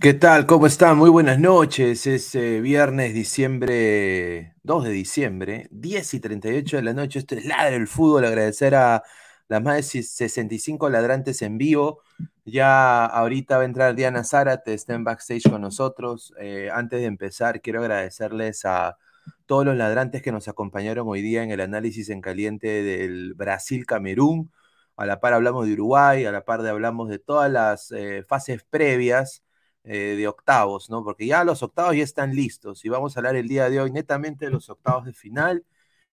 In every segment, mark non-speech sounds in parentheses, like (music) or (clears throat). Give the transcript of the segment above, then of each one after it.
¿Qué tal? ¿Cómo están? Muy buenas noches. Es eh, viernes, diciembre, 2 de diciembre, 10 y 38 de la noche. Esto es Ladre el Fútbol. Agradecer a las más de 65 ladrantes en vivo. Ya ahorita va a entrar Diana Zárate, está en backstage con nosotros. Eh, antes de empezar, quiero agradecerles a todos los ladrantes que nos acompañaron hoy día en el análisis en caliente del Brasil-Camerún. A la par hablamos de Uruguay, a la par de hablamos de todas las eh, fases previas eh, de octavos, ¿no? Porque ya los octavos ya están listos y vamos a hablar el día de hoy netamente de los octavos de final.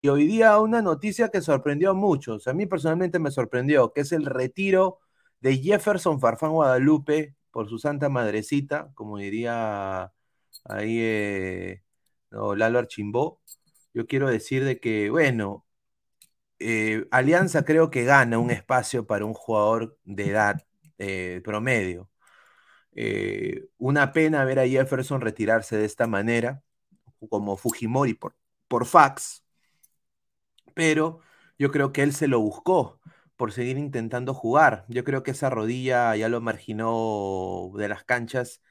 Y hoy día una noticia que sorprendió a muchos, a mí personalmente me sorprendió, que es el retiro de Jefferson Farfán Guadalupe por su santa madrecita, como diría ahí eh, Lalo Archimbó. Yo quiero decir de que, bueno, eh, Alianza creo que gana un espacio para un jugador de edad eh, promedio. Eh, una pena ver a Jefferson retirarse de esta manera, como Fujimori por, por fax, pero yo creo que él se lo buscó por seguir intentando jugar. Yo creo que esa rodilla ya lo marginó de las canchas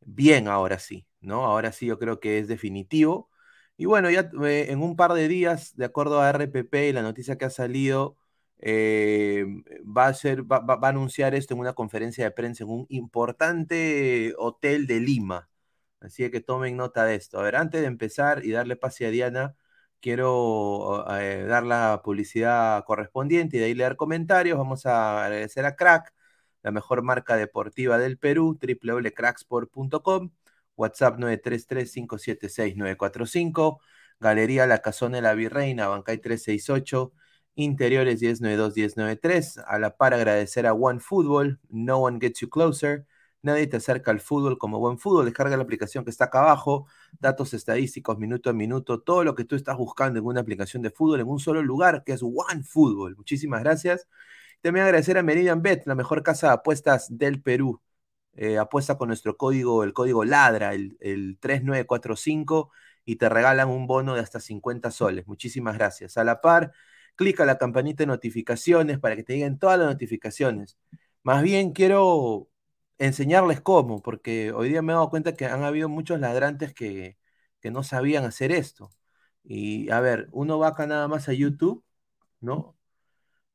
bien ahora sí, ¿no? Ahora sí yo creo que es definitivo. Y bueno, ya eh, en un par de días, de acuerdo a RPP y la noticia que ha salido, eh, va, a anunciar esto en una conferencia de prensa en un importante hotel de Lima. Así que tomen nota de esto. A ver, antes de empezar y darle pase a Diana, quiero eh, dar la publicidad correspondiente y de ahí leer comentarios. Vamos a agradecer a Crack, la mejor marca deportiva del Perú, www.cracksport.com, WhatsApp 933-576-945, Galería La Casona de la Virreina, Bancay 368, Interiores 1092-1093. A la par agradecer a OneFootball, No One Gets You Closer. Nadie te acerca al fútbol como OneFootball. Descarga la aplicación que está acá abajo. Datos estadísticos, minuto a minuto. Todo lo que tú estás buscando en una aplicación de fútbol en un solo lugar, que es OneFootball. Muchísimas gracias. También agradecer a Meridian Bet, la mejor casa de apuestas del Perú. Eh, apuesta con nuestro código, el código LADRA, el, el 3945, y te regalan un bono de hasta 50 soles. Muchísimas gracias. A la par, clica la campanita de notificaciones para que te lleguen todas las notificaciones. Más bien quiero enseñarles cómo, porque hoy día me he dado cuenta que han habido muchos ladrantes que, que no sabían hacer esto. Y a ver, uno va acá nada más a YouTube, ¿no?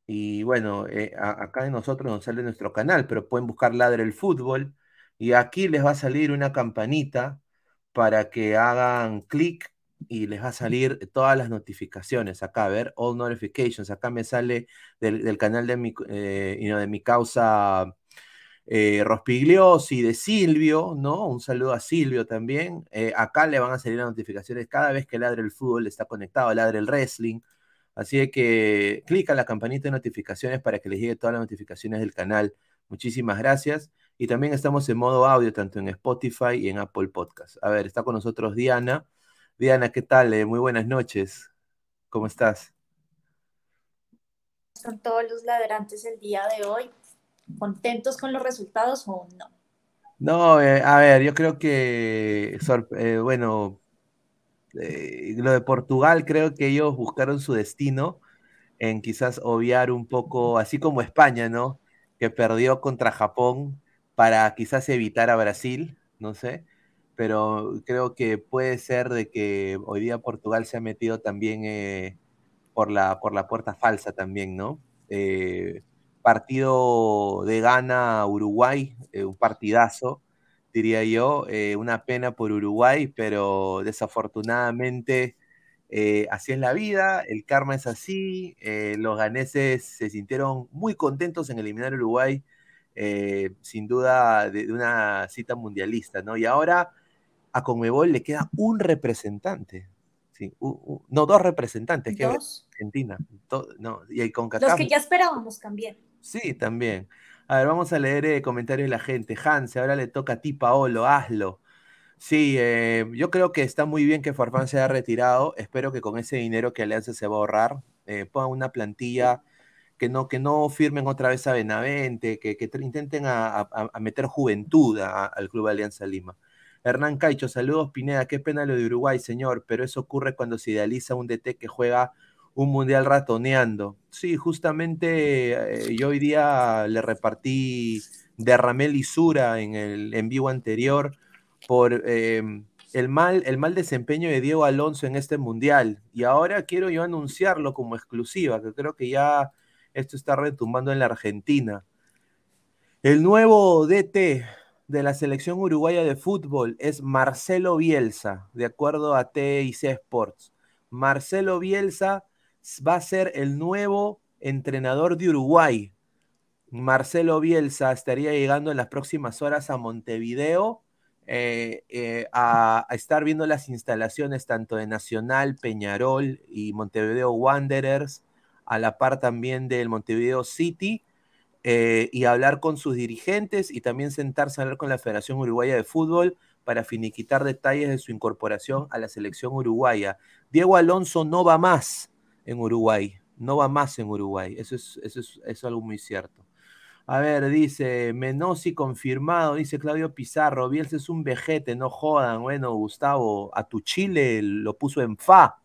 Y bueno, eh, acá en nosotros nos sale nuestro canal, pero pueden buscar Ladre el Fútbol. Y aquí les va a salir una campanita para que hagan clic y les va a salir todas las notificaciones acá, a ver, all notifications, acá me sale del, canal de mi, eh, de mi causa eh, Rospigliosi, de Silvio, ¿no? Un saludo a Silvio también. Eh, acá le van a salir las notificaciones cada vez que Ladre el Fútbol está conectado, Ladre el Wrestling. Así que clica la campanita de notificaciones para que les llegue todas las notificaciones del canal. Muchísimas gracias. Y también estamos en modo audio, tanto en Spotify y en Apple Podcast. A ver, está con nosotros Diana. Diana, ¿qué tal? Eh, muy buenas noches. ¿Cómo estás? Son todos los ladrantes el día de hoy. ¿Contentos con los resultados o no? No, eh, a ver, yo creo que, eh, bueno, lo de Portugal, creo que ellos buscaron su destino en quizás obviar un poco, así como España, ¿no? Que perdió contra Japón para quizás evitar a Brasil, no sé pero creo que puede ser de que hoy día Portugal se ha metido también eh, por, la, por la puerta falsa también, ¿no? Eh, partido de Ghana Uruguay, eh, un partidazo, diría yo, una pena por Uruguay, pero desafortunadamente así es la vida, el karma es así, los ganeses se sintieron muy contentos en eliminar a Uruguay, sin duda de, de, una cita mundialista, ¿no? Y ahora a Conmebol le queda un representante. Sí, no, dos representantes, que Argentina. no, y con Los que ya esperábamos también. Sí, también. A ver, vamos a leer eh, comentarios de la gente. Hans, ahora le toca a ti, Paolo, hazlo. Sí, eh, yo creo que está muy bien que Farfán se haya retirado. Espero que con ese dinero que Alianza se va a ahorrar, eh, pongan una plantilla que no, que no firmen otra vez a Benavente, que, que intenten a, meter juventud al Club Alianza Lima. Hernán Caicho, saludos Pineda, qué pena lo de Uruguay, señor, pero eso ocurre cuando se idealiza un DT que juega un mundial ratoneando. Sí, justamente eh, yo hoy día le repartí, derramé lisura en el en vivo anterior por em, el, mal, el mal desempeño de Diego Alonso en este mundial. Y ahora quiero yo anunciarlo como exclusiva, que creo que ya esto está retumbando en la Argentina. El nuevo DT de la selección uruguaya de fútbol es Marcelo Bielsa, de acuerdo a TIC Sports. Marcelo Bielsa va a ser el nuevo entrenador de Uruguay. Marcelo Bielsa estaría llegando en las próximas horas a Montevideo eh, eh, a, estar viendo las instalaciones tanto de Nacional, Peñarol y Montevideo Wanderers, a la par también del Montevideo City eh, y hablar con sus dirigentes y también sentarse a hablar con la Federación Uruguaya de Fútbol para finiquitar detalles de su incorporación a la selección uruguaya. Diego Alonso no va más en Uruguay, no va más en Uruguay, eso es, eso es, algo muy cierto. A ver, dice Menosi confirmado, dice Claudio Pizarro, Bielsa es un vejete, no jodan. Bueno, Gustavo, a tu Chile lo puso en fa.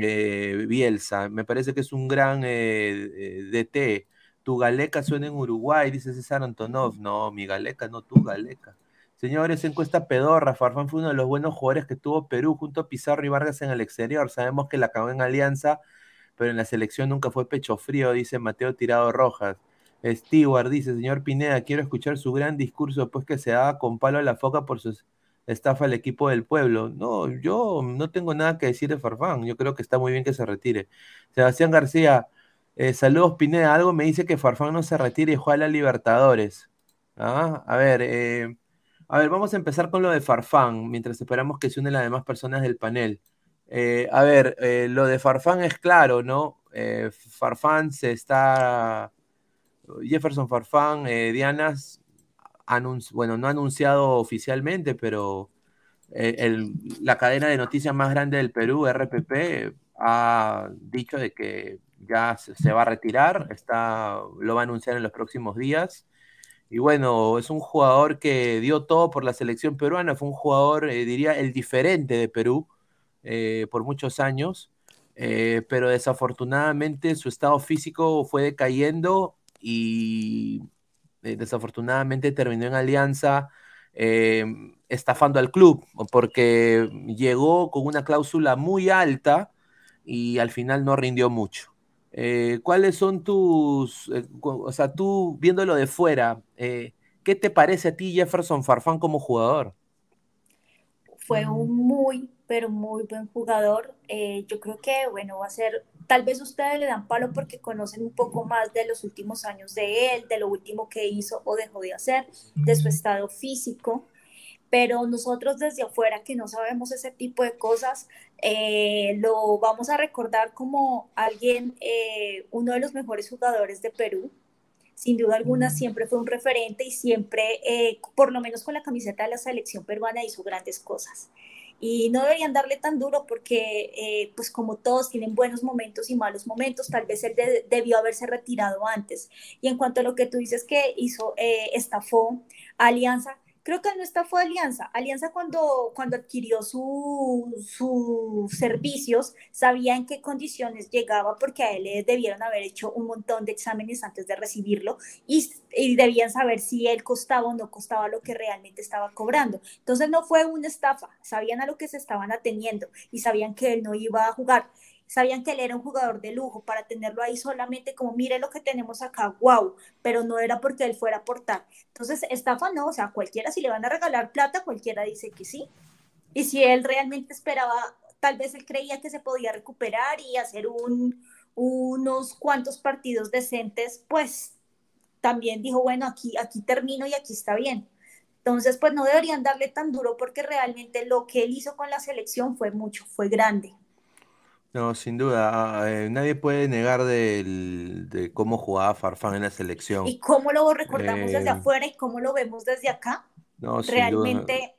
Eh, Bielsa, me parece que es un gran eh, DT. Tu Galeca suena en Uruguay, dice César Antonov. No, mi Galeca, no tu Galeca. Señores, encuesta pedorra. Farfán fue uno de los buenos jugadores que tuvo Perú junto a Pizarro y Vargas en el exterior. Sabemos que la acabó en Alianza, pero en la selección nunca fue pecho frío, dice Mateo Tirado Rojas. Stewart dice, señor Pineda, quiero escuchar su gran discurso, pues que se daba con palo a la foca por su estafa al equipo del pueblo. No, yo no tengo nada que decir de Farfán. Yo creo que está muy bien que se retire. Sebastián García, eh, saludos, Pineda. Algo me dice que Farfán no se retire y juega a la Libertadores. Ah, a ver, eh, a ver, vamos a empezar con lo de Farfán, mientras esperamos que se unen las demás personas del panel. Eh, a ver, lo de Farfán es claro, ¿no? Farfán se está. Jefferson Farfán, Dianas, bueno, no ha anunciado oficialmente, pero la cadena de noticias más grande del Perú, RPP, ha dicho de que ya se, va a retirar, está, lo va a anunciar en los próximos días. Y bueno, es un jugador que dio todo por la selección peruana, fue un jugador, eh, diría, el diferente de Perú eh, por muchos años, eh, pero desafortunadamente su estado físico fue decayendo y desafortunadamente terminó en alianza estafando al club, porque llegó con una cláusula muy alta y al final no rindió mucho. Eh, ¿Cuáles son tus, eh, o sea, tú viéndolo de fuera, eh, ¿qué te parece a ti Jefferson Farfán como jugador? Fue un muy pero muy buen jugador. Eh, yo creo que, bueno, va a ser, tal vez ustedes le dan palo porque conocen un poco más de los últimos años de él, de lo último que hizo o dejó de hacer, de su estado físico pero nosotros desde afuera que no sabemos ese tipo de cosas, eh, lo vamos a recordar como alguien, eh, uno de los mejores jugadores de Perú. Sin duda alguna siempre fue un referente y siempre, eh, por lo menos con la camiseta de la selección peruana, hizo grandes cosas. Y no deberían darle tan duro porque, pues como todos tienen buenos momentos y malos momentos, tal vez él debió haberse retirado antes. Y en cuanto a lo que tú dices que hizo, estafó Alianza, creo que no está fue Alianza. Alianza cuando, cuando adquirió sus servicios sabía en qué condiciones llegaba porque a él le debieron haber hecho un montón de exámenes antes de recibirlo y, y, debían saber si él costaba o no costaba lo que realmente estaba cobrando. Entonces no fue una estafa, sabían a lo que se estaban ateniendo y sabían que él no iba a jugar sabían que él era un jugador de lujo para tenerlo ahí solamente como mire lo que tenemos acá, wow, pero no era porque él fuera a aportar. Entonces, estafa no, o sea, cualquiera si le van a regalar plata, cualquiera dice que sí. Y si él realmente esperaba, tal vez él creía que se podía recuperar y hacer un, unos cuantos partidos decentes, pues también dijo, bueno, aquí, aquí termino y aquí está bien. Entonces, pues no deberían darle tan duro porque realmente lo que él hizo con la selección fue mucho, fue grande. No, sin duda. eh, nadie puede negar del- de cómo jugaba Farfán en la selección. Y cómo lo recordamos desde Eh, afuera y cómo lo vemos desde acá, no, sin duda. realmente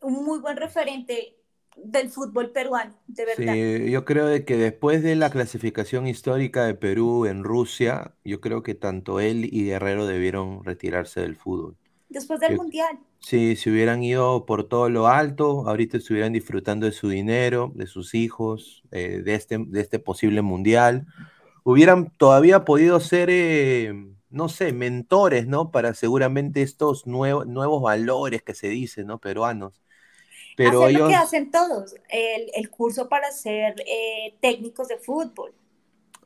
un muy buen referente del fútbol peruano, de verdad. Sí, yo creo de que después de la clasificación histórica de Perú en Rusia, yo creo que tanto él y Guerrero debieron retirarse del fútbol. Después del Yo- Mundial. Sí, si hubieran ido por todo lo alto, ahorita estuvieran disfrutando de su dinero, de sus hijos, eh, de este, de este posible mundial. Hubieran todavía podido ser, eh, no sé, mentores, ¿no? Para seguramente estos nuevos, nuevos valores que se dicen, ¿no? Peruanos. Pero Hacer lo que ellos, hacen todos, el, el curso para ser eh, técnicos de fútbol.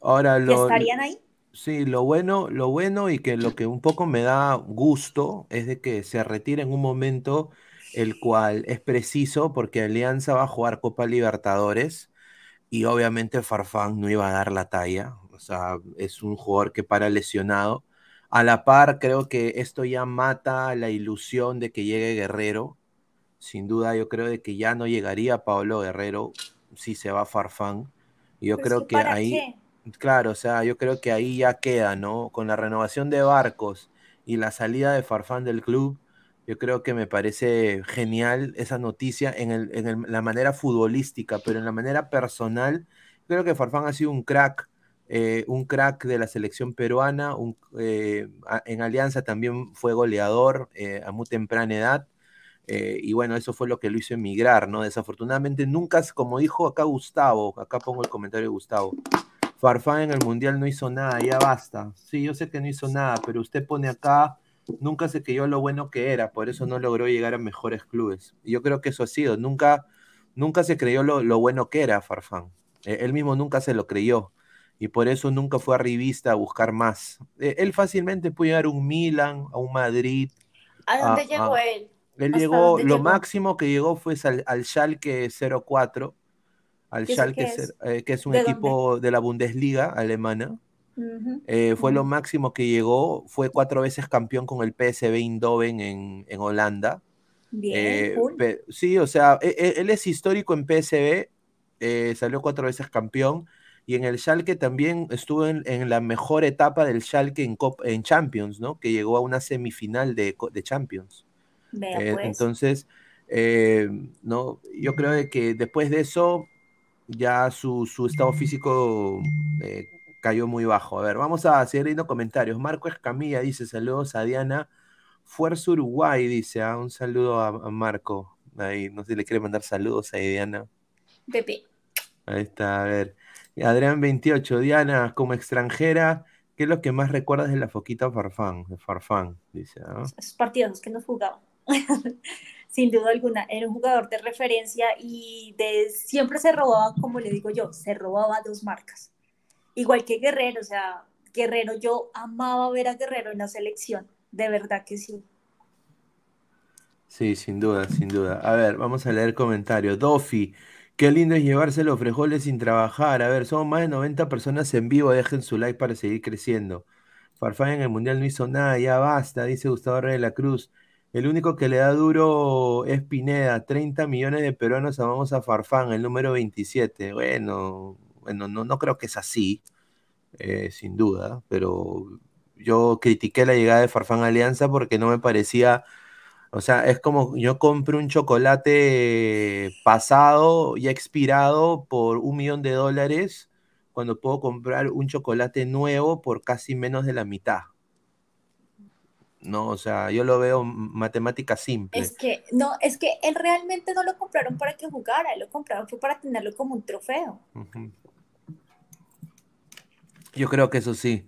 ahora lo, estarían ahí. Sí, lo bueno, lo bueno y que lo que un poco me da gusto es de que se retire en un momento el cual es preciso porque Alianza va a jugar Copa Libertadores y obviamente Farfán no iba a dar la talla, o sea, es un jugador que para lesionado. A la par, creo que esto ya mata la ilusión de que llegue Guerrero. Sin duda, yo creo de que ya no llegaría Pablo Guerrero si se va Farfán. Yo Pero creo que que ¿para ahí, qué? Claro, o sea, yo creo que ahí ya queda, ¿no? Con la renovación de Barcos y la salida de Farfán del club, yo creo que me parece genial esa noticia en, el, en el- la manera futbolística, pero en la manera personal, creo que Farfán ha sido un crack, eh, un crack de la selección peruana, un- eh, en Alianza también fue goleador eh, a muy temprana edad. y bueno, eso fue lo que lo hizo emigrar, ¿no? Desafortunadamente nunca, como dijo acá Gustavo, acá pongo el comentario de Gustavo, Farfán en el Mundial no hizo nada, ya basta. Sí, yo sé que no hizo nada, pero usted pone acá, nunca se creyó lo bueno que era, por eso no logró llegar a mejores clubes. Y yo creo que eso ha sido, nunca, nunca se creyó lo, lo bueno que era Farfán. Eh, él mismo nunca se lo creyó. Y por eso nunca fue a revista a buscar más. Eh, él fácilmente puede llegar a un Milan, a un Madrid. ¿A dónde llegó él? Él ¿Hasta llegó, lo llegó? máximo que llegó fue al, al Schalke 04, al ¿Y eso Schalke, es? eh, que es un ¿De dónde? equipo de la Bundesliga alemana. Eh, fue lo máximo que llegó, fue cuatro veces campeón con el PSV Eindhoven en, en Holanda. Bien, Eh, cool. sí, o sea, e- e- él, es histórico en PSV, salió cuatro veces campeón y en el Schalke también estuvo en, en la mejor etapa del Schalke en, Cop- en Champions, ¿no? Que llegó a una semifinal de, de Champions. Vea pues. entonces, no, yo creo que después de eso ya su, su estado físico eh, cayó muy bajo. A ver, vamos a seguir viendo comentarios. Marco Escamilla dice saludos a Diana. Fuerza Uruguay dice, ah, un saludo a, a Marco. Ahí, no sé si le quiere mandar saludos a Diana. Pepe. Ahí está, a ver. Adrián 28, Diana, como extranjera, ¿qué es lo que más recuerdas de la Foquita Farfán? De Farfán, dice. esos partidos que nos jugaba. (laughs) Sin duda alguna, era un jugador de referencia y de siempre se robaba, como le digo yo, se robaba dos marcas. Igual que Guerrero, o sea, Guerrero, yo amaba ver a Guerrero en la selección, de verdad que sí. Sí, sin duda, sin duda. A ver, vamos a leer comentarios. Dofi, qué lindo es llevarse los frijoles sin trabajar. A ver, somos más de 90 personas en vivo. Dejen su like para seguir creciendo. Farfán en el Mundial no hizo nada, ya basta, dice Gustavo Rey de la Cruz. El único que le da duro es Pineda. 30 millones de peruanos amamos a Farfán, el número 27. Bueno, bueno no, no creo que es así, eh, sin duda, pero yo critiqué la llegada de Farfán a Alianza porque no me parecía o sea, es como yo compré un chocolate pasado y expirado por un millón de dólares cuando puedo comprar un chocolate nuevo por casi menos de la mitad. No, o sea, yo lo veo matemática simple. Es que, no, es que él realmente no lo compraron para que jugara, él lo compraron fue para tenerlo como un trofeo. Yo creo que eso sí.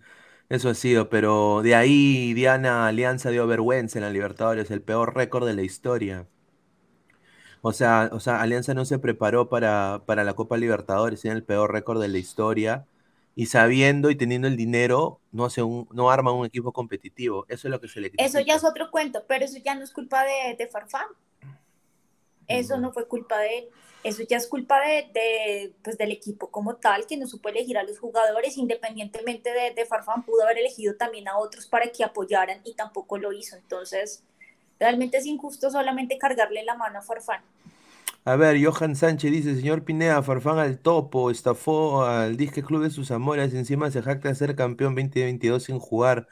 Eso ha sido, pero de ahí Diana Alianza dio vergüenza en la Libertadores, el peor récord de la historia. O sea, o sea, Alianza no se preparó para, para la Copa Libertadores, tiene el peor récord de la historia. Y sabiendo y teniendo el dinero, no hace un, no arma un equipo competitivo. Eso es lo que se le critica. Eso ya es otro cuento, pero eso ya no es culpa de, de Farfán. Eso no fue culpa de él. Eso ya es culpa de, pues, del equipo como tal, que no supo elegir a los jugadores, independientemente de, de Farfán, pudo haber elegido también a otros para que apoyaran y tampoco lo hizo. Entonces, realmente es injusto solamente cargarle la mano a Farfán. A ver, Johan Sánchez dice, señor Pineda, Farfán al topo, estafó al Disque Club de sus amores, encima se jacta de ser campeón 2022 sin jugar.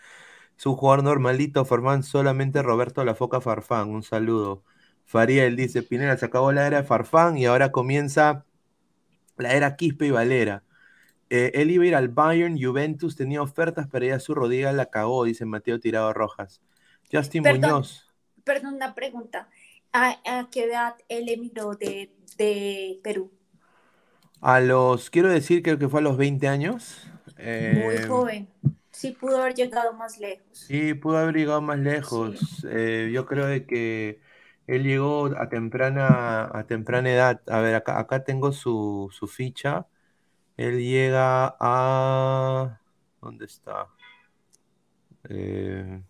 Es un jugador normalito, Farfán, solamente Roberto La Foca Farfán. Un saludo. Fariel dice, Pineda, se acabó la era de Farfán y ahora comienza la era Quispe y Valera. Eh, él iba a ir al Bayern, Juventus tenía ofertas, pero ella su rodilla la cagó, dice Mateo Tirado Rojas. Justin Muñoz. Perdón, una pregunta. ¿A, qué edad él emigró de, de, Perú? A los, quiero decir, creo que fue a los 20 años. Muy eh, joven. Sí pudo haber llegado más lejos. Sí, pudo haber llegado más lejos. Eh, yo creo de que él llegó a temprana, a temprana edad. A ver, acá, acá tengo su, ficha. Él llega a... ¿Dónde está? Eh,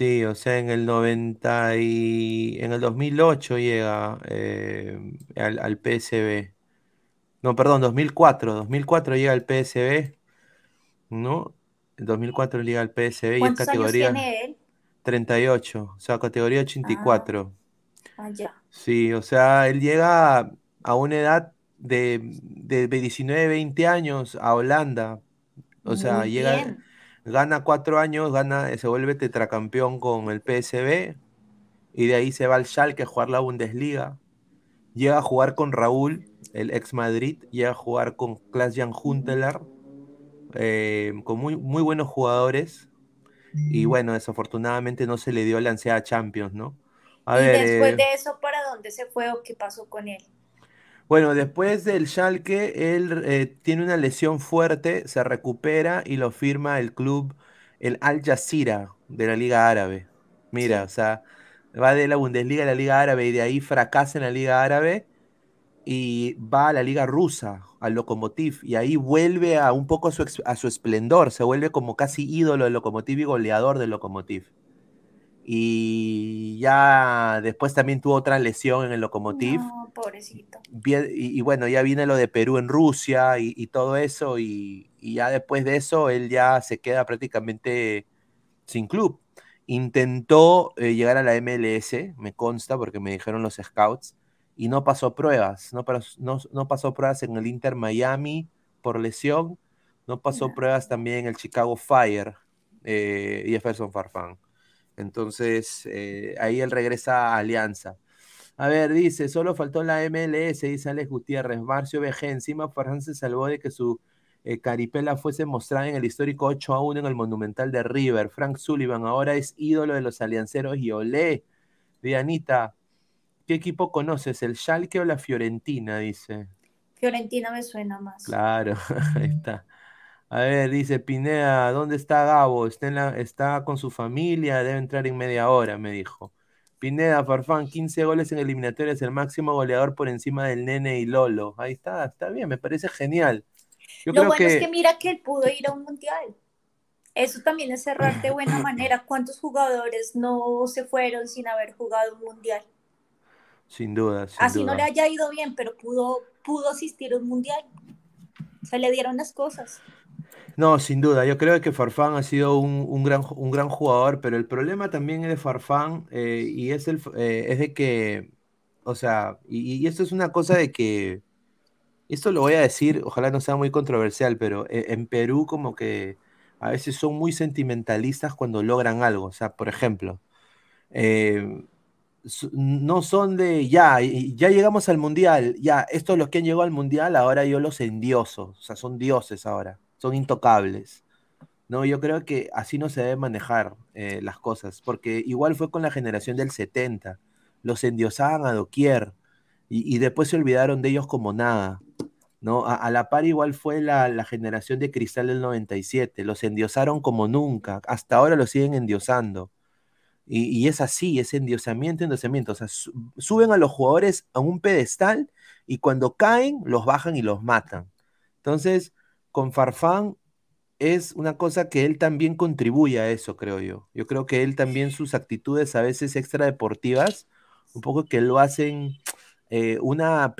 sí, o sea, en el 90 y... En el 2008 llega eh, al, al, PSB. No, perdón, 2004. 2004 llega al PSB. ¿No? En 2004 llega al PSB y es categoría... Años tiene él? 38, o sea, categoría 84. Ah, ah, ya. Sí, o sea, él llega a una edad de, de 19, 20 años a Holanda. O sea, llega, gana cuatro años, gana, se vuelve tetracampeón con el PSB y de ahí se va al Schalke a jugar la Bundesliga. Llega a jugar con Raúl, el ex Madrid, llega a jugar con Klaas-Jan Huntelaar, eh, con muy, muy buenos jugadores y bueno, desafortunadamente no se le dio la ansiada Champions, ¿no? A ¿Y después eh, de eso, para dónde se fue o qué pasó con él? Bueno, después del Schalke, él eh, tiene una lesión fuerte, se recupera y lo firma el club, el Al Jazeera de la Liga Árabe. Mira, o sea, va de la Bundesliga a la Liga Árabe y de ahí fracasa en la Liga Árabe y va a la liga rusa, al Lokomotiv, y ahí vuelve a un poco a su, a su esplendor, se vuelve como casi ídolo del Lokomotiv y goleador del Lokomotiv. Y ya después también tuvo otra lesión en el Lokomotiv. No, pobrecito. Y, bueno, ya viene lo de Perú en Rusia y, todo eso, y, ya después de eso él ya se queda prácticamente sin club. Intentó eh, llegar a la MLS, me consta, porque me dijeron los scouts, y no pasó pruebas, no, no, pasó pruebas en el Inter Miami por lesión, no pasó pruebas también en el Chicago Fire, eh, Jefferson Farfán. Entonces, eh, ahí él regresa a Alianza. A ver, dice, solo faltó la MLS, dice Alex Gutiérrez. Marcio BG, encima Farfán se salvó de que su eh, caripela fuese mostrada en el histórico 8 a 1 en el Monumental de River. Frank Sullivan ahora es ídolo de los alianceros y olé. Dianita, ¿Qué equipo conoces? ¿El Schalke o la Fiorentina? Dice. Fiorentina me suena más. Claro, (laughs) ahí está. A ver, dice Pineda, ¿dónde está Gabo? Está, está con su familia, debe entrar en media hora, me dijo. Pineda, Farfán, 15 goles en eliminatorias, el máximo goleador por encima del Nene y Lolo. Ahí está, está bien, me parece genial. Lo bueno es que mira que él pudo ir a un mundial. Eso también es cerrar de buena manera. ¿Cuántos jugadores no se fueron sin haber jugado un mundial? Sin duda. Así no le haya ido bien, pero pudo, pudo asistir a un mundial. Se le dieron las cosas. No, sin duda. Yo creo que Farfán ha sido un, gran, un gran jugador, pero el problema también de Farfán eh, y es, el, eh, es de que, o sea, y, esto es una cosa de que, esto lo voy a decir, ojalá no sea muy controversial, pero eh, en Perú como que a veces son muy sentimentalistas cuando logran algo. O sea, por ejemplo, no son de ya, ya llegamos al mundial, ya, estos los que han llegado al mundial, ahora yo los endioso, o sea, son dioses ahora, son intocables. No, yo creo que así no se debe manejar eh, las cosas, porque igual fue con la generación del 70, los endiosaban a doquier y, después se olvidaron de ellos como nada. ¿no? A, la par igual fue la, la, generación de Cristal del 97, los endiosaron como nunca, hasta ahora los siguen endiosando. Y, es así, es endiosamiento, endiosamiento. O sea, suben a los jugadores a un pedestal y cuando caen, los bajan y los matan. Entonces, con Farfán es una cosa que él también contribuye a eso, creo yo. Yo creo que él también sus actitudes a veces extradeportivas, un poco que lo hacen, eh, una,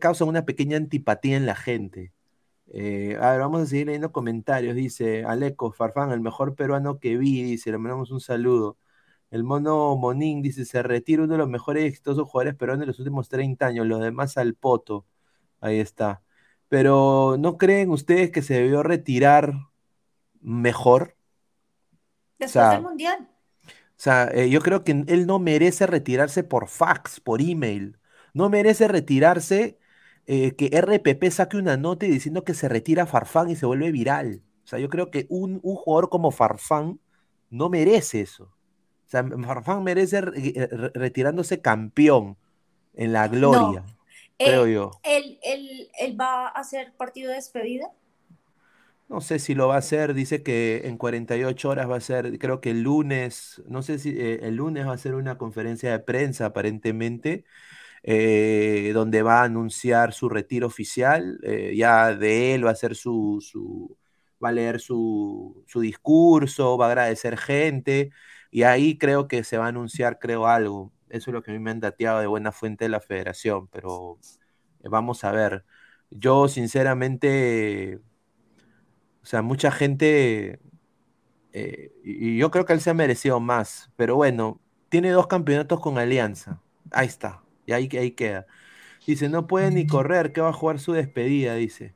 causan una pequeña antipatía en la gente. Eh, a ver, vamos a seguir leyendo comentarios. Dice Aleco, Farfán, el mejor peruano que vi, dice, le mandamos un saludo. El mono Monín dice, se retira uno de los mejores y exitosos jugadores peruanos de los últimos 30 años, los demás al poto. Ahí está. Pero ¿no creen ustedes que se debió retirar mejor? Después del Mundial. O sea, eh, yo creo que él no merece retirarse por fax, por email. No merece retirarse eh, que RPP saque una nota diciendo que se retira Farfán y se vuelve viral. O sea, yo creo que un, un jugador como Farfán no merece eso. O sea, Farfán merece eh, retirándose campeón en la gloria, creo yo. ¿él, va a hacer partido de despedida? No sé si lo va a hacer, dice que en 48 horas va a ser, creo que el lunes, no sé si eh, el lunes va a ser una conferencia de prensa aparentemente, eh, donde va a anunciar su retiro oficial, ya de él va a ser su, su va a leer su, su discurso, va a agradecer gente, y ahí creo que se va a anunciar, creo, algo. Eso es lo que a mí me han dateado de buena fuente de la federación, pero eh, vamos a ver. Yo, sinceramente, o sea, mucha gente, eh, y yo creo que él se ha merecido más, pero bueno, tiene dos campeonatos con Alianza. Ahí está, y ahí, ahí queda. Dice, no puede ni correr, que va a jugar su despedida, dice.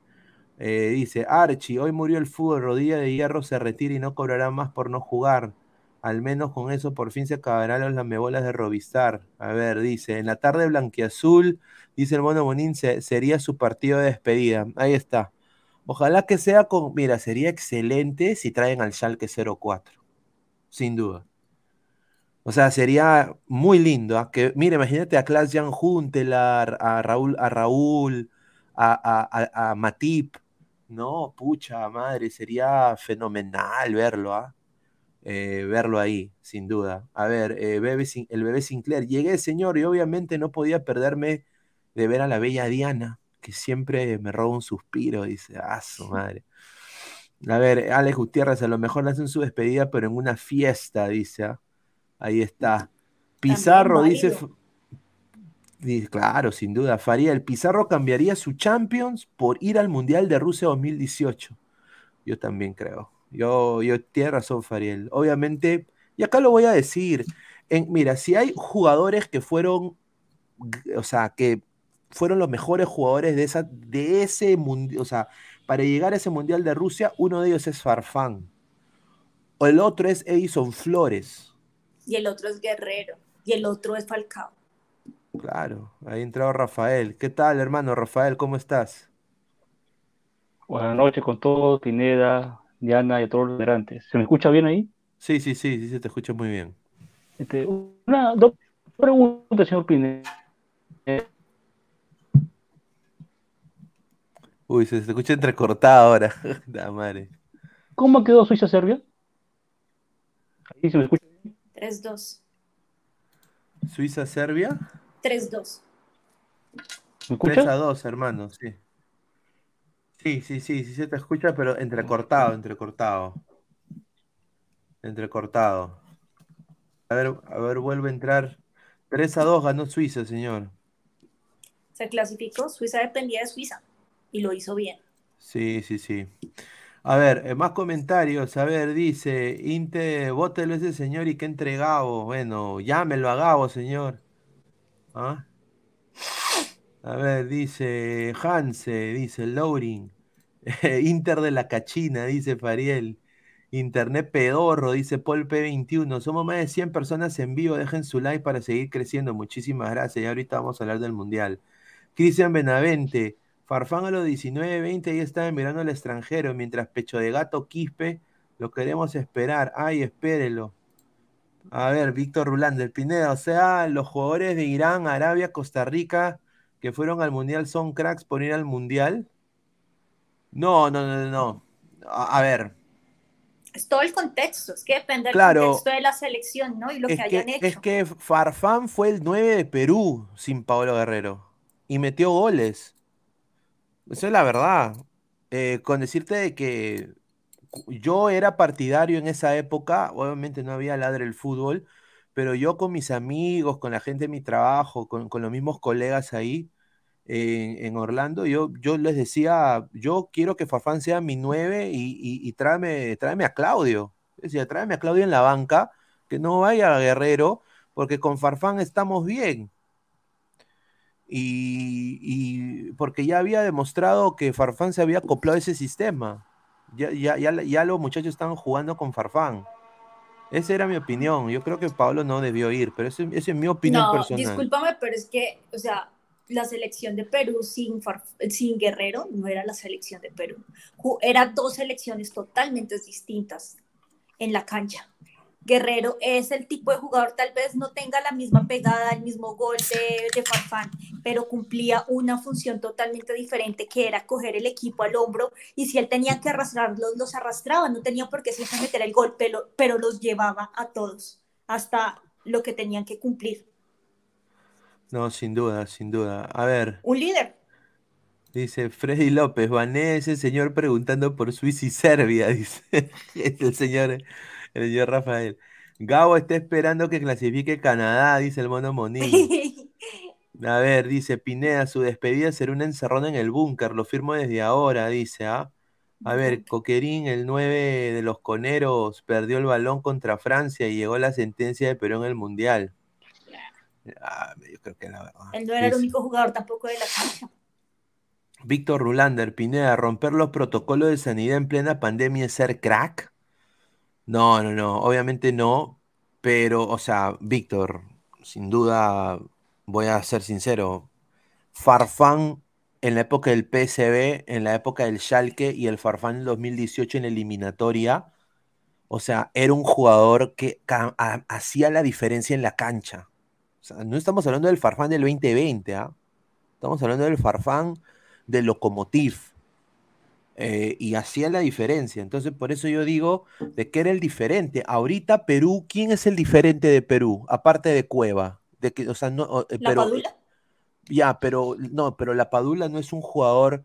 Eh, dice, Archie, hoy murió el fútbol, rodilla de hierro se retira y no cobrará más por no jugar. Al menos con eso por fin se acabarán las lamebolas de Robistar. A ver, dice, en la tarde blanquiazul, dice el mono Bonín, sería su partido de despedida. Ahí está. Ojalá que sea con, mira, sería excelente si traen al Schalke 04. Sin duda. O sea, sería muy lindo. ¿ah? Que, mira, imagínate a Klaas Jan a Raúl, a Raúl, a, a, Matip. No, pucha madre, sería fenomenal verlo, ¿ah? Verlo ahí, sin duda. A ver, eh, el bebé Sinclair. Llegué, señor, y obviamente no podía perderme de ver a la bella Diana, que siempre me roba un suspiro, dice, ah, su madre. A ver, Alex Gutiérrez, a lo mejor le hacen su despedida, pero en una fiesta, dice. ¿ah? Ahí está. Pizarro dice. Claro, sin duda. Faría, el Pizarro cambiaría su Champions por ir al Mundial de Rusia 2018. Yo también creo. Yo, yo tiene razón, Fariel. Obviamente, y acá lo voy a decir. En, mira, si hay jugadores que fueron, o sea, que fueron los mejores jugadores de, esa, de ese mundial, o sea, para llegar a ese mundial de Rusia, uno de ellos es Farfán. O el otro es Edison Flores. Y el otro es Guerrero. Y el otro es Falcao. Claro, ahí ha entrado Rafael. ¿Qué tal, hermano Rafael? ¿Cómo estás? Buenas noches con todos, Pineda, Diana y a todos los delante. ¿Se me escucha bien ahí? Sí, sí, sí, sí, se te escucha muy bien. Este, una, dos preguntas, señor Pine. Uy, se te escucha entrecortado ahora. (laughs) La madre. ¿Cómo quedó Suiza-Serbia? Ahí se me escucha bien. 3-2. ¿Suiza-Serbia? 3-2. ¿Me escucha? 3 a 2, hermano, sí. Sí, sí, sí, sí se te escucha, pero entrecortado, entrecortado. Entrecortado. A ver, a ver, vuelve a entrar. 3 a 2 ganó Suiza, señor. Se clasificó, Suiza dependía de Suiza y lo hizo bien. Sí, sí, sí. A ver, eh, más comentarios. A ver, dice, Inte, bótelo ese señor y que entregado. Bueno, llámelo a Gabo, señor. ¿Ah? A ver, dice Hanse, dice Loring. (laughs) Inter de la Cachina, dice Fariel. Internet pedorro, dice Paul P21. Somos más de 100 personas en vivo. Dejen su like para seguir creciendo. Muchísimas gracias. Y ahorita vamos a hablar del Mundial. Cristian Benavente. Farfán a los 19, 20 ya estaba mirando al extranjero. Mientras Pecho de Gato Quispe lo queremos esperar. Ay, espérelo. A ver, Víctor Rulander, Pineda. O sea, los jugadores de Irán, Arabia, Costa Rica que fueron al Mundial son cracks por ir al Mundial. No, no, no, no. A, a ver, Es todo el contexto, es que depende Claro. del contexto de la selección, ¿no? Y lo que hayan que, hecho. es que Farfán fue el 9 de Perú sin Pablo Guerrero y metió goles. Eso es la verdad. Eh, con decirte de que yo era partidario en esa época, obviamente no había ladre el fútbol, pero yo con mis amigos, con la gente de mi trabajo, con, con los mismos colegas ahí en, Orlando, yo, yo les decía, yo quiero que Farfán sea mi 9 y, y, y tráeme, tráeme a Claudio. Decía, tráeme a Claudio en la banca, que no vaya a Guerrero, porque con Farfán estamos bien. Y, y porque ya había demostrado que Farfán se había acoplado a ese sistema. Ya, ya, ya, ya los muchachos estaban jugando con Farfán. Esa era mi opinión. Yo creo que Pablo no debió ir, pero esa es mi opinión no, personal. discúlpame, pero es que, o sea, la selección de Perú sin, sin Guerrero no era la selección de Perú. Eran dos selecciones totalmente distintas en la cancha. Guerrero es el tipo de jugador, tal vez no tenga la misma pegada, el mismo gol de, de Farfán, pero cumplía una función totalmente diferente, que era coger el equipo al hombro y si él tenía que arrastrarlos, los arrastraba, no tenía por qué siempre meter el gol, pero, pero los llevaba a todos hasta lo que tenían que cumplir. No, sin duda, sin duda. A ver, Un líder. dice Freddy López, Vané ese señor preguntando por Suiza y Serbia, (laughs) dice el señor, el señor Rafael. Gabo está esperando que clasifique Canadá, dice el mono Monín. (laughs) A ver, dice Pineda, su despedida será una encerrona en el búnker, lo firmo desde ahora, dice, ¿ah? A ver, Coquerín, el 9 de los coneros, perdió el balón contra Francia y llegó la sentencia de Perú en el Mundial. Ah, yo creo que la verdad. Él no era el único jugador tampoco de la cancha. Víctor Rulander, Pineda, romper los protocolos de sanidad en plena pandemia es ser crack. No, no, no, obviamente no, pero, o sea, Víctor, sin duda, voy a ser sincero, Farfán en la época del PSV, en la época del Schalke y el Farfán en 2018 en eliminatoria, o sea, era un jugador que hacía la diferencia en la cancha. O sea, no estamos hablando del Farfán del 2020, ¿ah? Estamos hablando del Farfán del Lokomotiv. Eh, y hacía la diferencia. Entonces, por eso yo digo de que era el diferente. Ahorita Perú, ¿quién es el diferente de Perú? Aparte de Cueva. De que, o sea, no, eh, La pero, Padula, ya, pero no, pero la Padula no es un jugador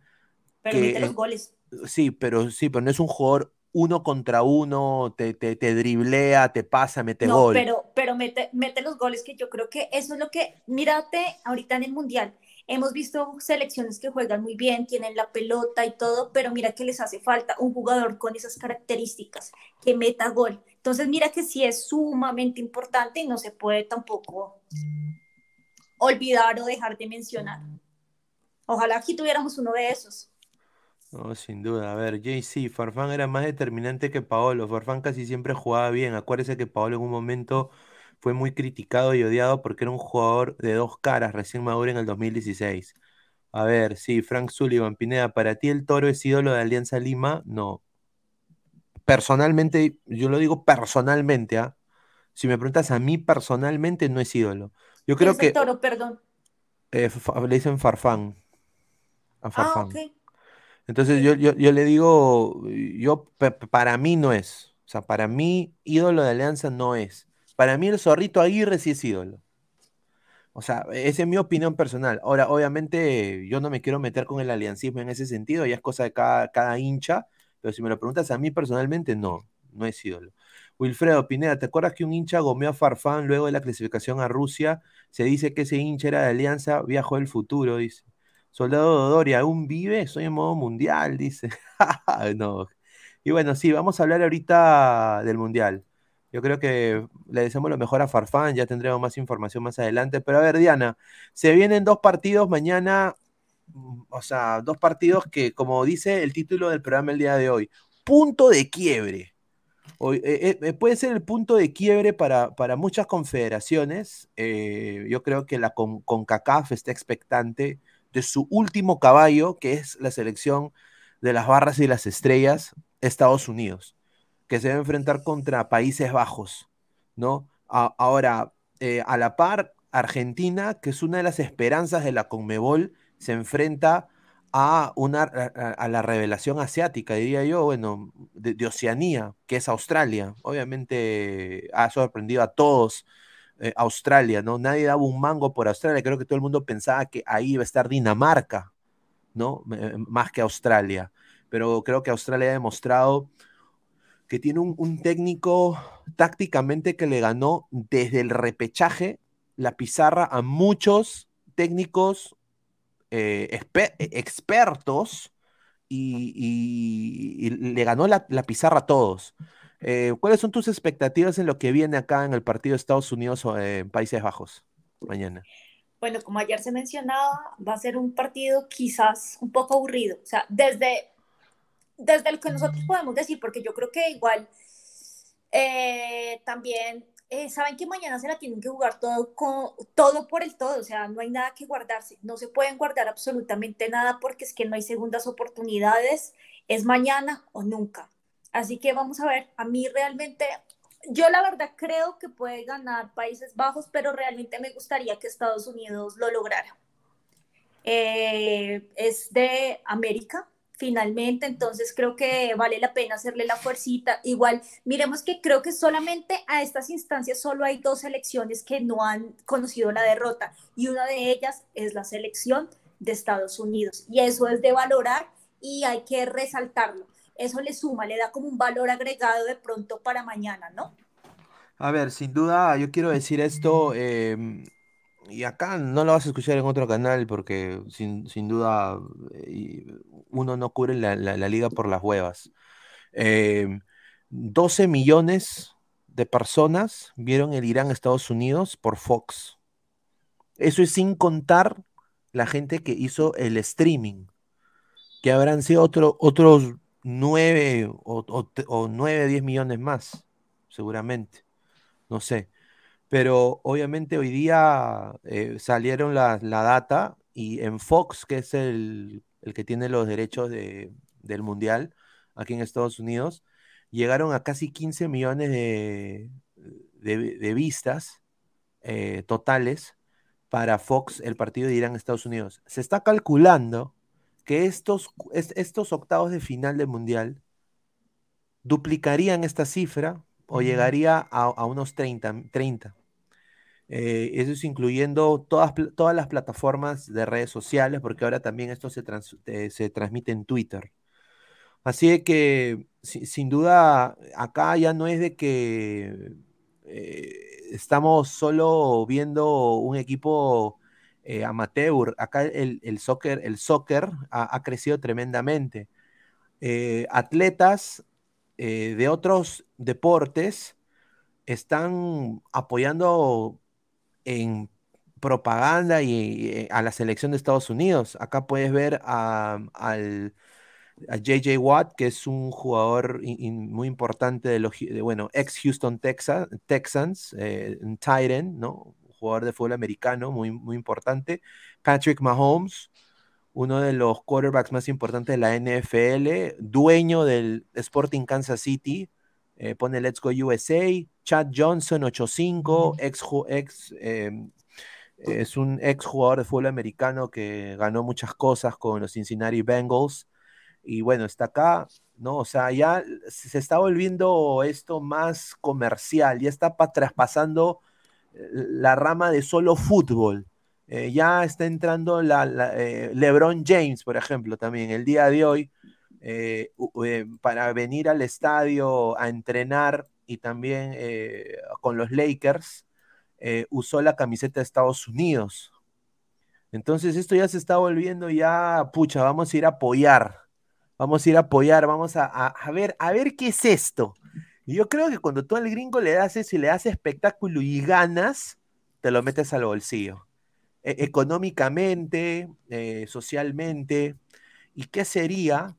pero que, mete los goles. Sí, pero sí, pero no es un jugador uno contra uno, te, te, te driblea, te pasa, mete No, gol. pero, pero mete, mete los goles que yo creo que eso es lo que, mírate ahorita en el Mundial, hemos visto selecciones que juegan muy bien, tienen la pelota y todo, pero mira que les hace falta un jugador con esas características, que meta gol. Entonces mira que sí es sumamente importante y no se puede tampoco olvidar o dejar de mencionar. Ojalá aquí tuviéramos uno de esos. No, sin duda. A ver, JC, Farfán era más determinante que Paolo. Farfán casi siempre jugaba bien. Acuérdese que Paolo en un momento fue muy criticado y odiado porque era un jugador de dos caras, recién maduro en el 2016. A ver, sí, Frank Sullivan, Pineda, ¿para ti el Toro es ídolo de Alianza Lima? No. Personalmente, yo lo digo personalmente, ¿ah? Si me preguntas a mí personalmente, no es ídolo. Yo ¿Quién creo es el que toro? Perdón. eh, le dicen Farfán. A Ah, Farfán. ok. Entonces yo, yo, yo le digo, yo para mí no es. O sea, para mí ídolo de Alianza no es. Para mí el Zorrito Aguirre sí es ídolo. O sea, esa es mi opinión personal. Ahora, obviamente, yo no me quiero meter con el aliancismo en ese sentido, ya es cosa de cada, cada hincha, pero si me lo preguntas a mí personalmente, no. no es ídolo. Wilfredo Pineda, ¿te acuerdas que un hincha gomeó a Farfán luego de la clasificación a Rusia? Se dice que ese hincha era de Alianza, viajó del futuro, dice. Soldado Doria, ¿aún vive? Soy en modo mundial, dice. (laughs) no. Y bueno, sí, vamos a hablar ahorita del mundial. Yo creo que le deseamos lo mejor a Farfán, ya tendremos más información más adelante. Pero a ver, Diana, se vienen dos partidos mañana, mm, o sea, dos partidos que, como dice el título del programa el día de hoy, punto de quiebre. Hoy, eh, eh, puede ser el punto de quiebre para, para muchas confederaciones. Eh, yo creo que la con, CONCACAF está expectante de su último caballo, que es la selección de las barras y las estrellas, Estados Unidos que se va a enfrentar contra Países Bajos, ¿no? ahora, eh, a la par, Argentina, que es una de las esperanzas de la Conmebol, se enfrenta a, una, a, la revelación asiática, diría yo, bueno, de, Oceanía, que es Australia. Obviamente ha sorprendido a todos eh, Australia, ¿no? Nadie daba un mango por Australia, creo que todo el mundo pensaba que ahí iba a estar Dinamarca, ¿no? más que Australia. Pero creo que Australia ha demostrado que tiene un, técnico tácticamente que le ganó desde el repechaje la pizarra a muchos técnicos eh, expertos y, le ganó la, pizarra a todos. Eh, ¿Cuáles son tus expectativas en lo que viene acá en el partido de Estados Unidos o en Países Bajos mañana? Bueno, como ayer se mencionaba, va a ser un partido quizás un poco aburrido. O sea, desde desde lo que nosotros podemos decir, porque yo creo que igual eh, también eh, saben que mañana se la tienen que jugar todo, todo por el todo, o sea, no hay nada que guardarse, no se pueden guardar absolutamente nada porque es que no hay segundas oportunidades, es mañana o nunca. Así que vamos a ver, a mí realmente, yo la verdad creo que puede ganar Países Bajos, pero realmente me gustaría que Estados Unidos lo lograra. Eh, es de América, finalmente, entonces creo que vale la pena hacerle la fuercita. Igual, miremos que creo que solamente a estas instancias solo hay dos selecciones que no han conocido la derrota y una de ellas es la selección de Estados Unidos y eso es de valorar y hay que resaltarlo. Eso le suma, le da como un valor agregado de pronto para mañana, ¿no? A ver, sin duda, yo quiero decir esto, em, y acá no lo vas a escuchar en otro canal porque sin, sin duda eh, uno no cubre la, liga por las huevas. 12 em, millones de personas vieron el Irán-Estados Unidos por Fox. Eso es sin contar la gente que hizo el streaming, que habrán sido otro, otros 9 o, o, 9, 10 millones más, seguramente. No sé. Pero obviamente hoy día eh, salieron la, la, data y en Fox, que es el el que tiene los derechos del Mundial aquí en Estados Unidos, llegaron a casi 15 millones de, de, vistas eh, totales para Fox, el partido de Irán-Estados Unidos. Se está calculando que estos, estos octavos de final del Mundial duplicarían esta cifra o llegaría a, a unos 30, 30. Eh, eso es incluyendo todas, todas las plataformas de redes sociales, porque ahora también esto se, eh, se transmite en Twitter. Así que, sin duda, acá ya no es de que eh, estamos solo viendo un equipo amateur. Acá el, el, soccer, el soccer ha, ha crecido tremendamente. atletas de otros deportes están apoyando en propaganda y, eh, a la selección de Estados Unidos. Acá puedes ver a, al JJ Watt, que es un jugador muy importante de, los, bueno, ex Houston Texas, Texans, eh, Titan, ¿no? jugador de fútbol americano muy, muy importante. Patrick Mahomes, uno de los quarterbacks más importantes de la NFL, dueño del Sporting Kansas City, eh, pone Let's Go USA, Chad Johnson 85, ex, ex em, es un ex jugador de fútbol americano que ganó muchas cosas con los Cincinnati Bengals y bueno, está acá, ¿no? O sea, ya se está volviendo esto más comercial, ya está traspasando eh, la rama de solo fútbol. Eh, ya está entrando la, LeBron James, por ejemplo, también el día de hoy eh, eh, para venir al estadio a entrenar y también con los Lakers, usó la camiseta de Estados Unidos. Entonces esto ya se está volviendo ya, pucha, vamos a ir a apoyar, vamos a ir a apoyar, vamos a, a ver, a ver qué es esto. Y yo creo que cuando tú al gringo le das eso y le das espectáculo y ganas, te lo metes al bolsillo. E, económicamente, eh, socialmente. ¿Y qué sería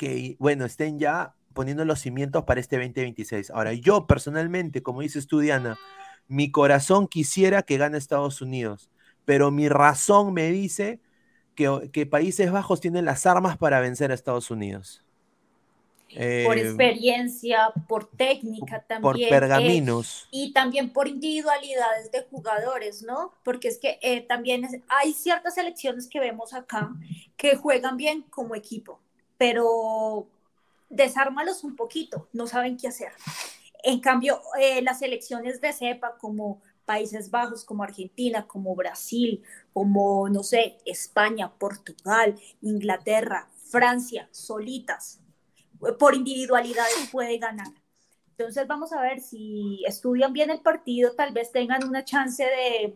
que, bueno, estén ya poniendo los cimientos para este 2026? Ahora, yo personalmente, como dice Estudiana, mi corazón quisiera que gane Estados Unidos, pero mi razón me dice que, que Países Bajos tienen las armas para vencer a Estados Unidos por eh, experiencia, por técnica también. Por pergaminos. y también por individualidades de jugadores, ¿no? Porque es que eh, también hay ciertas selecciones que vemos acá que juegan bien como equipo, pero desármalos un poquito, no saben qué hacer. En cambio, eh, las selecciones de cepa como Países Bajos, como Argentina, como Brasil, como, no sé, España, Portugal, Inglaterra, Francia, solitas, por individualidades puede ganar. Entonces vamos a ver si estudian bien el partido, tal vez tengan una chance de,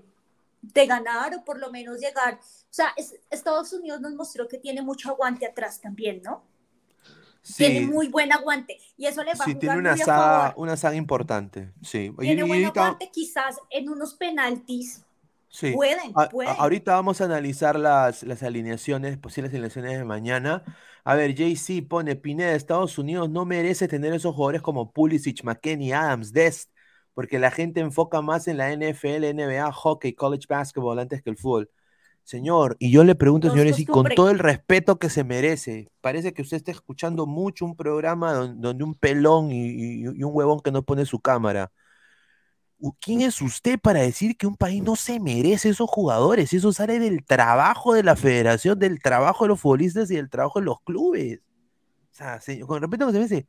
de ganar o por lo menos llegar. O sea, Estados Unidos nos mostró que tiene mucho aguante atrás también, ¿no? Tiene muy buen aguante y eso le va a jugar tiene una saga, una saga importante, sí. Tiene buen aguante quizás en unos penaltis Sí. Pueden, pueden. ahorita vamos a analizar las, las alineaciones, posibles alineaciones de mañana. A ver, JC pone, Pineda, Estados Unidos no merece tener esos jugadores como Pulisic, McKenny, Adams, Dest, porque la gente enfoca más en la NFL, NBA, hockey, college basketball antes que el fútbol. Señor, y yo le pregunto, señores, y con todo el respeto que se merece, parece que usted está escuchando mucho un programa donde, un pelón y un huevón que no pone su cámara. ¿quién es usted para decir que un país no se merece esos jugadores? Eso sale del trabajo de la federación, del trabajo de los futbolistas y del trabajo de los clubes. O sea, con respeto que se me dice,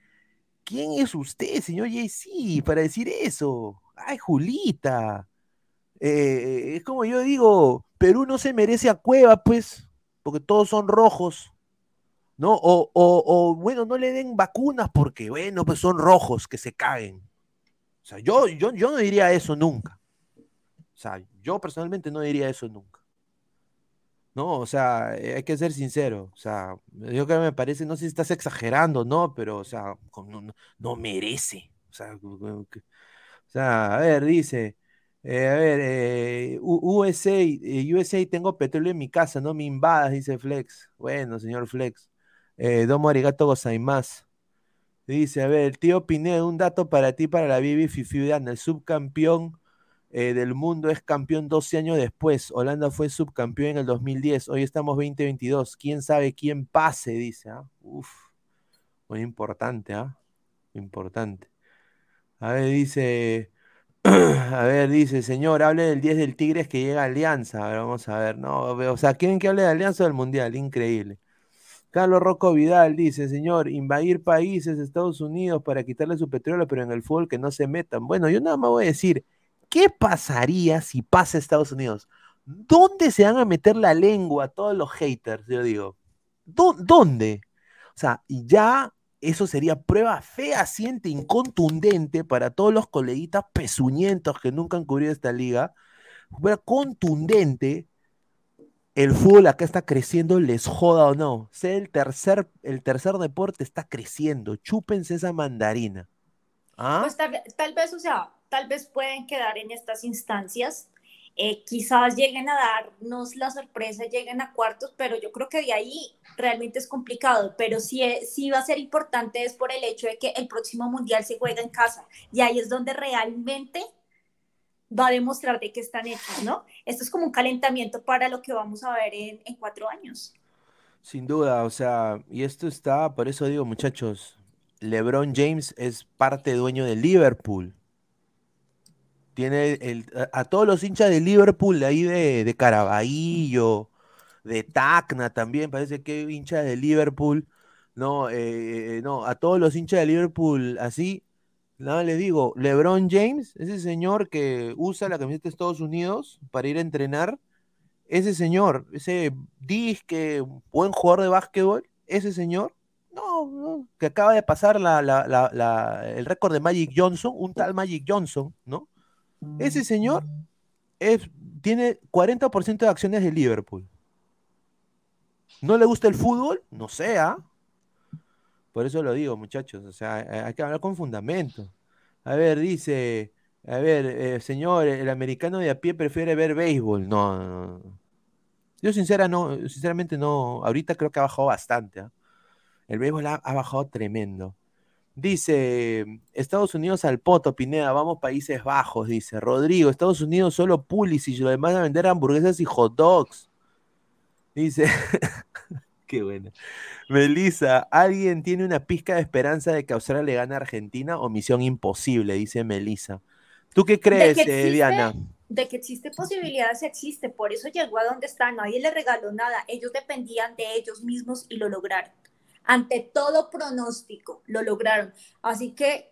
¿quién es usted, señor JC, para decir eso? Ay, Julita. Eh, es como yo digo, Perú no se merece a Cueva, pues, porque todos son rojos. ¿No? O, o, bueno, no le den vacunas porque, bueno, pues son rojos, que se caguen. O sea, yo, yo, yo no diría eso nunca. O sea, yo personalmente no diría eso nunca. No, o sea, eh, hay que ser sincero. O sea, yo creo que me parece, no sé si estás exagerando, ¿no? Pero, o sea, no, merece. O sea, o sea, a ver, dice, eh, a ver, eh, USA, USA, tengo petróleo en mi casa, no me invadas, dice Flex. Bueno, señor Flex. domo arigato gozaimasu. Dice, a ver, el tío Pineda, un dato para ti, para la Bibi Fifiudana. El subcampeón eh, del mundo es campeón 12 años después. Holanda fue subcampeón en el 2010. Hoy estamos 2022. ¿Quién sabe quién pase? Dice. ¿ah? Uf, muy importante, ¿ah? Importante. A ver, dice. A ver, dice, señor, hable del 10 del Tigres que llega a Alianza. A vamos a ver, no, o sea, ¿quieren que hable de Alianza o del Mundial? Increíble. Carlos Rocco Vidal dice, señor, invadir países, Estados Unidos para quitarle su petróleo, pero en el fútbol que no se metan. Bueno, yo nada más voy a decir, ¿qué pasaría si pasa Estados Unidos? ¿Dónde se van a meter la lengua todos los haters? Yo digo, ¿dónde? O sea, ya eso sería prueba fehaciente, incontundente para todos los coleguitas pezuñentos que nunca han cubrido esta liga. Fuera contundente el fútbol acá está creciendo, les joda o no. Sé el tercer, el tercer deporte está creciendo. Chúpense esa mandarina. ¿Ah? Pues tal, vez, o sea, tal vez pueden quedar en estas instancias. Eh, quizás lleguen a darnos la sorpresa, lleguen a cuartos, pero yo creo que de ahí realmente es complicado. Pero sí, sí va a ser importante es por el hecho de que el próximo mundial se juega en casa. Y ahí es donde realmente va a demostrar de qué están hechos, ¿no? Esto es como un calentamiento para lo que vamos a ver en, cuatro años. Sin duda, o sea, y esto está, por eso digo, muchachos, LeBron James es parte dueño de Liverpool. Tiene el, a, todos los hinchas de Liverpool, de ahí de, de Caraballo, de Tacna también, parece que hincha de Liverpool, no, eh, eh, no, a todos los hinchas de Liverpool así, Nada, les digo, LeBron James, ese señor que usa la camiseta de Estados Unidos para ir a entrenar, ese señor, ese disque buen jugador de básquetbol, ese señor No, no, que acaba de pasar la- la- la- el récord de Magic Johnson, un tal Magic Johnson, ¿no? Ese señor tiene 40% de acciones de Liverpool. ¿No le gusta el fútbol? No sea. Por eso lo digo, muchachos. O sea, hay- hay que hablar con fundamento. A ver, dice, a ver, eh, señor, el americano de a pie prefiere ver béisbol. No, no, no. Yo sincera, no, sinceramente no. Ahorita creo que ha bajado bastante. ¿ah? El béisbol ha bajado tremendo. Dice, Estados Unidos al poto, Pineda, vamos Países Bajos, dice. Rodrigo, Estados Unidos solo Pulisic, lo demás a vender hamburguesas y hot dogs. Dice, (laughs) qué bueno. Melissa, ¿alguien tiene una pizca de esperanza de que Australia le gane a Argentina o misión imposible? Dice Melissa. ¿Tú qué crees, eh, Diana? De que existe posibilidades, existe. Por eso llegó a donde está. Nadie le regaló nada. Ellos dependían de ellos mismos y lo lograron. Ante todo pronóstico, lo lograron. Así que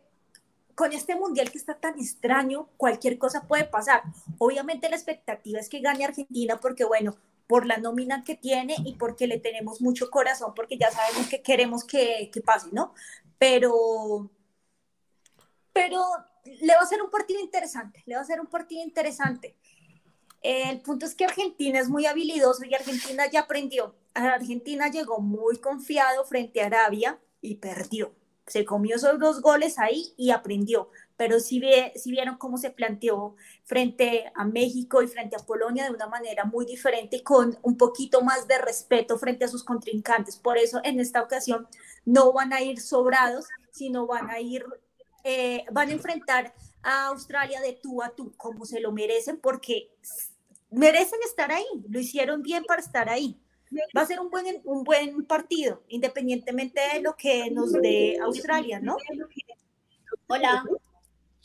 con este mundial que está tan extraño, cualquier cosa puede pasar. Obviamente la expectativa es que gane Argentina porque, bueno, por la nómina que tiene y porque le tenemos mucho corazón, porque ya sabemos que queremos que, que pase, ¿no? Pero, pero le va a ser un partido interesante, le va a ser un partido interesante. El punto es que Argentina es muy habilidoso y Argentina ya aprendió. Argentina llegó muy confiado frente a Arabia y perdió. Se comió esos dos goles ahí y aprendió. Pero si, ve, si vieron cómo se planteó frente a México y frente a Polonia de una manera muy diferente con un poquito más de respeto frente a sus contrincantes. Por eso en esta ocasión no van a ir sobrados, sino van a ir eh, van a enfrentar a Australia de tú a tú, como se lo merecen, porque merecen estar ahí, lo hicieron bien para estar ahí. Va a ser un buen, un buen partido, independientemente de lo que nos dé Australia, ¿no? Hola.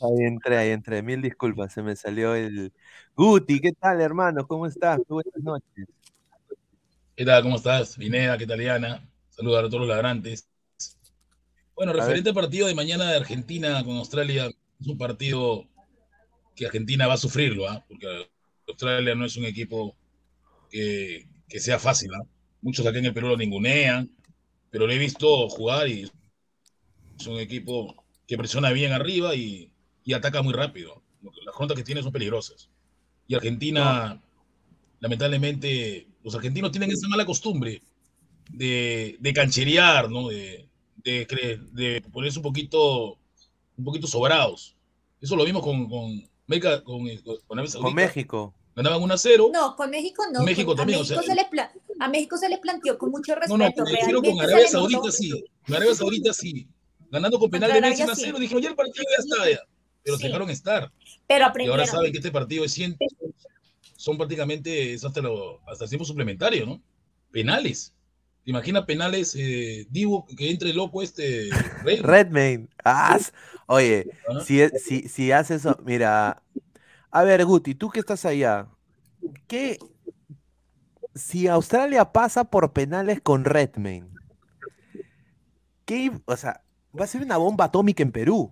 Ahí entré, ahí entré. Mil disculpas, se me salió el. Guti, ¿qué tal, hermano? ¿Cómo estás? Buenas noches. ¿Qué tal? ¿Cómo estás? Vineda, ¿qué tal, Diana? Saludos a todos los ladrantes. Bueno, referente al partido de mañana de Argentina con Australia, es un partido que Argentina va a sufrirlo, ¿ah? porque Australia no es un equipo que, que sea fácil. ¿ah? Muchos aquí en el Perú lo ningunean, pero lo he visto jugar y es un equipo que presiona bien arriba y, y ataca muy rápido. Las contas que tiene son peligrosas. Y Argentina, lamentablemente, los argentinos tienen esa mala costumbre de, de cancherear, ¿no? De, de, de ponerse un poquito, un poquito sobrados. Eso lo vimos con, con, con, con. México. Ganaban 1 a 0. No, con México no. México con- también, a, o sea, México se le pla- a México se le planteó con mucho No, respeto. no, pero refiero con Arabia Saudita sí. Con Arabia Saudita sí. Ganando con penal de Messi 1 a Arabia, 0. sí. Dijeron, ya el partido ya está. Ya. Pero Sí. se dejaron estar. Pero Y aprendieron. ahora saben que este partido es 100. Son prácticamente es hasta, lo, hasta el tiempo suplementario, ¿no? Penales. ¿Te imaginas penales, eh, Divo, que entre loco este Rey? Redmayne. Ah, oye, ¿Ah? si, si, si haces eso, mira. A ver, Guti, tú que estás allá, ¿qué? Si Australia pasa por penales con Redmayne, ¿qué? O sea, va a ser una bomba atómica en Perú.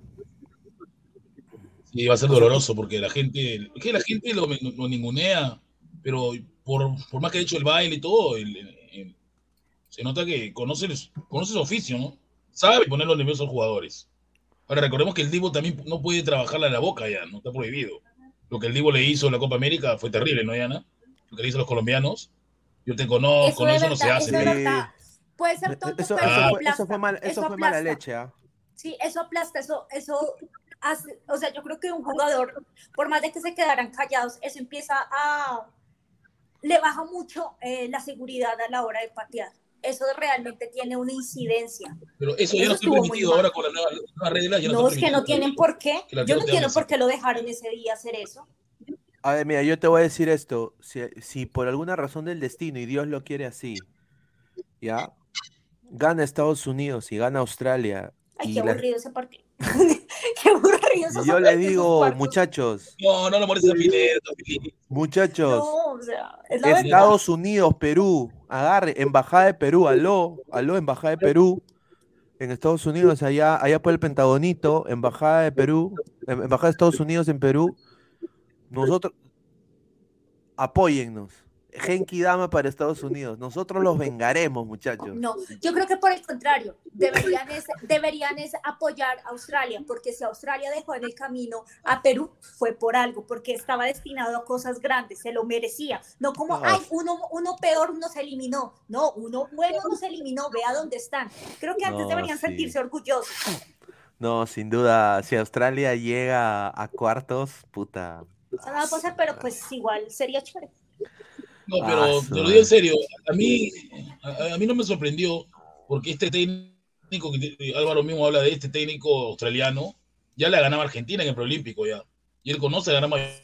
Sí, va a ser doloroso porque la gente, que la gente lo, ningunea, pero por, por más que ha hecho el baile y todo, el- se nota que conoce, conoce su oficio, ¿no? Sabe poner los nerviosos a los jugadores. Ahora, recordemos que el Divo también no puede trabajarla en la boca ya, no está prohibido. Lo que el Divo le hizo en la Copa América fue terrible, ¿no, Diana? Lo que le hizo a los colombianos. Yo te conozco, no, de eso no se verdad, hace. eso de Sí. verdad. Puede ser tonto, Eso, pero eso eso fue, eso aplasta. fue mal- eso Eso fue mala aplasta. leche, ¿ah? Sí, eso aplasta, eso, eso hace, o sea, yo creo que un jugador, por más de que se quedaran callados, eso empieza a, le baja mucho eh, la seguridad a la hora de patear. Eso realmente tiene una incidencia. Pero eso ya Eso no está permitido ahora con la nueva, la nueva regla. Ya no, es que no tienen por qué. La Yo no entiendo por qué lo dejaron ese día hacer eso. A ver, mira, yo te voy a decir esto. Si, si por alguna razón del destino y Dios lo quiere así, ¿ya? Gana Estados Unidos y gana Australia. Ay, y qué la- aburrido ese partido. (laughs) qué yo le digo, muchachos, No, no lo molestes a Pineda, muchachos, No, o sea, es la verdad. Estados Unidos, Perú, agarre, Embajada de Perú, aló, aló, Embajada de Perú, en Estados Unidos, allá, allá por el Pentagonito, Embajada de Perú, em- Embajada de Estados Unidos en Perú, nosotros, apóyennos. Genki Dama para Estados Unidos. Nosotros los vengaremos, muchachos. No, yo creo que por el contrario, deberían es, deberían es apoyar a Australia, porque si Australia dejó en el camino a Perú, fue por algo, porque estaba destinado a cosas grandes, se lo merecía. No como, No. ay, uno, uno peor no se eliminó. No, uno bueno no se eliminó, vea dónde están. Creo que antes No, deberían sí. sentirse orgullosos. No, sin duda, si Australia llega a cuartos, puta. No va a pasar, pero pues igual sería chévere. No, pero Ah, te lo digo en serio, a mí, a, a mí no me sorprendió, porque este técnico, que Álvaro mismo habla de este técnico australiano, ya le ganaba a Argentina en el preolímpico ya. Y él conoce a la gran mayoría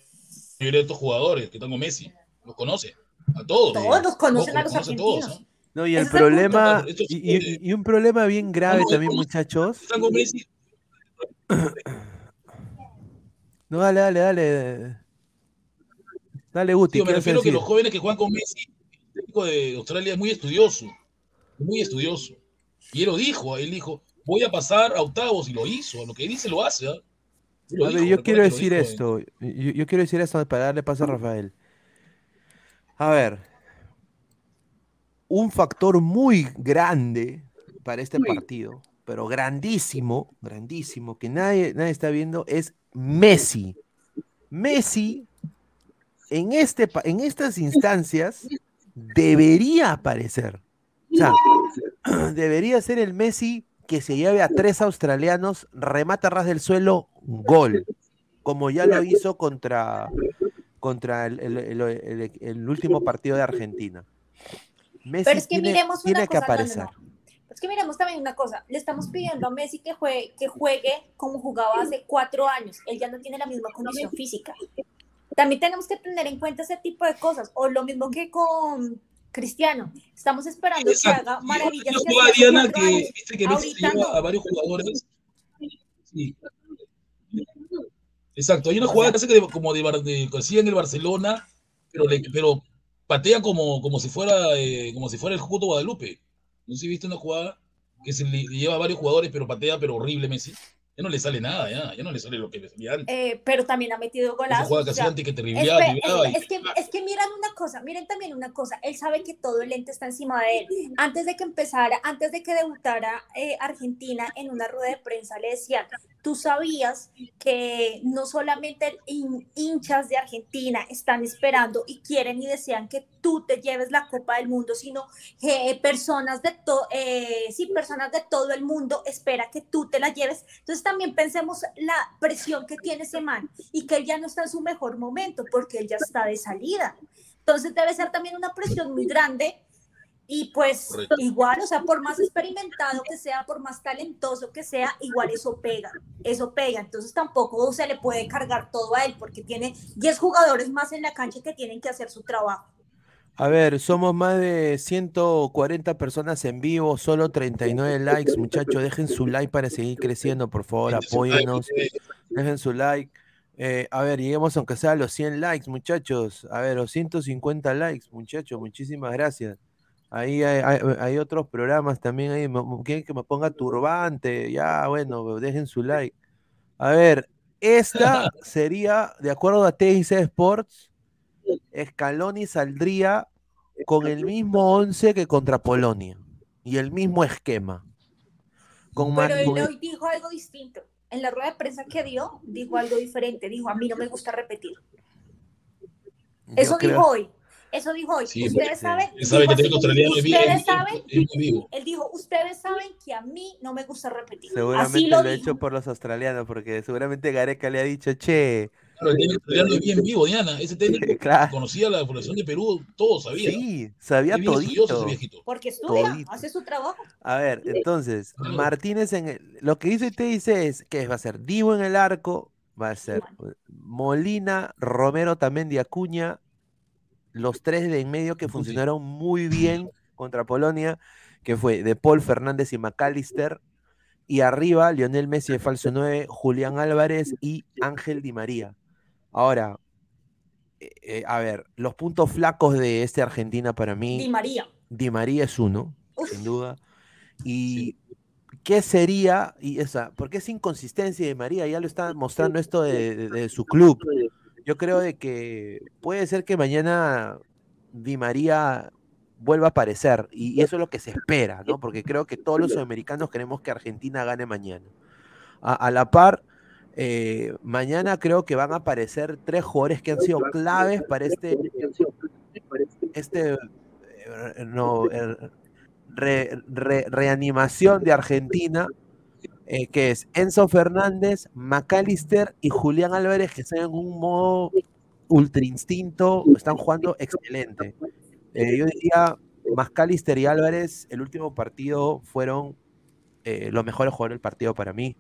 de estos jugadores que están con Messi, los conoce, a todos. Todos los conocen a los conoce a todos, argentinos. ¿no? Y el problema. Esto y, un problema bien grave No, no, también, muchachos. Están con Messi, (coughs) No, dale, dale, dale. Dale, Guti, Tío, me ¿qué vas a refiero que los jóvenes que juegan con Messi, el técnico de Australia es muy estudioso, muy estudioso. Y él lo dijo, él dijo, voy a pasar a octavos y lo hizo, lo que dice lo hace. ¿ah? Lo A ver, dijo, yo quiero decir dijo esto. Yo, yo quiero decir esto para darle paso a Rafael. A ver, un factor muy grande para este partido, pero grandísimo, grandísimo, que nadie, nadie está viendo, es Messi. Messi, en, este, en estas instancias, debería aparecer. O sea, (clears throat) debería ser el Messi que se lleve a tres australianos, remata a ras del suelo, gol. Como ya lo hizo contra, contra el, el- el- el- el último partido de Argentina. Messi Pero es que tiene, miremos una que cosa, no, no, aparecer. no. Es que miremos también una cosa, le estamos pidiendo a Messi que juegue, que juegue como jugaba hace cuatro años, él ya no tiene la misma condición física. También tenemos que tener en cuenta ese tipo de cosas, o lo mismo que con Cristiano, estamos esperando que Exacto. haga Y maravillas. Que jugada, hacía hace Diana, que viste que Messi se lleva no. a varios jugadores. Sí. Exacto, hay una jugada que hace que de- como de, Bar- de que hacía en el Barcelona, pero, le- pero patea como, como si fuera eh, como si fuera el Justo Guadalupe. No sé si viste una jugada que se le, le lleva a varios jugadores, pero patea, pero horrible Messi. Ya no le sale nada, ya, ya no le sale lo que le salía antes. Eh, pero también ha metido golazos. jugada que o sea, antes que te y- es, es que, es que miran una cosa, miren también una cosa, él sabe que todo el ente está encima de él. Antes de que empezara, antes de que debutara eh, Argentina en una rueda de prensa, le decían, tú sabías que no solamente hin- hinchas de Argentina están esperando y quieren y desean que tú te lleves la Copa del Mundo, sino que personas de todo, sí, personas de todo el mundo espera que tú te la lleves. Entonces también pensemos la presión que tiene ese man y que él ya no está en su mejor momento porque él ya está de salida. Entonces debe ser también una presión muy grande y pues Correcto. igual, o sea, por más experimentado que sea, por más talentoso que sea, igual eso pega, eso pega. Entonces tampoco se le puede cargar todo a él porque tiene 10 jugadores más en la cancha que tienen que hacer su trabajo. A ver, somos más de 140 personas en vivo, solo 39 likes, muchachos. Dejen su like para seguir creciendo, por favor, eh, Dejen su like. Eh, a ver, lleguemos aunque sea a los 100 likes, muchachos. A ver, los 150 likes, muchachos. Muchísimas gracias. Ahí hay, hay- hay otros programas también. Ahí quieren que me ponga turbante. Ya, bueno, dejen su like. A ver, esta (laughs) sería, de acuerdo a TIC Sports, Scaloni saldría con el mismo 11 que contra Polonia. Y el mismo esquema. Con Pero él hoy dijo algo distinto. En la rueda de prensa que dio, dijo algo diferente. Dijo, a mí no me gusta repetir. Eso creo- dijo hoy. Eso dijo hoy. Sí, ustedes saben, él sabe dijo que australiano ustedes es- saben, él dijo, ustedes saben que a mí no me gusta repetir. Seguramente así lo, lo he hecho por los australianos, porque seguramente Gareca le ha dicho, che, Claro, el australiano es bien vivo, Diana. Ese (laughs) técnico Claro. conocía la población de Perú, todo sabía. sí, sabía todito. viejito. Porque estudia, Todito. hace su trabajo. A ver, entonces, Martínez en el- lo que dice te dice es que va a ser Divo en el arco, va a ser Molina, Romero también de Acuña, los tres de en medio que funcionaron muy bien contra Polonia, que fue de Paul Fernández y McAllister, y arriba Lionel Messi de falso 9, Julián Álvarez y Ángel Di María. Ahora, eh, eh, a ver, los puntos flacos de este Argentina para mí. Di María. Di María es uno, Uf. sin duda. Y qué sería, y esa, porque es inconsistencia de María, ya lo está mostrando esto de, de- de su club. Yo creo de que puede ser que mañana Di María vuelva a aparecer. Y, eso es lo que se espera, ¿no? Porque creo que todos los sudamericanos queremos que Argentina gane mañana. A, la par, eh, mañana creo que van a aparecer tres jugadores que han sido claves para este, este eh, no, reanimación de Argentina, eh, que es Enzo Fernández, McAllister y Julián Álvarez, que están en un modo ultra instinto, están jugando excelente. Eh, yo diría, McAllister y Álvarez, el último partido fueron eh, los mejores jugadores del partido para mí.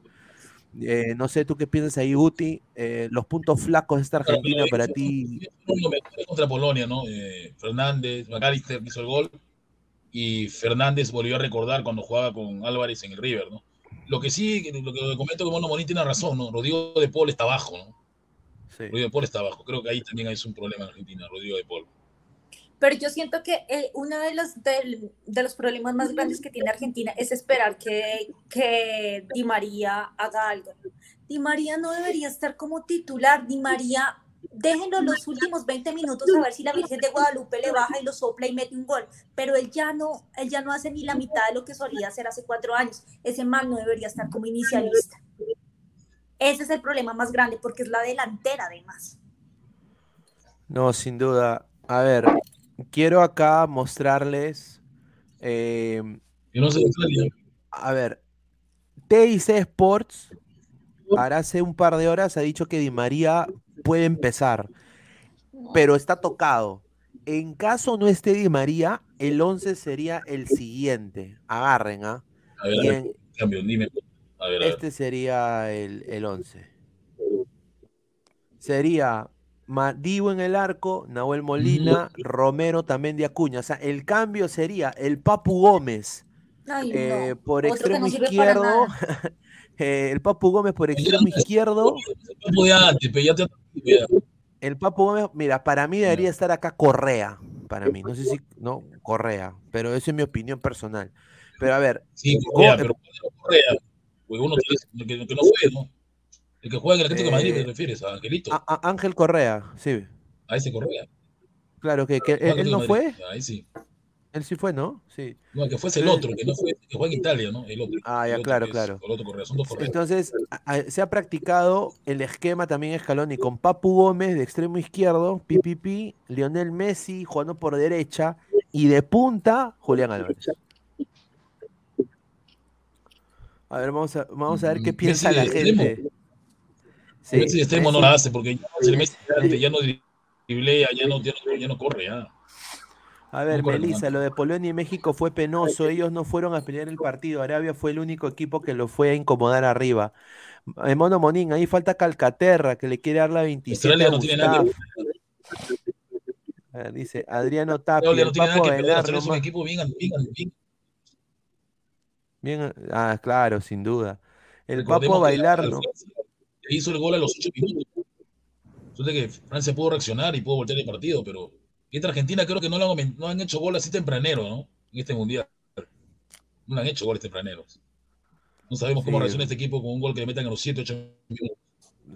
Eh, no sé tú qué piensas ahí, Guti. los puntos flacos de esta Argentina para ti. Contra Polonia, ¿no? Fernández, McAllister hizo el gol y Fernández volvió a recordar cuando jugaba con Álvarez en el River, ¿no? Lo que sí, lo que comento que Mono Monín tiene razón, ¿no? Rodrigo de Paul está abajo, ¿no? Rodrigo de Paul está abajo. Creo que ahí también hay un problema en Argentina, Rodrigo de Paul. Pero yo siento que eh, uno de los, de, los problemas más grandes que tiene Argentina es esperar que, que Di María haga algo. Di María no debería estar como titular. Di María, déjenlo los últimos 20 minutos a ver si la Virgen de Guadalupe le baja y lo sopla y mete un gol. Pero él ya no, él ya no hace ni la mitad de lo que solía hacer hace cuatro años. Ese mal no debería estar como inicialista. Ese es el problema más grande porque es la delantera además. No, sin duda. A ver, quiero acá mostrarles. Em, no sé a ver, TIC Sports, ahora hace un par de horas, ha dicho que Di María puede empezar, pero está tocado. En caso no esté Di María, el 11 sería el siguiente. Agarren, ¿ah? A ver, cambio, dime. este sería el, el 11. Sería Divo en el arco, Nahuel Molina, Romero también de Acuña. O sea, el cambio sería el Papu Gómez eh, por extremo izquierdo. (laughs) Eh, el Papu Gómez por extremo izquierdo. El Papu Gómez, mira, para mí debería estar acá Correa. Para mí, no sé si, no, Correa, pero esa es mi opinión personal. Pero a ver. Sí, Correa, pero Correa, pues uno que, que no fue, ¿no? El que juega en el Atlético de Madrid, ¿me eh, refieres? A Angelito. A, Ángel Correa, sí. A ese Correa. Claro, que, que él, no fue. Ahí sí. Él sí fue, ¿no? Sí. No, que fuese el otro, que no fue, que juega en Italia, ¿no? El otro. Ah, ya, claro, claro. El otro Correa, son dos Correa. Entonces, se ha practicado el esquema también Escaloni con Papu Gómez de extremo izquierdo, Pipipi, Lionel Messi jugando por derecha y de punta Julián Álvarez. A ver, vamos a, vamos a ver qué mm, piensa la gente. Sí, Messi extremo no la hace porque ya, el Messi ya no driblea, ya no, ya no, corre. Ya. A ver, Melissa, lo de Polonia y México fue penoso. Ellos no fueron a pelear el partido. Arabia fue el único equipo que lo fue a incomodar arriba. Eh, Mono Monín, ahí falta Calcaterra, que le quiere dar la 27 a no tiene nada Dice Adriano Tapia, no, el Papo Velar, es un equipo bien, bien, bien. bien. Ah, claro, sin duda. El Papo a bailar, ¿no? hizo el gol a los 8 minutos. Entonces que Francia pudo reaccionar y pudo voltear el partido, pero esta Argentina creo que no, lo han, no han hecho gol así tempranero, ¿no? En este mundial. No han hecho goles tempraneros. No sabemos cómo reacciona este equipo con un gol que le metan a los 7, 8 minutos.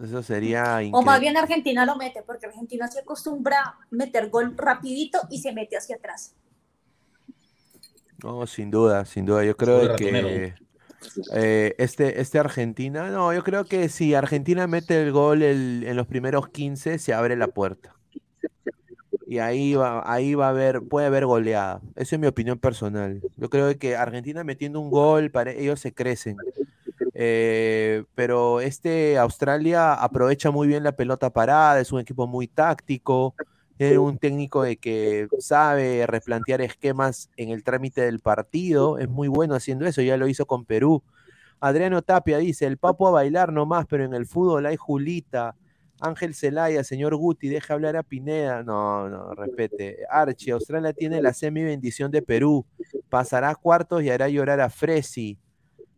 Eso sería O más bien Argentina lo mete, porque Argentina se acostumbra a meter gol rapidito y se mete hacia atrás. No, sin duda, sin duda. Yo creo que eh, este, este Argentina, no, yo creo que si Argentina mete el gol en los primeros 15, se abre la puerta. Y ahí va, ahí va a haber, puede haber goleada. Esa es mi opinión personal. Yo creo que Argentina metiendo un gol, para ellos se crecen. Eh, pero este Australia aprovecha muy bien la pelota parada, es un equipo muy táctico. Es un técnico de que sabe replantear esquemas en el trámite del partido. Es muy bueno haciendo eso, ya lo hizo con Perú. Adriano Tapia dice, el papo a bailar nomás, pero en el fútbol hay Julita. Ángel Zelaya, señor Guti, deja hablar a Pineda. No, no, respete. Archie, Australia tiene la semi bendición de Perú. Pasará cuartos y hará llorar a Fresi.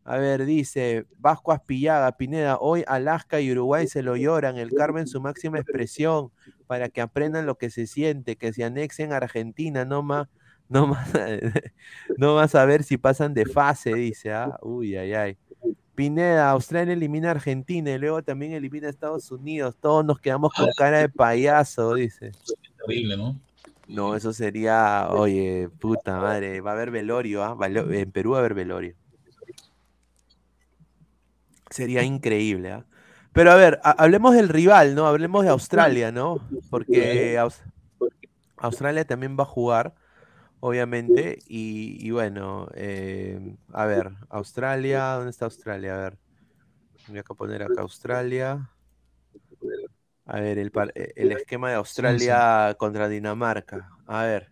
A ver, dice Vasco Aspillaga, Pineda, hoy Alaska y Uruguay se lo lloran, el Carmen su máxima expresión, para que aprendan lo que se siente, que se anexen a Argentina, no más, no más, (laughs) no más a ver si pasan de fase, dice, ¿ah? Uy, ay, ay. Pineda, Australia elimina a Argentina y luego también elimina a Estados Unidos, todos nos quedamos con cara de payaso, dice. Terrible, ¿no? No, eso sería, oye, puta madre, va a haber velorio, ¿ah? En Perú va a haber velorio. Sería increíble, ¿ah? Pero a ver, ha- hablemos del rival, ¿no? Hablemos de Australia, ¿no? Porque Aus- Australia también va a jugar, obviamente, y, y bueno, eh, a ver, Australia, ¿dónde está Australia? A ver, voy a poner acá Australia. A ver, el, eh, el esquema de Australia contra Dinamarca. A ver.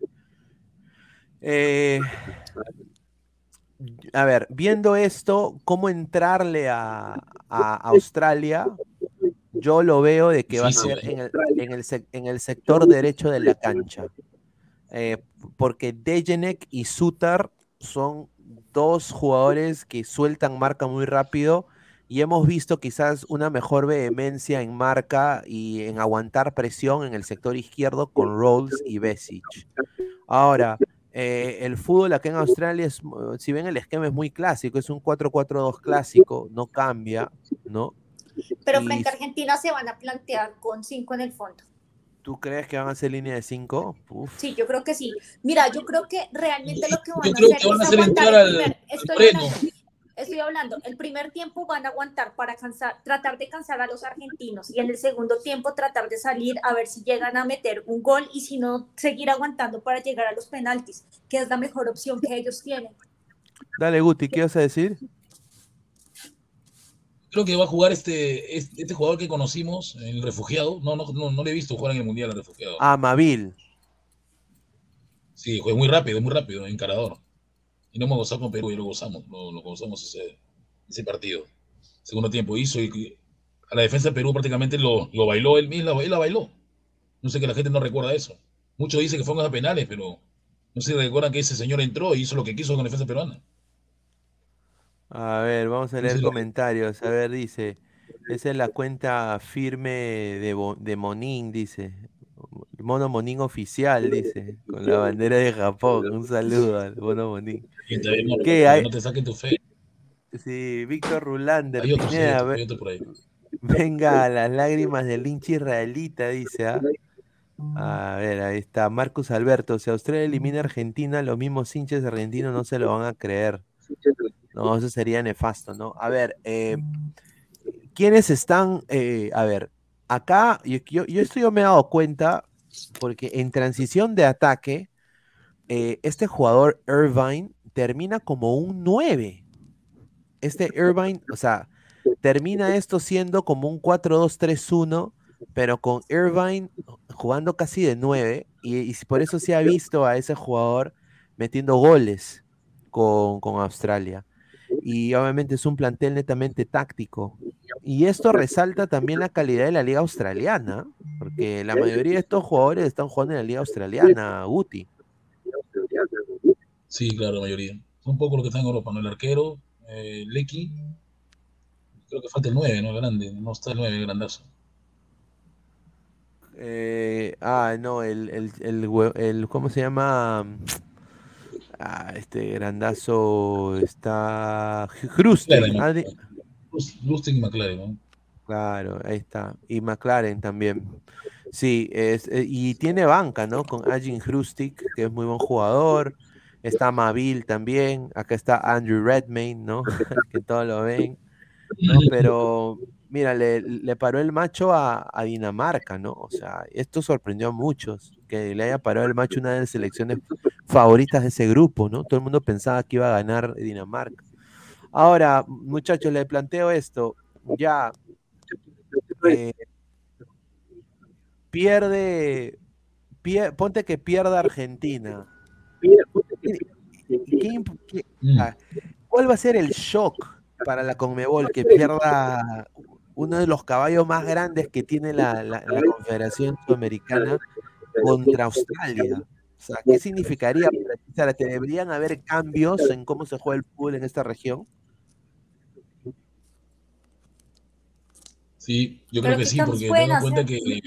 Eh, a ver, viendo esto, cómo entrarle a, a Australia, yo lo veo de que va a ser en el, en el sec- en el sector derecho de la cancha. Eh, porque Dejenek y Sutar son dos jugadores que sueltan marca muy rápido y hemos visto quizás una mejor vehemencia en marca y en aguantar presión en el sector izquierdo con Rolls y Besic. Ahora, eh, el fútbol acá en Australia, es, mu- si bien el esquema es muy clásico, es un 4-4-2 clásico, no cambia, ¿no? Pero Y- frente a Argentina se van a plantear con cinco en el fondo. ¿Tú crees que van a hacer línea de 5? Sí, yo creo que sí. Mira, yo creo que realmente lo que van Yo a creo hacer que van a es aguantar el primer. al Estoy hablando, estoy hablando. El primer tiempo van a aguantar para cansar, tratar de cansar a los argentinos y en el segundo tiempo tratar de salir a ver si llegan a meter un gol y si no, seguir aguantando para llegar a los penaltis, que es la mejor opción que ellos tienen. Dale, Guti, ¿qué vas a decir? Creo que va a jugar este, este, este jugador que conocimos, el refugiado. No, no, no, no le he visto jugar en el Mundial al refugiado. Ah, Mabil. Sí, juega muy rápido, muy rápido, encarador. Y no hemos gozado con Perú, y lo gozamos, lo, lo gozamos ese, ese partido. Segundo tiempo hizo y a la defensa de Perú prácticamente lo, lo bailó él mismo, él la bailó. No sé que la gente no recuerda eso. Muchos dicen que fueron a penales, pero no sé si recuerdan que ese señor entró y hizo lo que quiso con la defensa peruana. A ver, vamos a leer comentarios. A (laughs) ver, dice, esa es la cuenta firme de, Bo- de Monín, dice. Mono Monín oficial, dice, con la bandera de Japón. Un saludo al Mono Monín. Y ¿Qué hay? no te saquen tu fe. Sí, Víctor Rulander, Hay otros, hay Pineda, hay por ahí. venga las lágrimas del hincha israelita, dice. ¿ah? A ver, ahí está. Marcus Alberto, si Australia elimina a Argentina, los mismos hinchas argentinos no se lo van a creer. No, eso sería nefasto, ¿no? A ver, eh, ¿quiénes están? eh, a ver, acá, yo, yo, yo yo me he dado cuenta, porque en transición de ataque, eh, este jugador Irvine termina como un 9. Este Irvine, o sea, termina esto siendo como un 4-2-3-1, pero con Irvine jugando casi de 9, y, y por eso se ha visto a ese jugador metiendo goles con, con Australia. Y obviamente es un plantel netamente táctico. Y esto resalta también la calidad de la liga australiana, porque la mayoría de estos jugadores están jugando en la liga australiana, Guti. Sí, claro, la mayoría. Son pocos los que están en Europa, ¿no? El arquero, eh, Lecky, creo que falta el 9, ¿no? El grande, no está el 9, el grandazo. Eh, ah, no, el, el, el- ¿cómo se llama? Ah, este grandazo está Hrusting, McLaren, di- Lust- Lustig y McLaren, ¿no? Claro, ahí está. Y McLaren también. Sí, es, eh, y tiene banca, ¿no? Con Ajin Hrustic, que es muy buen jugador. Está Mabil también. Acá está Andrew Redmayne, ¿no? (laughs) que todos lo ven. ¿no? Pero mira, le, le paró el macho a, a Dinamarca, ¿no? O sea, esto sorprendió a muchos, que le haya parado el macho una de las selecciones favoritas de ese grupo, ¿no? Todo el mundo pensaba que iba a ganar Dinamarca. Ahora, muchachos, le planteo esto. Ya eh, pierde, pie- ponte que pierda Argentina. ¿Qué- qué imp- qué- Mm. ah, ¿Cuál va a ser el shock para la Conmebol que pierda uno de los caballos más grandes que tiene la, la- la Confederación Sudamericana contra Australia? O sea, ¿qué significaría? para ti? O sea, ¿te ¿Deberían haber cambios en cómo se juega el fútbol en esta región? Sí, yo creo que ¿qué sí, porque pueden ten en cuenta que.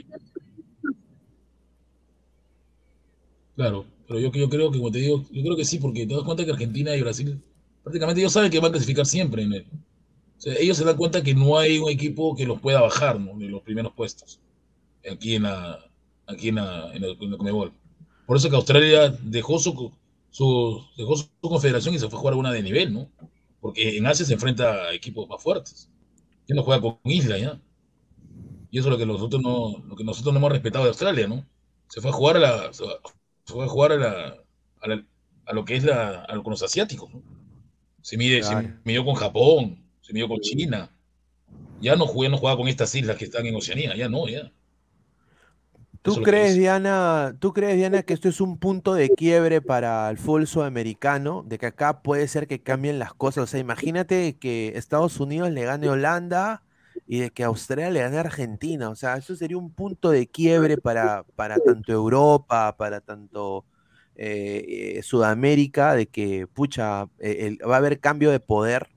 Claro, pero yo, yo creo que, como te digo, yo creo que sí, porque te das cuenta que Argentina y Brasil prácticamente ellos saben que van a clasificar siempre en el. Sea, ellos se dan cuenta que no hay un equipo que los pueda bajar ¿no? de los primeros puestos aquí en la, aquí en la, en el, en. Por eso que Australia dejó su, su, dejó su confederación y se fue a jugar una de nivel, ¿no? Porque en Asia se enfrenta a equipos más fuertes. ¿Quién no juega con Isla ya? Y eso es lo que nosotros no, lo que nosotros no hemos respetado de Australia, ¿no? Se fue a jugar a la, se fue a jugar a la, a, lo que es la, a lo, con los asiáticos, ¿no? Se mide, se midió con Japón, con China. Ya no juega, no juega con estas islas que están en Oceanía, ya no, ya. ¿Tú crees, Diana, ¿Tú crees, Diana, que esto es un punto de quiebre para el fútbol sudamericano? De que acá puede ser que cambien las cosas. O sea, imagínate que Estados Unidos le gane a Holanda y de que Australia le gane a Argentina. O sea, eso sería un punto de quiebre para, para tanto Europa, para tanto eh, eh, Sudamérica, de que, pucha, eh, va a haber cambio de poder.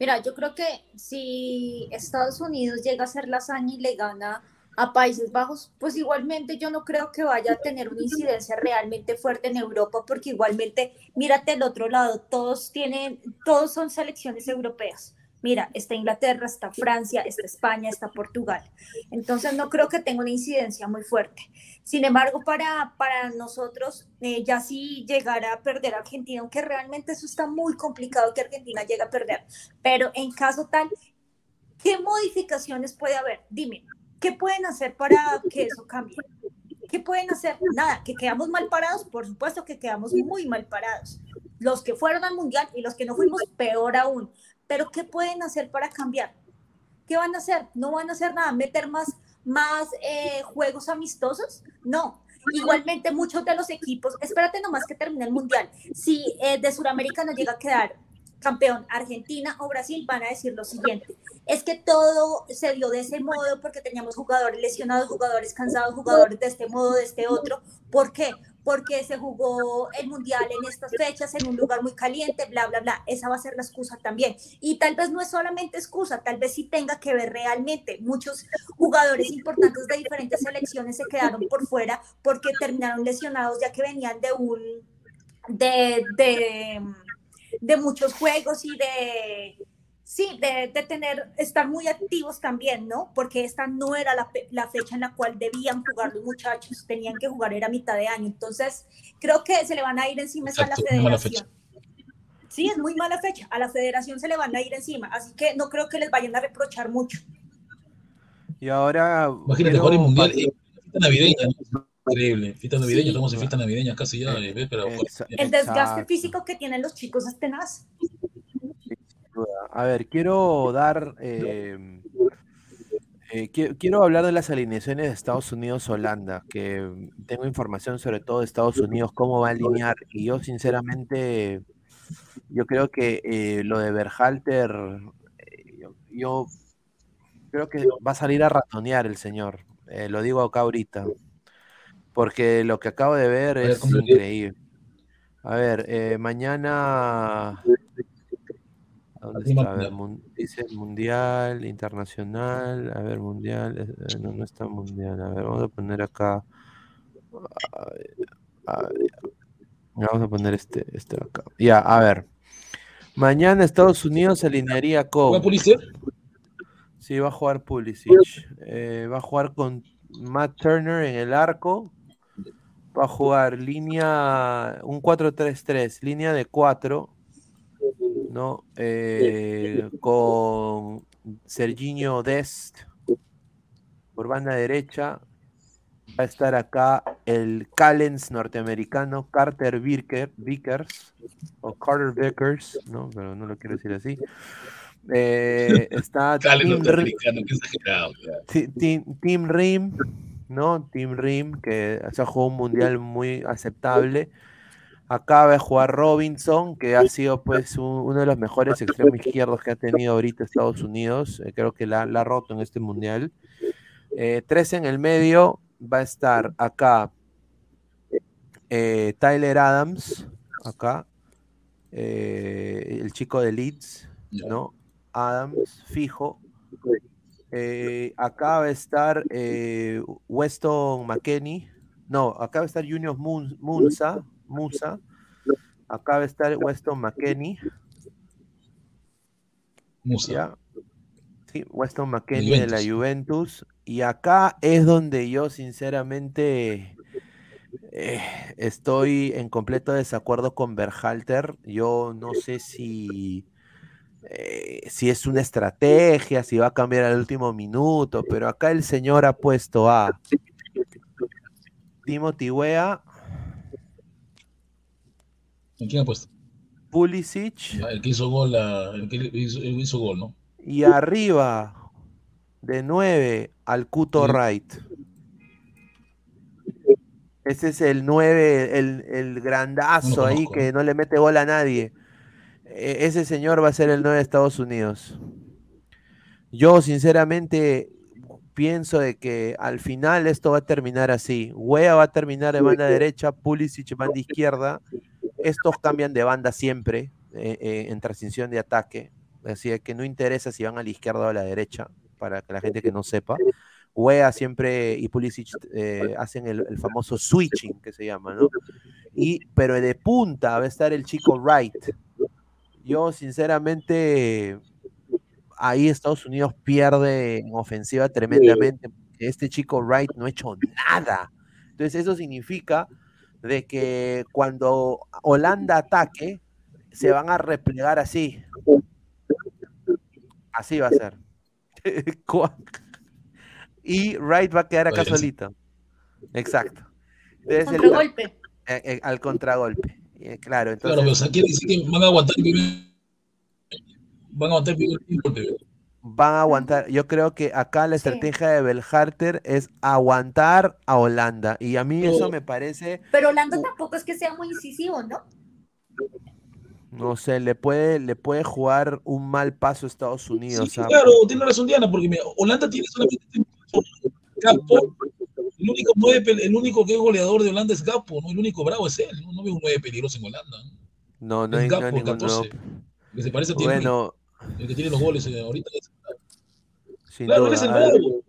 Mira, yo creo que si Estados Unidos llega a hacer la hazaña y le gana a Países Bajos, pues igualmente yo no creo que vaya a tener una incidencia realmente fuerte en Europa, porque igualmente, mírate el otro lado, todos tienen, todos son selecciones europeas. Mira, está Inglaterra, está Francia, está España, está Portugal. Entonces no creo que tenga una incidencia muy fuerte. Sin embargo, para, para nosotros, eh, ya si llegara a perder Argentina, aunque realmente eso está muy complicado que Argentina llegue a perder, pero en caso tal, ¿qué modificaciones puede haber? Dime, ¿Qué pueden hacer para que eso cambie? ¿Qué pueden hacer? Nada, que quedamos mal parados, por supuesto que quedamos muy mal parados. Los que fueron al mundial y los que no fuimos, peor aún. Pero ¿qué pueden hacer para cambiar? ¿Qué van a hacer? No van a hacer nada, meter más, más eh, juegos amistosos. No, Igualmente, muchos de los equipos, espérate nomás que termine el mundial. Si eh, de Sudamérica no llega a quedar campeón Argentina o Brasil, van a decir lo siguiente es que todo se dio de ese modo porque teníamos jugadores lesionados, jugadores cansados, jugadores de este modo, de este otro. ¿Por qué? Porque se jugó el mundial en estas fechas, en un lugar muy caliente, bla, bla, bla. Esa va a ser la excusa también. Y tal vez no es solamente excusa, tal vez sí tenga que ver realmente. Muchos jugadores importantes de diferentes selecciones se quedaron por fuera porque terminaron lesionados ya que venían de un, de, de, de muchos juegos y de sí, de, tener, estar muy activos también, ¿no? Porque esta no era la, la, fecha en la cual debían jugar los muchachos, tenían que jugar, era mitad de año. Entonces, creo que se le van a ir encima a la federación. Sí, es muy mala fecha. A la federación se le van a ir encima, así que no creo que les vayan a reprochar mucho. Y ahora. Imagínate jugar el mundial navideña, Increíble. Fiesta navideña, estamos en fiesta navideña casi ya. Eh, pero, el desgaste físico que tienen los chicos es tenaz. A ver, quiero dar. Em, eh, quiero, hablar de las alineaciones de Estados Unidos-Holanda, que tengo información sobre todo de Estados Unidos, cómo va a alinear. Y yo, sinceramente, yo creo que eh, lo de Berhalter, eh, yo, creo que va a salir a ratonear el señor. lo digo acá ahorita. Porque lo que acabo de ver es increíble. A ver, mañana ¿Dónde está? A ver, dice mundial, internacional. A ver, mundial. Eh, no, no está mundial. A ver, vamos a poner acá. vamos a poner este, este acá. Ya, a ver. Mañana Estados Unidos se alinearía con. ¿Va Pulisic? Sí, va a jugar Pulisic. Eh, va a jugar con Matt Turner en el arco. Va a jugar línea. Un 4-3-3, línea de 4 ¿no? Eh, con Serginho Dest por banda derecha. Va a estar acá el Callens norteamericano Carter Vickers o Carter Vickers, ¿no? Pero no lo quiero decir así. Eh, está Tim, Tim, Rim, ¿no? Tim Rim, que se ha jugado un mundial muy aceptable. Acaba de jugar Robinson, que ha sido pues uno de los mejores extremos izquierdos que ha tenido ahorita Estados Unidos. Eh, creo que la, ha roto en este mundial. Eh, tres en el medio va a estar acá eh, Tyler Adams, acá, el chico de Leeds, ¿no? Adams, fijo. Acá va a estar Weston McKenney, no, acá va a estar Junior Munza, Musa. Acá va a estar Weston McKenney. Musa. Sí, Weston McKenney de la Juventus. Y acá es donde yo, sinceramente, Eh, estoy en completo desacuerdo con Berhalter. Yo no sé si, eh, si es una estrategia, si va a cambiar al último minuto, pero acá el señor ha puesto a Timothy Wea. ¿En quién ha puesto? Pulisic. El que hizo gol, el que hizo, gol, ¿no? Y arriba, de 9, al Cuto Wright. Ese es el 9, el, grandazo ahí que no le mete gol a nadie. E, ese señor va a ser el 9 de Estados Unidos. Yo, sinceramente, pienso de que al final esto va a terminar así. Wea va a terminar de banda derecha, Pulisic banda izquierda. Estos cambian de banda siempre eh, eh, en transición de ataque. Así que no interesa si van a la izquierda o a la derecha, para que la gente que no sepa. Wea siempre y Pulisic eh, hacen el, famoso switching que se llama, ¿no? Y, pero de punta va a estar el chico Wright. Yo, sinceramente, ahí Estados Unidos pierde en ofensiva tremendamente. Este chico Wright no ha hecho nada. Entonces, eso significa de que cuando Holanda ataque, se van a replegar así. Así va a ser. (laughs) y Wright va a quedar acá solito. Exacto. contragolpe. Eh, eh, al contragolpe. Eh, claro, entonces. Claro, pero o sea, quiere decir que van a aguantar Van a aguantar Van a aguantar. Yo creo que acá la estrategia de Belharter es aguantar a Holanda. Y a mí eso me parece. Pero Holanda tampoco es que sea muy incisivo, ¿no? No sé, le puede, le puede jugar un mal paso a Estados Unidos. Sí, claro, tiene razón Diana, porque Holanda tiene solamente Gapo. El único, el único que es goleador de Holanda es Gapo, ¿no? El único bravo es él. No, veo un nueve peligroso en Holanda. No, no, hay, Gapo, ningún, Que se parece a Bueno. El que tiene los goles eh, ahorita es sin duda, es el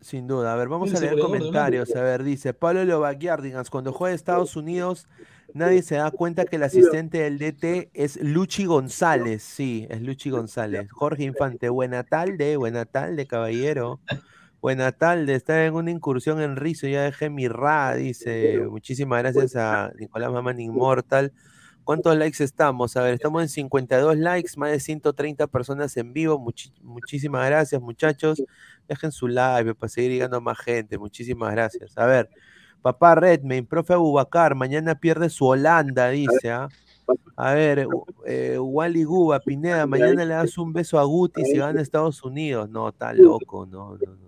Sin duda. A ver, vamos a leer comentarios. A ver, dice Pablo Lovaguiardigans, cuando juega Estados Unidos Nadie se da cuenta que el asistente del DT es Luchi González. Sí, es Luchi González. Jorge Infante, buena tarde, buena tarde, caballero. Buena tarde, está en una incursión en Rizo, ya dejé mi ra, dice. Muchísimas gracias a Nicolás Mamán Inmortal. ¿Cuántos likes estamos? A ver, estamos en 52 likes, más de 130 personas en vivo. muchísimas gracias, muchachos. Dejen su like para seguir llegando a más gente. Muchísimas gracias. A ver, Papá Redmayne, profe Abubacar, mañana pierde su Holanda, dice. ¿ah? A ver, eh, Wally Guba, Pineda, mañana le das un beso a Guti si van a Estados Unidos. No, está loco, no, no, no.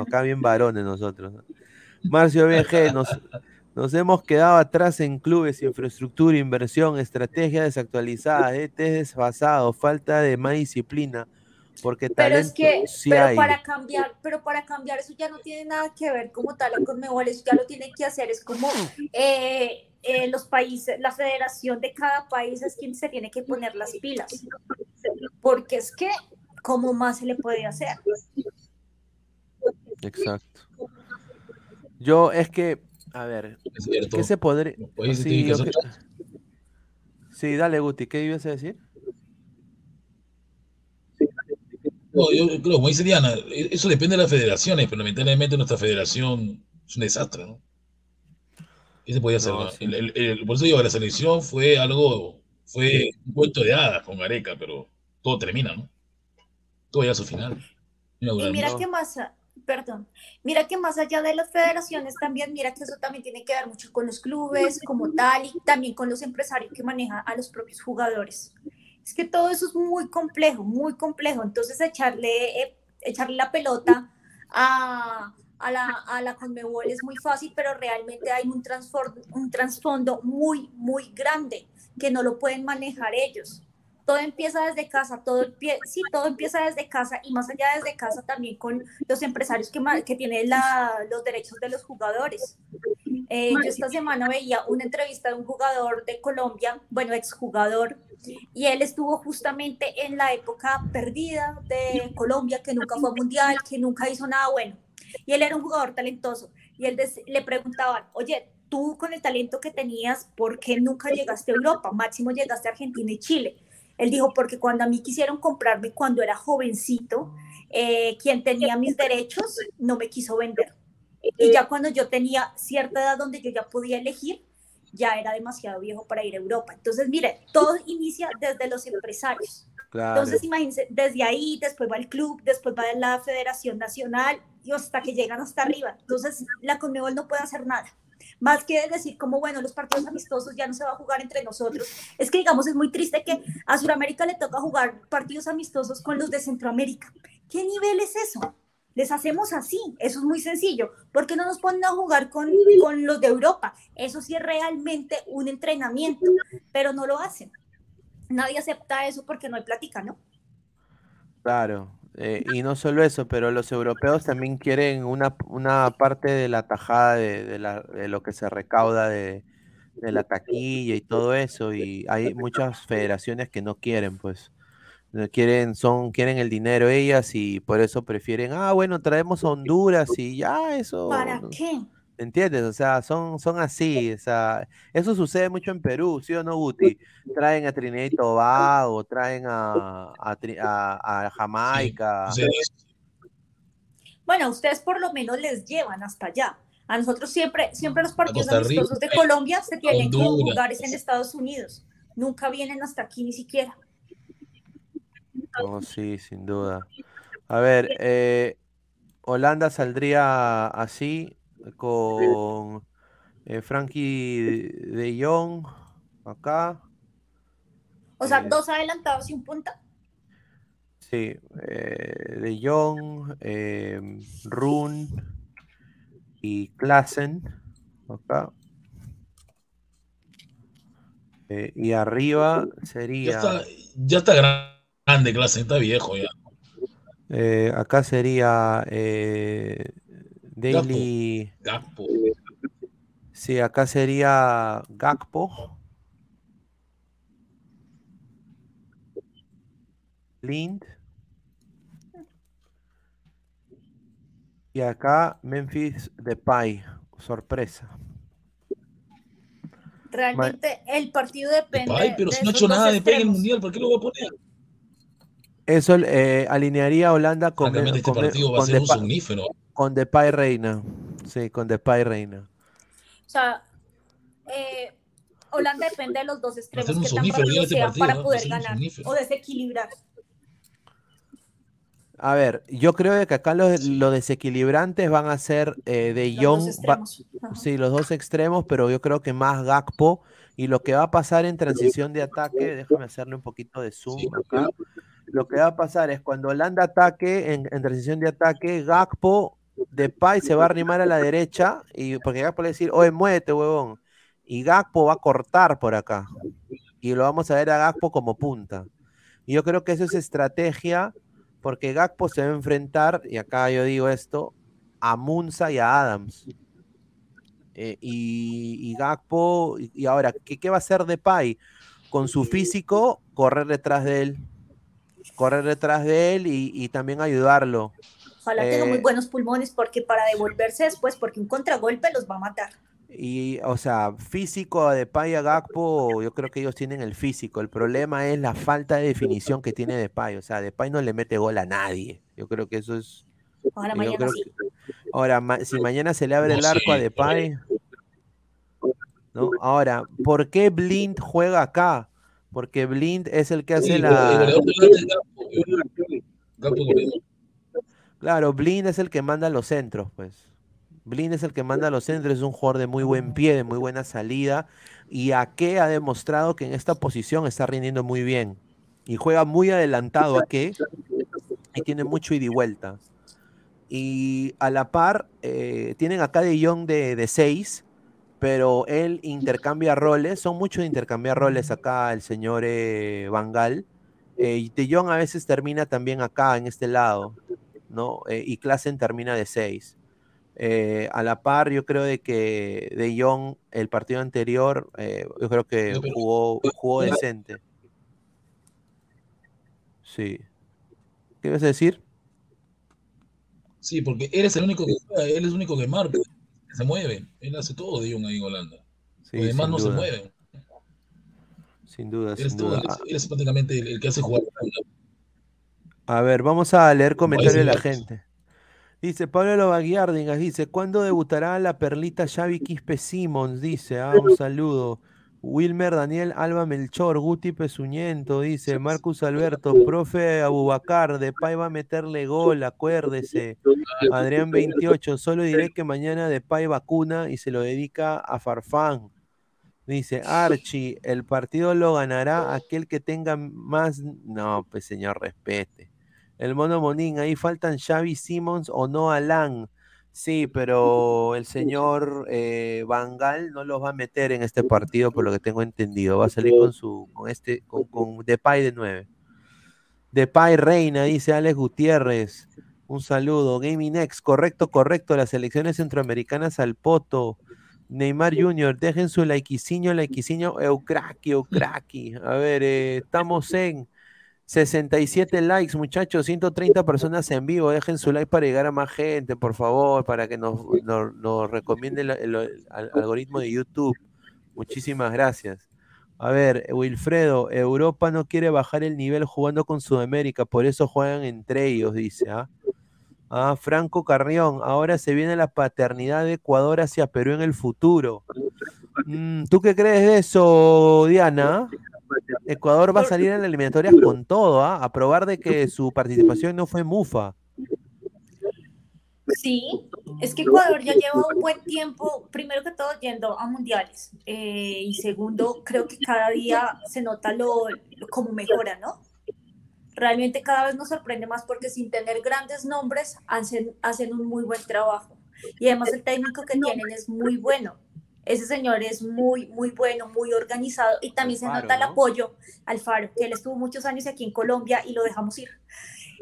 Acá bien varones nosotros. Marcio BG, nos, nos hemos quedado atrás en clubes, infraestructura, inversión, estrategia desactualizada, ET desfasado, falta de más disciplina. Porque pero es que pero para cambiar pero para cambiar eso ya no tiene nada que ver como tal con Mebol eso ya lo tiene que hacer es como eh, eh, los países la federación de cada país es quien se tiene que poner las pilas porque es que cómo más se le puede hacer exacto. Yo es que a ver qué se podría sí, sí dale Guti qué ibas a decir No, yo creo, como dice Diana, e, eso depende de las federaciones, pero lamentablemente nuestra federación es un desastre, ¿no? Ese podía ser. el, por eso digo, la selección fue algo, fue un cuento de hadas con Gareca, pero todo termina, ¿no? Todo ya a su final. y mira que más, perdón, mira que más allá de las federaciones también, mira que eso también tiene que ver mucho con los clubes como tal y también con los empresarios que manejan a los propios jugadores. Es que todo eso es muy complejo, muy complejo. Entonces echarle, eh, echarle la pelota a, a la, a la Conmebol es muy fácil, pero realmente hay un, un trasfondo muy, muy grande que no lo pueden manejar ellos. Todo empieza desde casa, todo, sí, todo empieza desde casa y más allá desde casa también con los empresarios que, que tienen los derechos de los jugadores. Eh, yo esta semana veía una entrevista de un jugador de Colombia, bueno, exjugador, y él estuvo justamente en la época perdida de Colombia, que nunca fue mundial, que nunca hizo nada bueno. Y él era un jugador talentoso. Y él le preguntaban, oye, tú con el talento que tenías, ¿por qué nunca llegaste a Europa? Máximo llegaste a Argentina y Chile. Él dijo, porque cuando a mí quisieron comprarme cuando era jovencito, eh, quien tenía mis derechos no me quiso vender. Y ya cuando yo tenía cierta edad donde yo ya podía elegir, ya era demasiado viejo para ir a Europa. Entonces, mire, todo inicia desde los empresarios. Entonces, imagínense, desde ahí, después va el club, después va la Federación Nacional y hasta que llegan hasta arriba. Entonces, la Conmebol no puede hacer nada. Más que decir como, bueno, los partidos amistosos ya no se va a jugar entre nosotros. Es que, digamos, es muy triste que a Sudamérica le toca jugar partidos amistosos con los de Centroamérica. ¿Qué nivel es eso? les hacemos así, eso es muy sencillo. ¿Por qué no nos ponen a jugar con, con los de Europa? Eso sí es realmente un entrenamiento, pero no lo hacen. Nadie acepta eso porque no hay plática, ¿no? Claro, eh, y no solo eso, pero los europeos también quieren una, una parte de la tajada de, de, la, de lo que se recauda de, de, la taquilla y todo eso, y hay muchas federaciones que no quieren, pues quieren, son, quieren el dinero ellas y por eso prefieren, ah, bueno, traemos a Honduras y ya, eso. ¿Para qué? ¿Entiendes? O sea, son, son así, o sea, eso sucede mucho en Perú, ¿sí o no, Guti? Traen a Trinidad y Tobago, traen a, a, Jamaica. Bueno, ustedes por lo menos les llevan hasta allá. A nosotros siempre, siempre los partidos amistosos de Colombia se tienen que lugares en Estados Unidos. Nunca vienen hasta aquí ni siquiera. Oh, sí, sin duda. A ver, eh, Holanda saldría así con eh, Frankie de Jong acá. O sea, eh, dos adelantados y un punta. Sí, de Jong, Run y Klassen acá. y arriba sería. Ya está, ya está grande clase, está viejo ya. Eh, acá sería eh, Daily. Gakpo. Sí, acá sería Gakpo. Lind. Y acá Memphis Depay. Sorpresa. Realmente el partido depende. Depay, pero si no ha hecho nada de Depay en el mundial, ¿por qué lo va a poner? Eso eh, alinearía a Holanda con, con, este partido va a ser un somnífero. Con Depay Reina. Sí, con Depay Reina. O sea, eh, Holanda depende de los dos extremos que tan sean para poder ganar o desequilibrar. A ver, yo creo que acá los, desequilibrantes van a ser eh, de Young, sí, los dos extremos, pero yo creo que más Gakpo y lo que va a pasar en transición de ataque, déjame hacerle un poquito de zoom acá lo que va a pasar es cuando Holanda ataque, en, transición de ataque, Gakpo de Pai se va a arrimar a la derecha, y porque Gakpo le va a decir, oye, muévete, huevón. Y Gakpo va a cortar por acá. Y lo vamos a ver a Gakpo como punta. Yo creo que eso es estrategia, porque Gakpo se va a enfrentar, y acá yo digo esto, a Munza y a Adams. Eh, y, y, Gakpo, y, ahora, ¿qué, ¿qué va a hacer de Pai? Con su físico, correr detrás de él correr detrás de él y, también ayudarlo. Ojalá tenga muy eh, buenos pulmones porque para devolverse después, porque un contragolpe los va a matar. Y, o sea, físico de Depay a Gakpo, yo creo que ellos tienen el físico. El problema es la falta de definición que tiene Depay. O sea, Depay no le mete gol a nadie. Yo creo que eso es. Ahora, mañana ahora si mañana se le abre el arco a Depay. ¿no? Ahora, ¿por qué Blind juega acá? porque Blind es el que hace la. Claro, Blind es el que manda los centros, pues. Blind es el que manda los centros, es un jugador de muy buen pie, de muy buena salida. Y a ha demostrado que en esta posición está rindiendo muy bien. Y juega muy adelantado a qué. Y tiene mucho ida y vuelta. Y a la par, eh, tienen acá de Young de 6 pero él intercambia roles, son muchos de intercambiar roles acá el señor eh, Vangal. Eh, de Jong a veces termina también acá, en este lado, ¿no? Eh, y Klassen termina de 6. Eh, a la par, yo creo de que De Jong, el partido anterior, yo creo que jugó, jugó decente. Sí. ¿Qué vas a decir? Sí, porque él es el único que él es el único que marca se mueve. Él hace todo de Jong ahí en Holanda. Sí, Además no se mueve. Sin duda, él sin duda. Él, es prácticamente el, que hace jugar. A ver, vamos a leer comentarios de la gente. Dice Pablo Lovaguiardingas, dice, ¿cuándo debutará la perlita Xavi Quispe Simons? Dice, ah, un saludo. Wilmer Daniel Alba Melchor, Guti Pesuñento, dice Marcus Alberto, profe Abubacar, de Pai va a meterle gol, acuérdese. Adrián 28, solo diré que mañana de Pai vacuna y se lo dedica a Farfán. Dice Archie, el partido lo ganará aquel que tenga más. No, pues señor, respete. El mono Monín, ahí faltan Xavi Simmons o no Alan. Sí, pero el señor eh, Bangal no los va a meter en este partido, por lo que tengo entendido. Va a salir con su, con este, con, con Depay de 9. Depay Reina, dice Alex Gutiérrez. Un saludo. Gaming X, correcto, correcto. Las elecciones centroamericanas al poto. Neymar Jr., dejen su likeciño, likeciño, eucraki, eucraki. A ver, eh, estamos en 67 likes, muchachos, 130 personas en vivo. Dejen su like para llegar a más gente, por favor, para que nos, nos, recomiende el algoritmo de YouTube. Muchísimas gracias. A ver, Wilfredo, Europa no quiere bajar el nivel jugando con Sudamérica, por eso juegan entre ellos, dice. ¿ah? Ah, Franco Carrión, ahora se viene la paternidad de Ecuador hacia Perú en el futuro. Mm, ¿Tú qué crees de eso, Diana? Ecuador va a salir en las eliminatorias con todo, ¿ah? a probar de que su participación no fue mufa. Sí, es que Ecuador ya lleva un buen tiempo, primero que todo, yendo a mundiales. eh, y segundo, creo que cada día se nota lo, lo- cómo mejora, ¿no? Realmente cada vez nos sorprende más porque sin tener grandes nombres hacen, hacen un muy buen trabajo. Y además el técnico que tienen es muy bueno. Ese señor es muy, muy bueno, muy organizado y también se Alfaro, nota el ¿no? apoyo al Faro, que él estuvo muchos años aquí en Colombia y lo dejamos ir.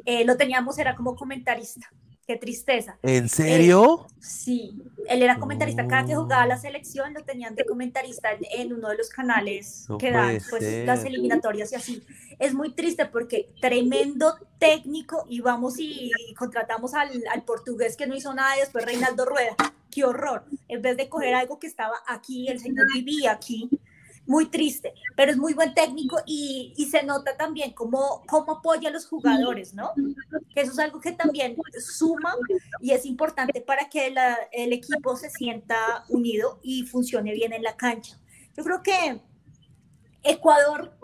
Eh, lo teníamos, era como comentarista. Qué tristeza. ¿En serio? Sí, él era comentarista. Cada que jugaba la selección lo tenían de comentarista en, uno de los canales No que dan pues, las eliminatorias y así. Es muy triste porque tremendo técnico y vamos y, contratamos al, al portugués que no hizo nada y después Reinaldo Rueda. Qué horror. En vez de coger algo que estaba aquí, el señor vivía aquí. Muy triste, pero es muy buen técnico y, y se nota también cómo, cómo apoya a los jugadores, ¿no? Que eso es algo que también suma y es importante para que la- el equipo se sienta unido y funcione bien en la cancha. Yo creo que Ecuador,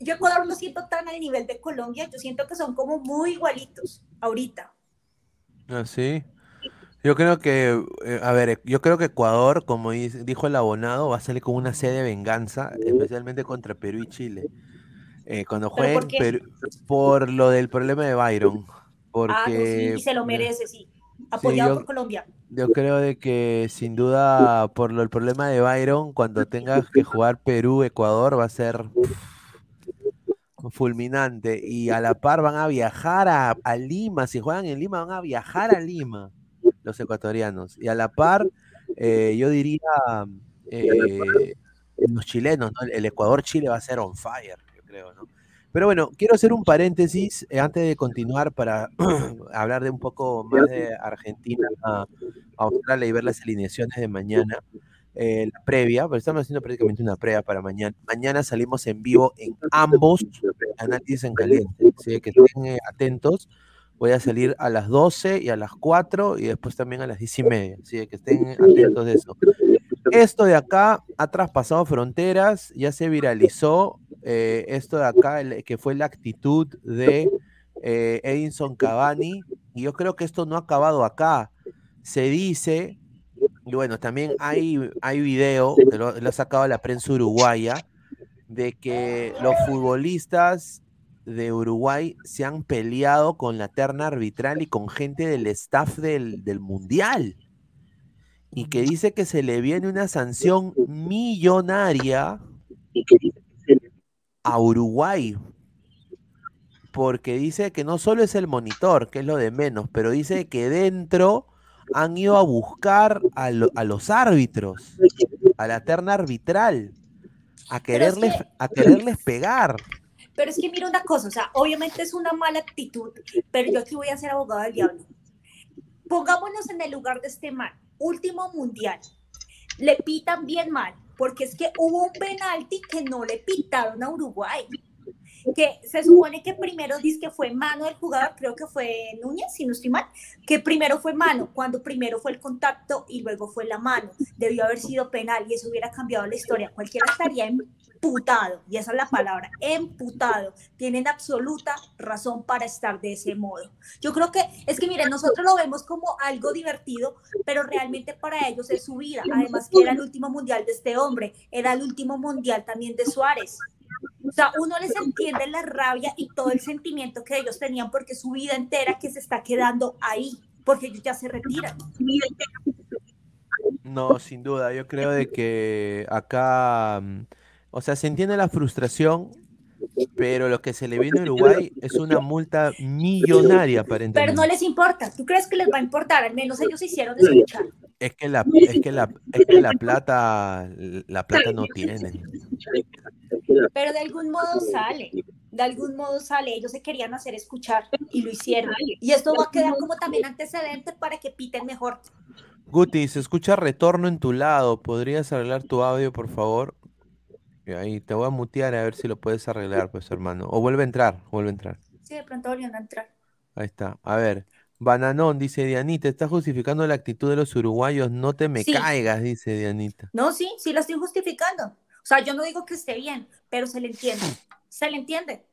yo Ecuador no siento tan al nivel de Colombia, yo siento que son como muy igualitos ahorita. Ah. Yo creo que, eh, a ver, yo creo que Ecuador, como dijo el abonado, va a salir con una sede de venganza, especialmente contra Perú y Chile. Eh, cuando ¿Pero jueguen por? Perú- por lo del problema de Byron. ah, no, sí, Porque y se lo merece, sí. Apoyado yo- por Colombia. yo creo de que sin duda por lo, el problema de Byron, cuando tengas que jugar Perú-Ecuador va a ser fulminante. Y a la par van a viajar a, a Lima, si juegan en Lima van a viajar a Lima los ecuatorianos. Y a la par, eh, yo diría, eh, los chilenos, ¿no? El Ecuador-Chile va a ser on fire, yo creo, ¿no? Pero bueno, quiero hacer un paréntesis eh, antes de continuar para (clears throat) hablar de un poco más de Argentina a Australia y ver las alineaciones de mañana. eh, la previa, pero estamos haciendo prácticamente una previa para mañana. Mañana salimos en vivo en ambos análisis en caliente. Así que estén eh, atentos. Voy a salir a las 12 y a las 4 y después también a las 10 y media. Así que estén atentos de eso. Esto de acá ha traspasado fronteras, ya se viralizó. eh, esto de acá, el- que fue la actitud de eh, Edinson Cavani. Y yo creo que esto no ha acabado acá. Se dice, y bueno, también hay, hay video, lo, lo ha sacado la prensa uruguaya, de que los futbolistas de Uruguay se han peleado con la terna arbitral y con gente del staff del, del Mundial. Y que dice que se le viene una sanción millonaria a Uruguay. Porque dice que no solo es el monitor, que es lo de menos, pero dice que dentro han ido a buscar a, lo- a los árbitros, a la terna arbitral, a quererles, que- a quererles pegar. Pero es que mira una cosa, o sea, obviamente es una mala actitud, pero yo aquí voy a ser abogado del diablo. Pongámonos en el lugar de este man, último mundial. Le pitan bien mal, porque es que hubo un penalti que no le pitaron a Uruguay. que se supone que primero dice que fue mano del jugador, creo que fue Núñez, si no estoy mal, que primero fue mano, cuando primero fue el contacto y luego fue la mano. Debió haber sido penal y eso hubiera cambiado la historia. Cualquiera estaría emputado, y esa es la palabra, emputado. Tienen absoluta razón para estar de ese modo. Yo creo que es que, miren, nosotros lo vemos como algo divertido, pero realmente para ellos es su vida. Además que era el último mundial de este hombre, era el último mundial también de Suárez. O sea, uno les entiende la rabia y todo el sentimiento que ellos tenían porque su vida entera que se está quedando ahí, porque ellos ya se retiran. No, sin duda, yo creo de que acá, mm, o sea, se entiende la frustración, pero lo que se le viene a Uruguay es una multa millonaria aparentemente. Pero no les importa, ¿tú crees que les va a importar? Al menos ellos hicieron escuchar. Es que la, es que la, es que la plata, la plata no tienen. Pero de algún modo sale, de algún modo sale. Ellos se querían hacer escuchar y lo hicieron. Y esto va a quedar como también antecedente para que piten mejor. Guti, se escucha retorno en tu lado. ¿Podrías arreglar tu audio, por favor? Y ahí te voy a mutear a ver si lo puedes arreglar, pues, hermano. O vuelve a entrar, vuelve a entrar. Sí, de pronto volviendo a entrar. Ahí está. A ver. Bananón, dice Dianita, está justificando la actitud de los uruguayos. No te me Sí. caigas, dice Dianita. No, sí, sí lo estoy justificando. O sea, yo no digo que esté bien, pero se le entiende. Se le entiende.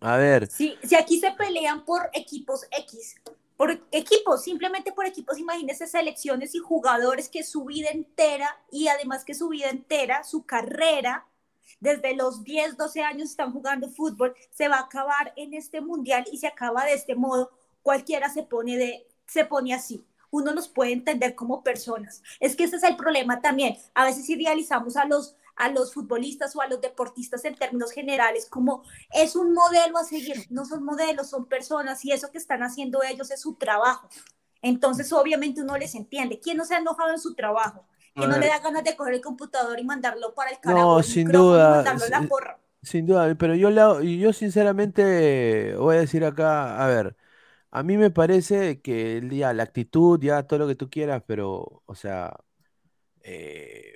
A ver, Si, si aquí se pelean por equipos X, por equipos, simplemente por equipos, imagínense selecciones y jugadores que su vida entera y además que su vida entera, su carrera, desde los 10, 12 años están jugando fútbol, se va a acabar en este mundial y se acaba de este modo, cualquiera se pone, de, se pone así. Uno los puede entender como personas. Es que ese es el problema también. A veces idealizamos a los, a los futbolistas o a los deportistas en términos generales como es un modelo a seguir. No son modelos, son personas y eso que están haciendo ellos es su trabajo. Entonces, obviamente uno les entiende. ¿Quién no se ha enojado en su trabajo? A no le da ganas de coger el computador y mandarlo para el carajo. No, sin duda, a la porra. sin duda, pero yo, la- yo sinceramente voy a decir acá, a ver, a mí me parece que día, la actitud, ya todo lo que tú quieras, pero, o sea, eh,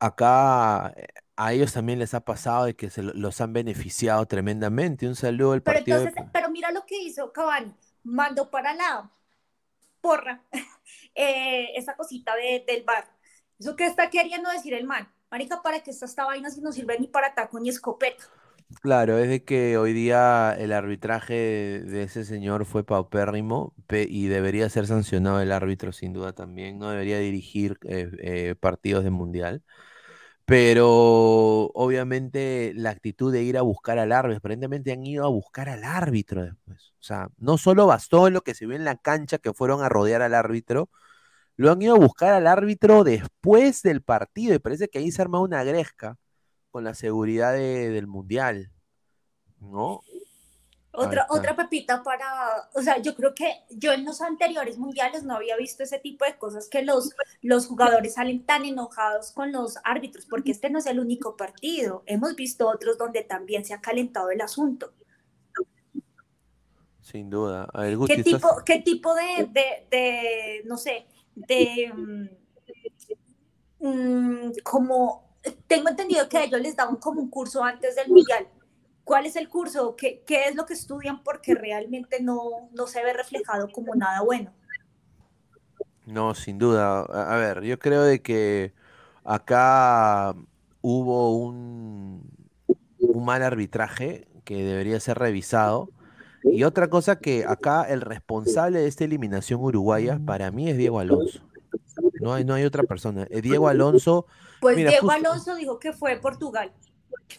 acá eh, a ellos también les ha pasado de que se lo- los han beneficiado tremendamente. Un saludo al Pero partido de... entonces, pero mira lo que hizo Cavani. Mandó para la porra (laughs) eh, esa cosita de, del bar. ¿Eso qué está queriendo decir el man? Marica, para que esta, esta vaina si no sirve ni para taco ni escopeta. Claro, es de que hoy día el arbitraje de, ese señor fue paupérrimo y debería ser sancionado el árbitro sin duda también, no debería dirigir eh, eh, partidos de mundial, pero obviamente la actitud de ir a buscar al árbitro, aparentemente han ido a buscar al árbitro después, o sea, no solo bastó lo que se vio en la cancha que fueron a rodear al árbitro, lo han ido a buscar al árbitro después del partido y parece que ahí se arma una gresca con la seguridad de- del mundial, ¿no? Otra, otra pepita para, o sea, yo creo que yo en los anteriores mundiales no había visto ese tipo de cosas que los, los jugadores salen tan enojados con los árbitros, porque este no es el único partido. Hemos visto otros donde también se ha calentado el asunto. Sin duda. A ver, Guti, ¿Qué estás- tipo, qué tipo de, de, de, no sé, de, mm, como, tengo entendido que ellos les daban como un curso antes del mundial. ¿Cuál es el curso? ¿Qué, qué es lo que estudian? Porque realmente no, no se ve reflejado como nada bueno. No, sin duda. A, ver, yo creo de que acá hubo un, un mal arbitraje que debería ser revisado. Y otra cosa que acá el responsable de esta eliminación uruguaya para mí es Diego Alonso. No hay, no hay otra persona. Eh, Diego Alonso. Pues Mira, Diego justo- Alonso dijo que fue Portugal.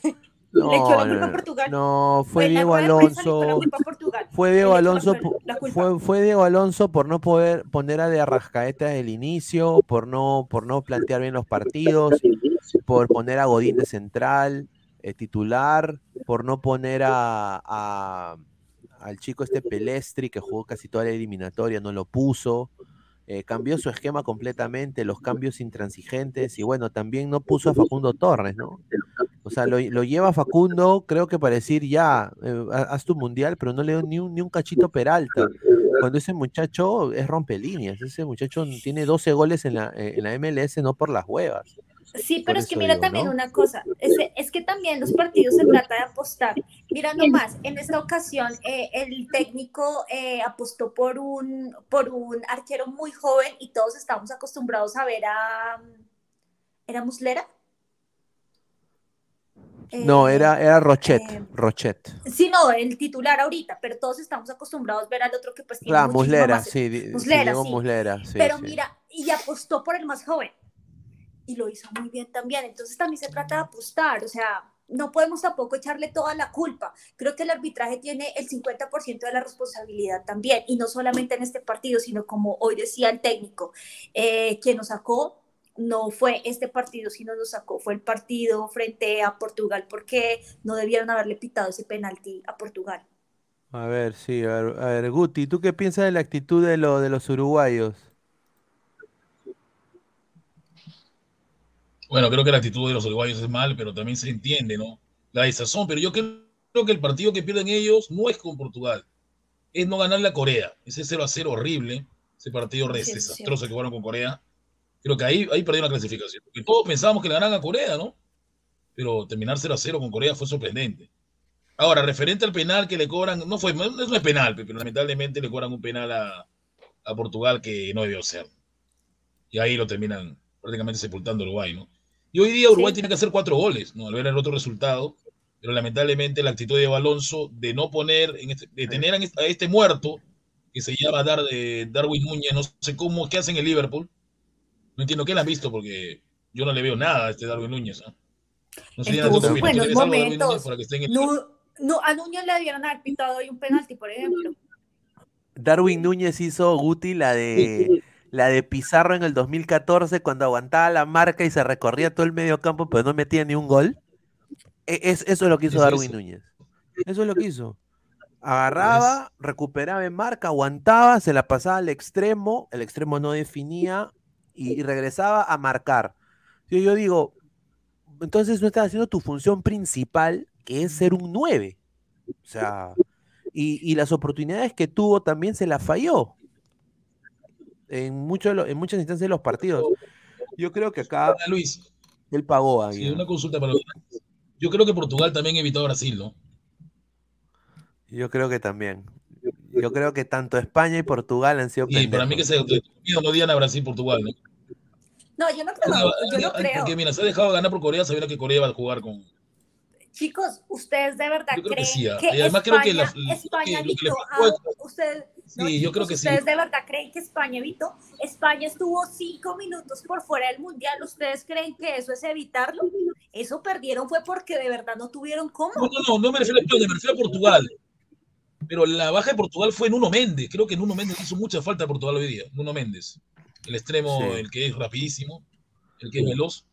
(laughs) No, le echó la culpa a Portugal. no, fue En Diego Alonso. Fue Diego Alonso, fue, fue Diego Alonso por no poder poner a De Arrascaeta desde el inicio, por no, por no plantear bien los partidos, por poner a Godín de central, eh, titular, por no poner a, a- al chico este Pelestri que jugó casi toda la eliminatoria, no lo puso. Eh, cambió su esquema completamente, los cambios intransigentes y bueno, también no puso a Facundo Torres, ¿no? O sea, lo, lo lleva Facundo, creo que para decir ya, eh, ha- haz tu mundial, pero no le dio ni un, ni un cachito Peralta. Cuando ese muchacho es rompe líneas, ese muchacho tiene 12 goles en la, eh, en la MLS, no por las huevas. Sí, pero es que mira digo, también ¿no? una cosa, es, que- es que también los partidos se trata de apostar. Mira nomás, en esta ocasión eh, el técnico eh, apostó por un, por un arquero muy joven y todos estamos acostumbrados a ver a... ¿Era Muslera? No, Eh, era, era Rochet, eh, Rochet. Sí, no, el titular ahorita, pero todos estamos acostumbrados a ver al otro que pues tiene Claro, Muslera, más- sí, Muslera, sí. Muslera, sí, pero sí. mira, y apostó por el más joven. Y lo hizo muy bien también. Entonces también se trata de apostar. O sea, no podemos tampoco echarle toda la culpa. Creo que el arbitraje tiene el 50% de la responsabilidad también. Y no solamente en este partido, sino como hoy decía el técnico, eh, quien nos sacó no fue este partido, sino nos sacó, fue el partido frente a Portugal, porque no debieron haberle pitado ese penalti a Portugal. A ver, sí, a ver, a ver, Guti, ¿tú qué piensas de la actitud de, lo, de los uruguayos? Bueno, creo que la actitud de los uruguayos es mal, pero también se entiende, ¿no? La desazón, pero yo creo creo que el partido que pierden ellos no es con Portugal, es no ganarle a Corea. Ese 0 a 0 horrible, ese partido Sí, sí, desastroso que jugaron con Corea. Creo que ahí, ahí perdieron la clasificación. Porque todos pensábamos que le ganaran a Corea, ¿no? Pero terminar 0 a 0 con Corea fue sorprendente. Ahora, referente al penal que le cobran, no fue, no es penal, pero lamentablemente le cobran un penal a, a Portugal que no debió ser. Y ahí lo terminan prácticamente sepultando Uruguay, ¿no? Y hoy día Uruguay Sí. tiene que hacer cuatro goles, ¿no? Al ver el otro resultado. Pero lamentablemente la actitud de Diego Alonso de no poner, en este- de tener a este, a este muerto, que se llama Dar, Darwin Núñez, no sé cómo, qué hacen en Liverpool. No entiendo qué le han visto, porque yo no le veo nada a este Darwin Núñez. ¿ah? No sé, Él Diana, tuvo ¿tú qué sus opinas? buenos ¿Tú le ves algo a Darwin momentos. Núñez para que esté en el No, no, a Núñez le debieron haber pitado hoy un penalti, por ejemplo. Darwin Núñez hizo Guti la de la de Pizarro en el 2014 cuando aguantaba la marca y se recorría todo el medio campo pero no metía ni un gol. E- Es, eso es lo que hizo Darwin. Núñez. Eso es lo que hizo. Agarraba, recuperaba en marca, aguantaba, se la pasaba al extremo, el extremo no definía y, y regresaba a marcar. Yo, yo digo, entonces no estás haciendo tu función principal, que es ser un 9. O sea, y, y las oportunidades que tuvo también se las falló en, mucho de lo- en muchas instancias de los partidos. Yo creo que acá Luis, él pagó a sí, una consulta para los Yo creo que Portugal también evitó a Brasil, ¿no? Yo creo que también. Yo creo que tanto España y Portugal han sido Y para mí que se no digan a Brasil Portugal, ¿no? No, yo no creo, yo no creo. Porque mira, se ha dejado ganar por Corea sabiendo que Corea va a jugar con. Chicos, ¿ustedes de verdad Yo creo que creen sí, ah. que Y además creo que España, la- que- evitó faltó a ustedes? no, Sí, yo creo chicos, que sí. ¿Ustedes de verdad creen que España evitó? España estuvo cinco minutos por fuera del Mundial. ¿Ustedes creen que eso es evitarlo? Eso perdieron fue porque de verdad no tuvieron cómo. No, no, no, no me refiero a España, me refiero a Portugal. Pero la baja de Portugal fue Nuno Méndez. Creo que Nuno Méndez hizo mucha falta a Portugal hoy día. Nuno Méndez. El extremo, Sí. el que es rapidísimo, el que es veloz.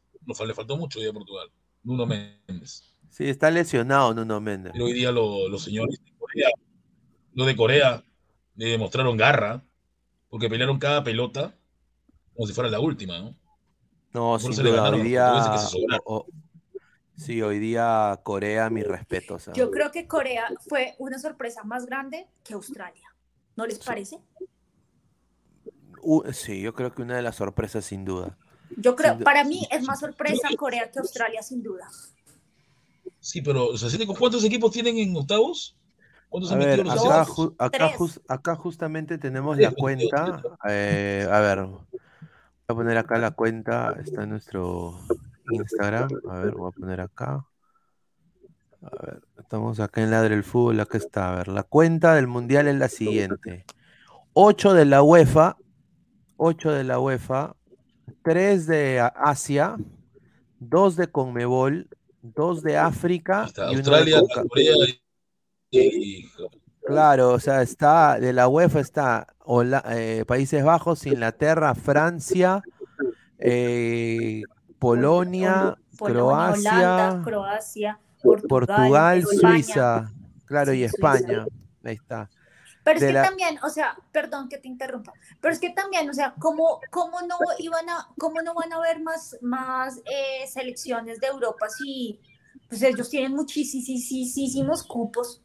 Le faltó mucho hoy a Portugal. Nuno Méndez. Sí, está lesionado Nuno Méndez. Pero hoy día lo- los señores de Corea, los de Corea, le demostraron garra, porque pelearon cada pelota como si fuera la última, ¿no? No, sin duda, ganaron hoy día. o- sí, hoy día Corea, mis respetos. ah. Yo creo que Corea fue una sorpresa más grande que Australia. ¿No les parece? Sí, yo creo que una de las sorpresas, sin duda. Yo creo, Sin para mí es más sorpresa Corea que Australia, sin duda. Sí, pero o sea, ¿cuántos equipos tienen en octavos? ¿Cuántos A han ver, los acá, ju- acá, justamente tenemos la cuenta. eh, a ver, voy a poner acá la cuenta. Está en nuestro Instagram. A ver, voy a poner acá. A ver, estamos acá en Ladre el Fútbol. Acá está. A ver, la cuenta del Mundial es la siguiente: 8 de la UEFA, 8 de la UEFA, 3 de Asia, 2 de Conmebol, 2 de África está, y uno de Australia, Corea y. Claro, o sea, está de la UEFA está Hola- eh, Países Bajos, Inglaterra, Francia, eh, Polonia, Polonia, Holanda, Croacia, Croacia, Portugal, España. Suiza, claro, y. España. Ahí está. Pero es que la- también, o sea, perdón que te interrumpa, pero es que también, o sea, ¿cómo, cómo, no, iban a, cómo no van a haber más, más eh, selecciones de Europa si pues ellos tienen muchísimos cupos?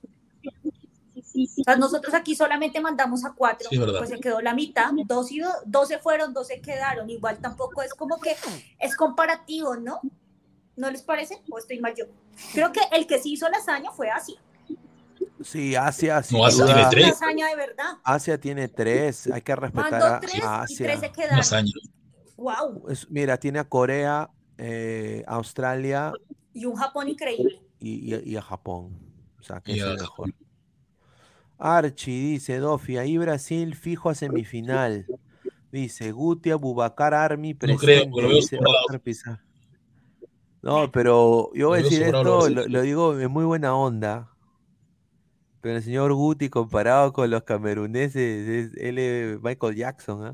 O sea, nosotros aquí solamente mandamos a cuatro, Sí, pues se quedó la mitad, dos, y do- dos se fueron, dos se quedaron. Igual tampoco es como que es comparativo, ¿no? ¿No les parece? ¿O estoy mal yo? Creo que el que sí hizo la hazaña fue Asia. Sí, Asia, No, Asia duda. tiene tres. hazaña de verdad. Asia tiene tres, hay que respetar a, tres a y tres Asia. Más años. ¡Wow! Es- mira, tiene a Corea, eh, Australia Y un Japón increíble. y, y- y a Japón. O sea, que Y es el mejor. Archie dice, Dofi, ahí Brasil fijo a semifinal. Dice, Guti, Bubacar Army No presente. creo, dice sobrado. Oscar Pizarro. No, pero yo voy a decir esto, lo, lo digo en muy buena onda. Pero el señor Guti comparado con los cameruneses, es, él es Michael Jackson, ¿ah?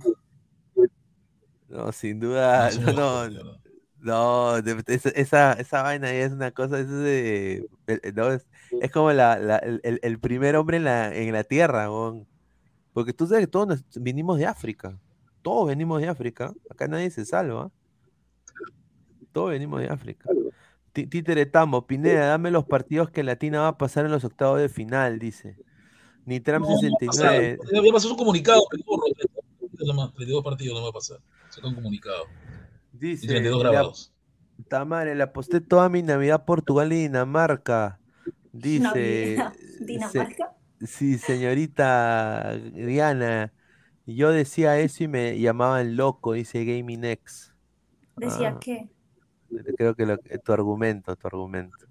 No, sin duda, No, (laughs) no, no, no, esa, esa, vaina es una cosa, es de, no, es, es como la, la- el, el- primer hombre en la, en la tierra, weón. Porque tú sabes que todos nos- vinimos de África, todos venimos de África, acá nadie se salva, todos venimos de África. Tí- Títere Tambo, Pineda, dame los partidos que Latina va a pasar en los octavos de final, dice. Nitram No, no va a pasar. 69, su comunicado, pedorro, 32 partidos nomás, 32 partidos no va a pasar. Saca un comunicado. Dice, 32 le ap- grabados. Tamare, le aposté toda mi Navidad Portugal y Dinamarca. Dice, Navidad, se- Dinamarca. sí, señorita Diana, yo decía eso y me llamaban loco, dice Gaming X. Decía Ah. que. Creo que lo- tu argumento, tu argumento.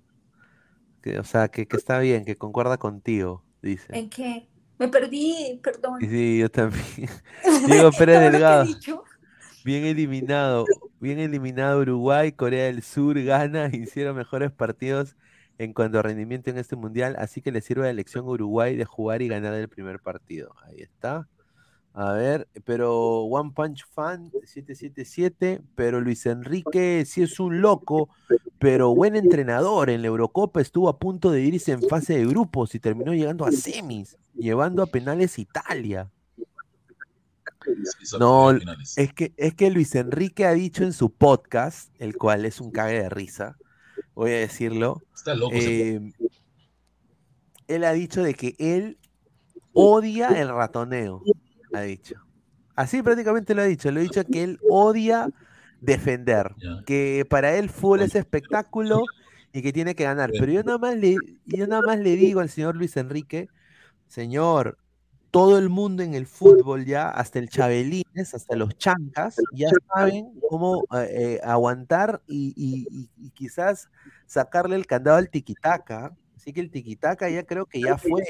Que, o sea, que, que está bien, que concuerda contigo, dice. ¿En qué? Me perdí, perdón. Sí, yo también. (laughs) (laughs) Diego Pérez Delgado. Bien eliminado, bien eliminado Uruguay, Corea del Sur, Ghana, (laughs) hicieron mejores partidos en cuanto a rendimiento en este mundial, así que le sirve la elección a Uruguay de jugar y ganar el primer partido. Ahí está. A ver, pero One Punch Fan 777, pero Luis Enrique sí es un loco, pero buen entrenador. En la Eurocopa estuvo a punto de irse en fase de grupos y terminó llegando a semis, llevando a penales Italia. No. Es que, es que Luis Enrique ha dicho en su podcast, el cual es un cague de risa, voy a decirlo. Está loco. eh, él ha dicho de que él odia el ratoneo, ha dicho. Así prácticamente lo ha dicho, lo ha dicho que él odia defender, que para él fútbol es espectáculo y que tiene que ganar. Pero yo nada más le, yo nada más le digo al señor Luis Enrique, señor, todo el mundo en el fútbol ya, hasta el Chabelines, hasta los chancas, ya saben cómo eh, eh, aguantar y- y quizás sacarle el candado al tiquitaca. Así que el tiquitaca ya creo que ya fue.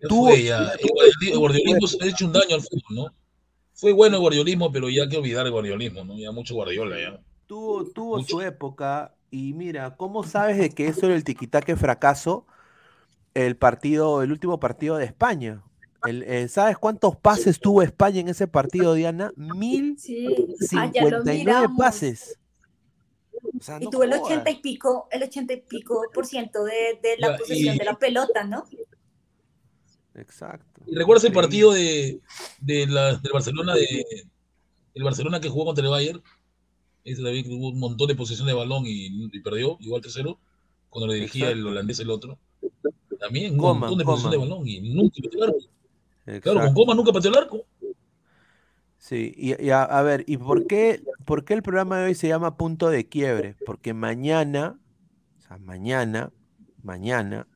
Ya tuvo- ya. El guardioli- el guardiolismo se ha hecho un daño al fútbol, ¿no? Fue bueno el guardiolismo, pero ya hay que olvidar el guardiolismo, ¿no? Ya mucho guardiola, ya. Tuvo, tuvo Mucho. su época y mira, ¿cómo sabes de que eso era el tiquitaca es fracaso? El partido, el último partido de España. El, eh, ¿Sabes cuántos pases tuvo España en ese partido, Diana? Mil Sí, ah, ya lo 59 miramos. pases. O sea, Y tuvo el jodas. ochenta y pico, el ochenta y pico por ciento de, de la Ya, posesión y- de la pelota, ¿no? Exacto. ¿Y recuerdas el partido de, de la, del Barcelona de el Barcelona que jugó contra el Bayern? Ese que tuvo un montón de posesión de balón y, y perdió, igual 3-0, cuando lo dirigía el holandés el otro. También un Coman, montón de posesión de balón y nunca pateó el arco. Claro, con. Coman nunca pateó el arco. Sí, y, y a, a ver, ¿y por qué, por qué el programa de hoy se llama Punto de Quiebre? Porque mañana, o sea, mañana, mañana,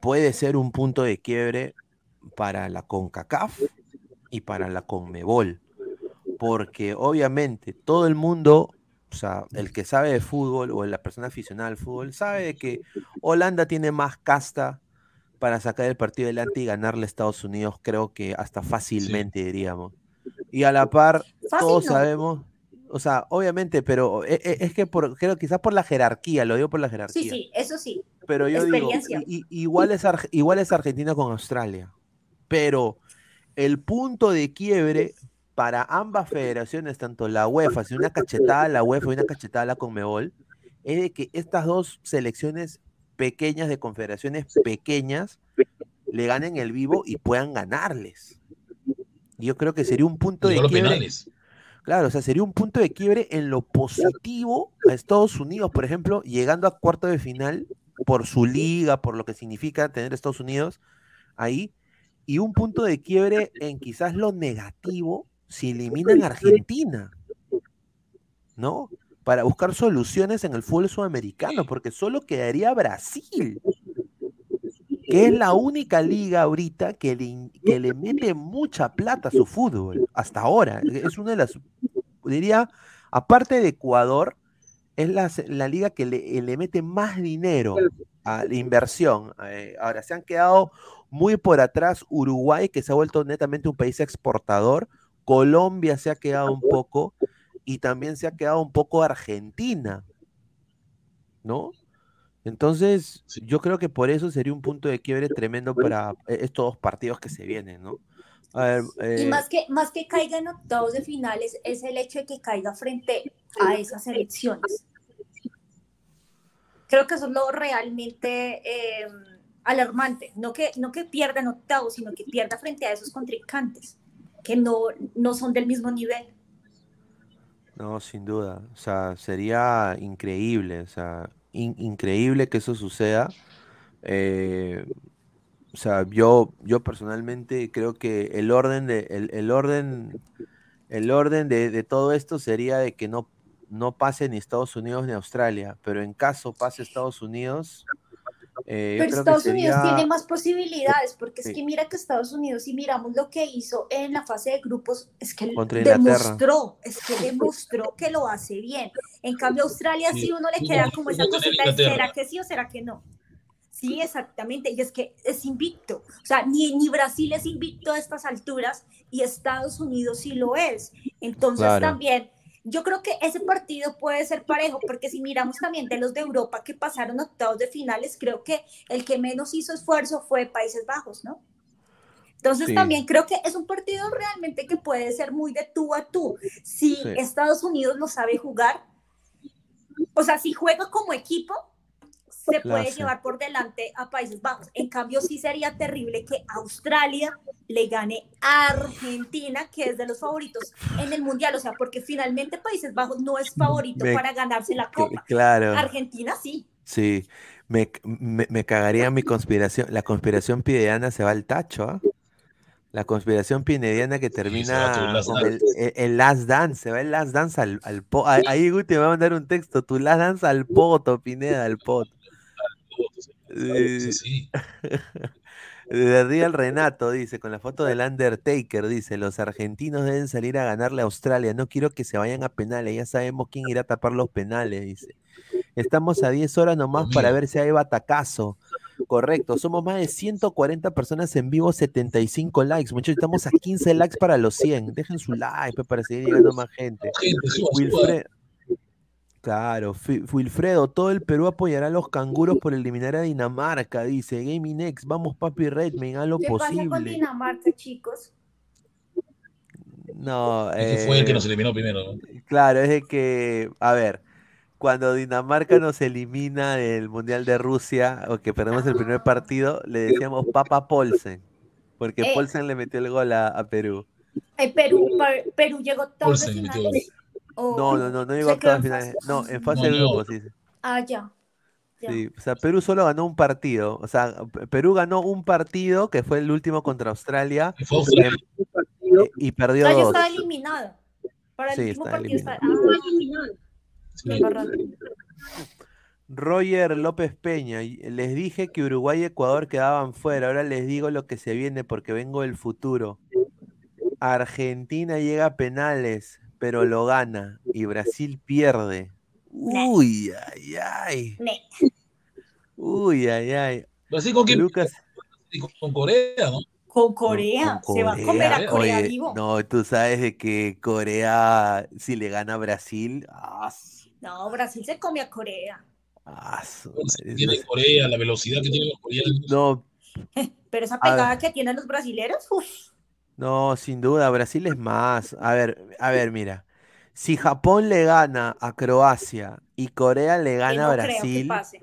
puede ser un punto de quiebre para la CONCACAF y para la CONMEBOL. Porque obviamente todo el mundo, o sea, el que sabe de fútbol o la persona aficionada al fútbol, sabe que Holanda tiene más casta para sacar el partido adelante y ganarle a Estados Unidos, creo que hasta fácilmente diríamos. Y a la par, Fácil todos no. sabemos, o sea, obviamente, pero e- e- es, que por, creo quizás por la jerarquía, lo digo por la jerarquía. Sí, sí, eso sí. Pero yo digo, igual, es igual es Argentina con Australia. Pero el punto de quiebre para ambas federaciones, tanto la UEFA, si una cachetada a la UEFA y una cachetada a la Conmebol, es de que estas dos selecciones pequeñas de confederaciones pequeñas le ganen el vivo y puedan ganarles. Yo creo que sería un punto Y de quiebre. penales. Claro, o sea, sería un punto de quiebre en lo positivo a Estados Unidos, por ejemplo, llegando a cuarto de final por su liga, por lo que significa tener Estados Unidos ahí, y un punto de quiebre en quizás lo negativo si eliminan a Argentina, ¿no? Para buscar soluciones en el fútbol sudamericano, porque solo quedaría Brasil, que es la única liga ahorita que le, que le mete mucha plata a su fútbol, hasta ahora. Es una de las, diría, aparte de Ecuador, es la, la liga que le, le, mete más dinero a la inversión. Eh, ahora, se han quedado muy por atrás Uruguay, que se ha vuelto netamente un país exportador. Colombia se ha quedado un poco y también se ha quedado un poco Argentina, ¿no? Entonces, sí. yo creo que por eso sería un punto de quiebre tremendo para estos dos partidos que se vienen, ¿no? Ver, eh... Y más que, más que caiga en octavos de finales es el hecho de que caiga frente a esas elecciones. Creo que eso es lo realmente eh, alarmante. No que, no que pierda en octavos, sino que pierda frente a esos contrincantes que no, no son del mismo nivel. No, sin duda. O sea, sería increíble. O sea, in increíble que eso suceda. Eh, o sea, yo, yo personalmente creo que el orden de el, el orden el orden de, de, todo esto sería de que no, no pase ni Estados Unidos ni Australia, pero en caso pase Estados Unidos. Eh, pero Estados sería... Unidos tiene más posibilidades, porque sí. es que mira que Estados Unidos, si miramos lo que hizo en la fase de grupos, es que demostró, es que demostró que lo hace bien. En cambio, Australia sí, sí uno le queda como esa cosita, ¿será que sí o será que no? Sí, exactamente. Y es que es invicto. O sea, ni, ni Brasil es invicto a estas alturas y Estados Unidos sí lo es. Entonces claro. también yo creo que ese partido puede ser parejo, porque si miramos también de los de Europa que pasaron octavos de finales, creo que el que menos hizo esfuerzo fue Países Bajos, ¿no? Entonces sí. también creo que es un partido realmente que puede ser muy de tú a tú. Si sí. Estados Unidos lo sabe jugar, o sea, si juega como equipo, se puede llevar por delante a Países Bajos. En cambio, sí sería terrible que Australia le gane a Argentina, que es de los favoritos en el Mundial. O sea, porque finalmente Países Bajos no es favorito me, para ganarse la Copa. Claro. Argentina sí. Sí, me, me, me cagaría mi conspiración. La conspiración pideana se va al tacho, ¿eh? La conspiración pinediana que termina sí, con el, el, el, Last Dance, se va el Last Dance al, al po Ahí Guti me va a mandar un texto, tu Last Dance al poto, Pineda, al poto. Sí, sí. (laughs) De Real Renato dice, con la foto del Undertaker, dice, los argentinos deben salir a ganarle a Australia, no quiero que se vayan a penales, ya sabemos quién irá a tapar los penales, dice. Estamos a 10 horas nomás para ver si hay batacazo. Correcto, somos más de 140 personas en vivo, 75 likes. Muchachos, estamos a 15 likes para los 100. Dejen su like para seguir llegando más gente. Claro, Wilfredo, todo el Perú apoyará a los canguros por eliminar a Dinamarca, dice Gaming X. Vamos, papi Redman, a lo ¿Qué posible. ¿Qué pasa con Dinamarca, chicos? No, eh, fue el que nos eliminó primero. ¿no? Claro, es de que, a ver, cuando Dinamarca nos elimina del Mundial de Rusia, o que perdemos el primer partido, le decíamos Papa Polsen, porque eh, Polsen le metió el gol a, a Perú. Eh, Perú, Perú llegó todo no, no, no, no llegó a octavos finales. No, en fase no, de grupos, sí. Ah, ya. ya. Sí, o sea, Perú solo ganó un partido. O sea, Perú ganó un partido que fue el último contra Australia. Australia. Y, y, perdió Australia dos. estaba eliminado. Para el sí, último está partido eliminado. está ah, sí. Roger López Peña, les dije que Uruguay y Ecuador quedaban fuera, ahora les digo lo que se viene porque vengo del futuro. Argentina llega a penales, pero lo gana y Brasil pierde. Uy, ay, ay. Uy, ay, ay. Brasil con quién? Lucas. Con Corea, ¿no? Con Corea. Con se va a comer a Corea Oye, vivo. No, tú sabes de que Corea, si le gana a Brasil. Ah, no, Brasil se come a Corea. Ah, su tiene Corea, la velocidad que tienen los coreanos. No. (laughs) Pero esa pegada que tienen los brasileros, uff. No, sin duda, Brasil es más. A ver, a ver, mira. Si Japón le gana a Croacia y Corea le gana no a Brasil, pase.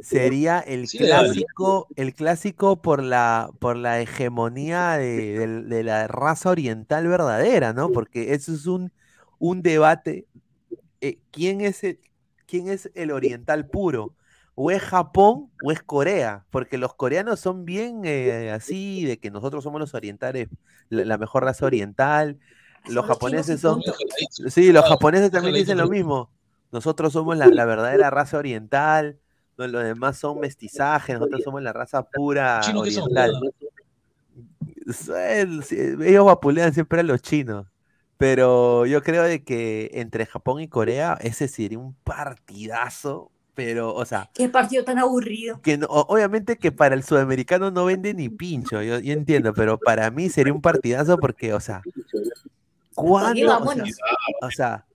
sería el Sí, clásico, el clásico por la, por la hegemonía de, de- de la raza oriental verdadera, ¿no? Porque eso es un, un debate. eh, ¿quién es el, quién es el oriental puro? O es Japón o es Corea, porque los coreanos son bien eh, así, de que nosotros somos los orientales, la, la mejor raza oriental, los japoneses son, sí, los japoneses también dicen lo mismo, nosotros somos la, la verdadera raza oriental, no, los demás son mestizajes, nosotros somos la raza pura oriental. Ellos vapulean siempre a los chinos. Pero yo creo de que entre Japón y Corea ese sería un partidazo. Pero, o sea, Qué partido tan aburrido. que no- obviamente que para el sudamericano no vende ni pincho, yo, yo entiendo, pero para mí sería un partidazo porque, o sea, ¿cuándo? O sea, vámonos. o sea,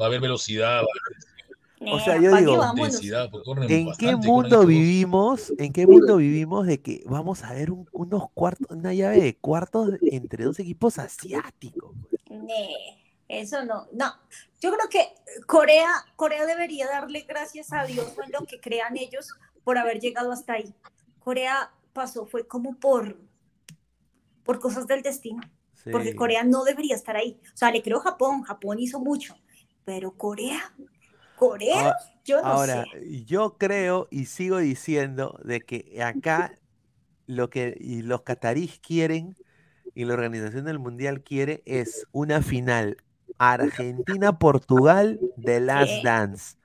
Va a haber velocidad, va a haber O sea, yo digo, corren ¿En qué mundo vivimos? ¿En qué mundo vivimos de que vamos a ver un- unos cuartos, una llave de cuartos entre dos equipos asiáticos? Nee, eso no, no. Yo creo que Corea, Corea debería darle gracias a Dios en lo que crean ellos por haber llegado hasta ahí. Corea pasó, fue como por, por cosas del destino, porque. Corea no debería estar ahí. O sea, le creo a Japón, Japón hizo mucho, pero Corea, Corea, Ah, yo no Ahora, sé. yo creo y sigo diciendo de que acá lo que y los catarís quieren y la organización del mundial quiere es una final Argentina-Portugal de Last. Dance.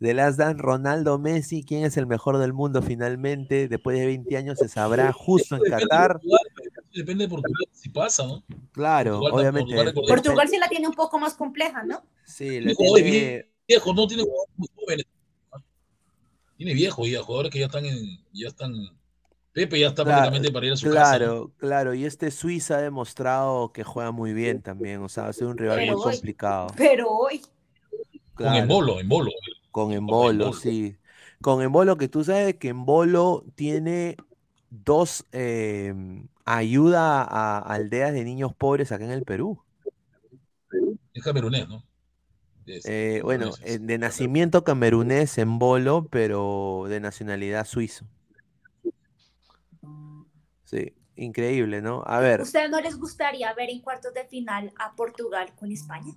De Last Dance, Ronaldo Messi, quién es el mejor del mundo finalmente, después de 20 años se sabrá justo en Qatar. Depende de Portugal si pasa, ¿no? Claro, Portugal, obviamente. Portugal, sí la tiene un poco más compleja, ¿no? Sí, le Tiene tiene- viejos, no tiene jugadores muy jóvenes. Tiene viejos ya, jugadores que ya están en, ya están. Pepe ya está Claro, prácticamente para ir a su casa. ¿no? Claro, claro, y este Suiza ha demostrado que juega muy bien también, o sea, va a ser un rival Pero muy hoy- complicado. Pero hoy, Con Claro, Embolo, Embolo. con Embolo, sí. Con Embolo, que tú sabes que Embolo tiene dos eh, ayuda a aldeas de niños pobres acá en el Perú. Es camerunés, ¿no? Es- Eh, bueno, eh, de nacimiento camerunés Embolo, pero de nacionalidad suizo. Sí, increíble, ¿no? A ver, ¿ustedes no les gustaría ver en cuartos de final a Portugal con España?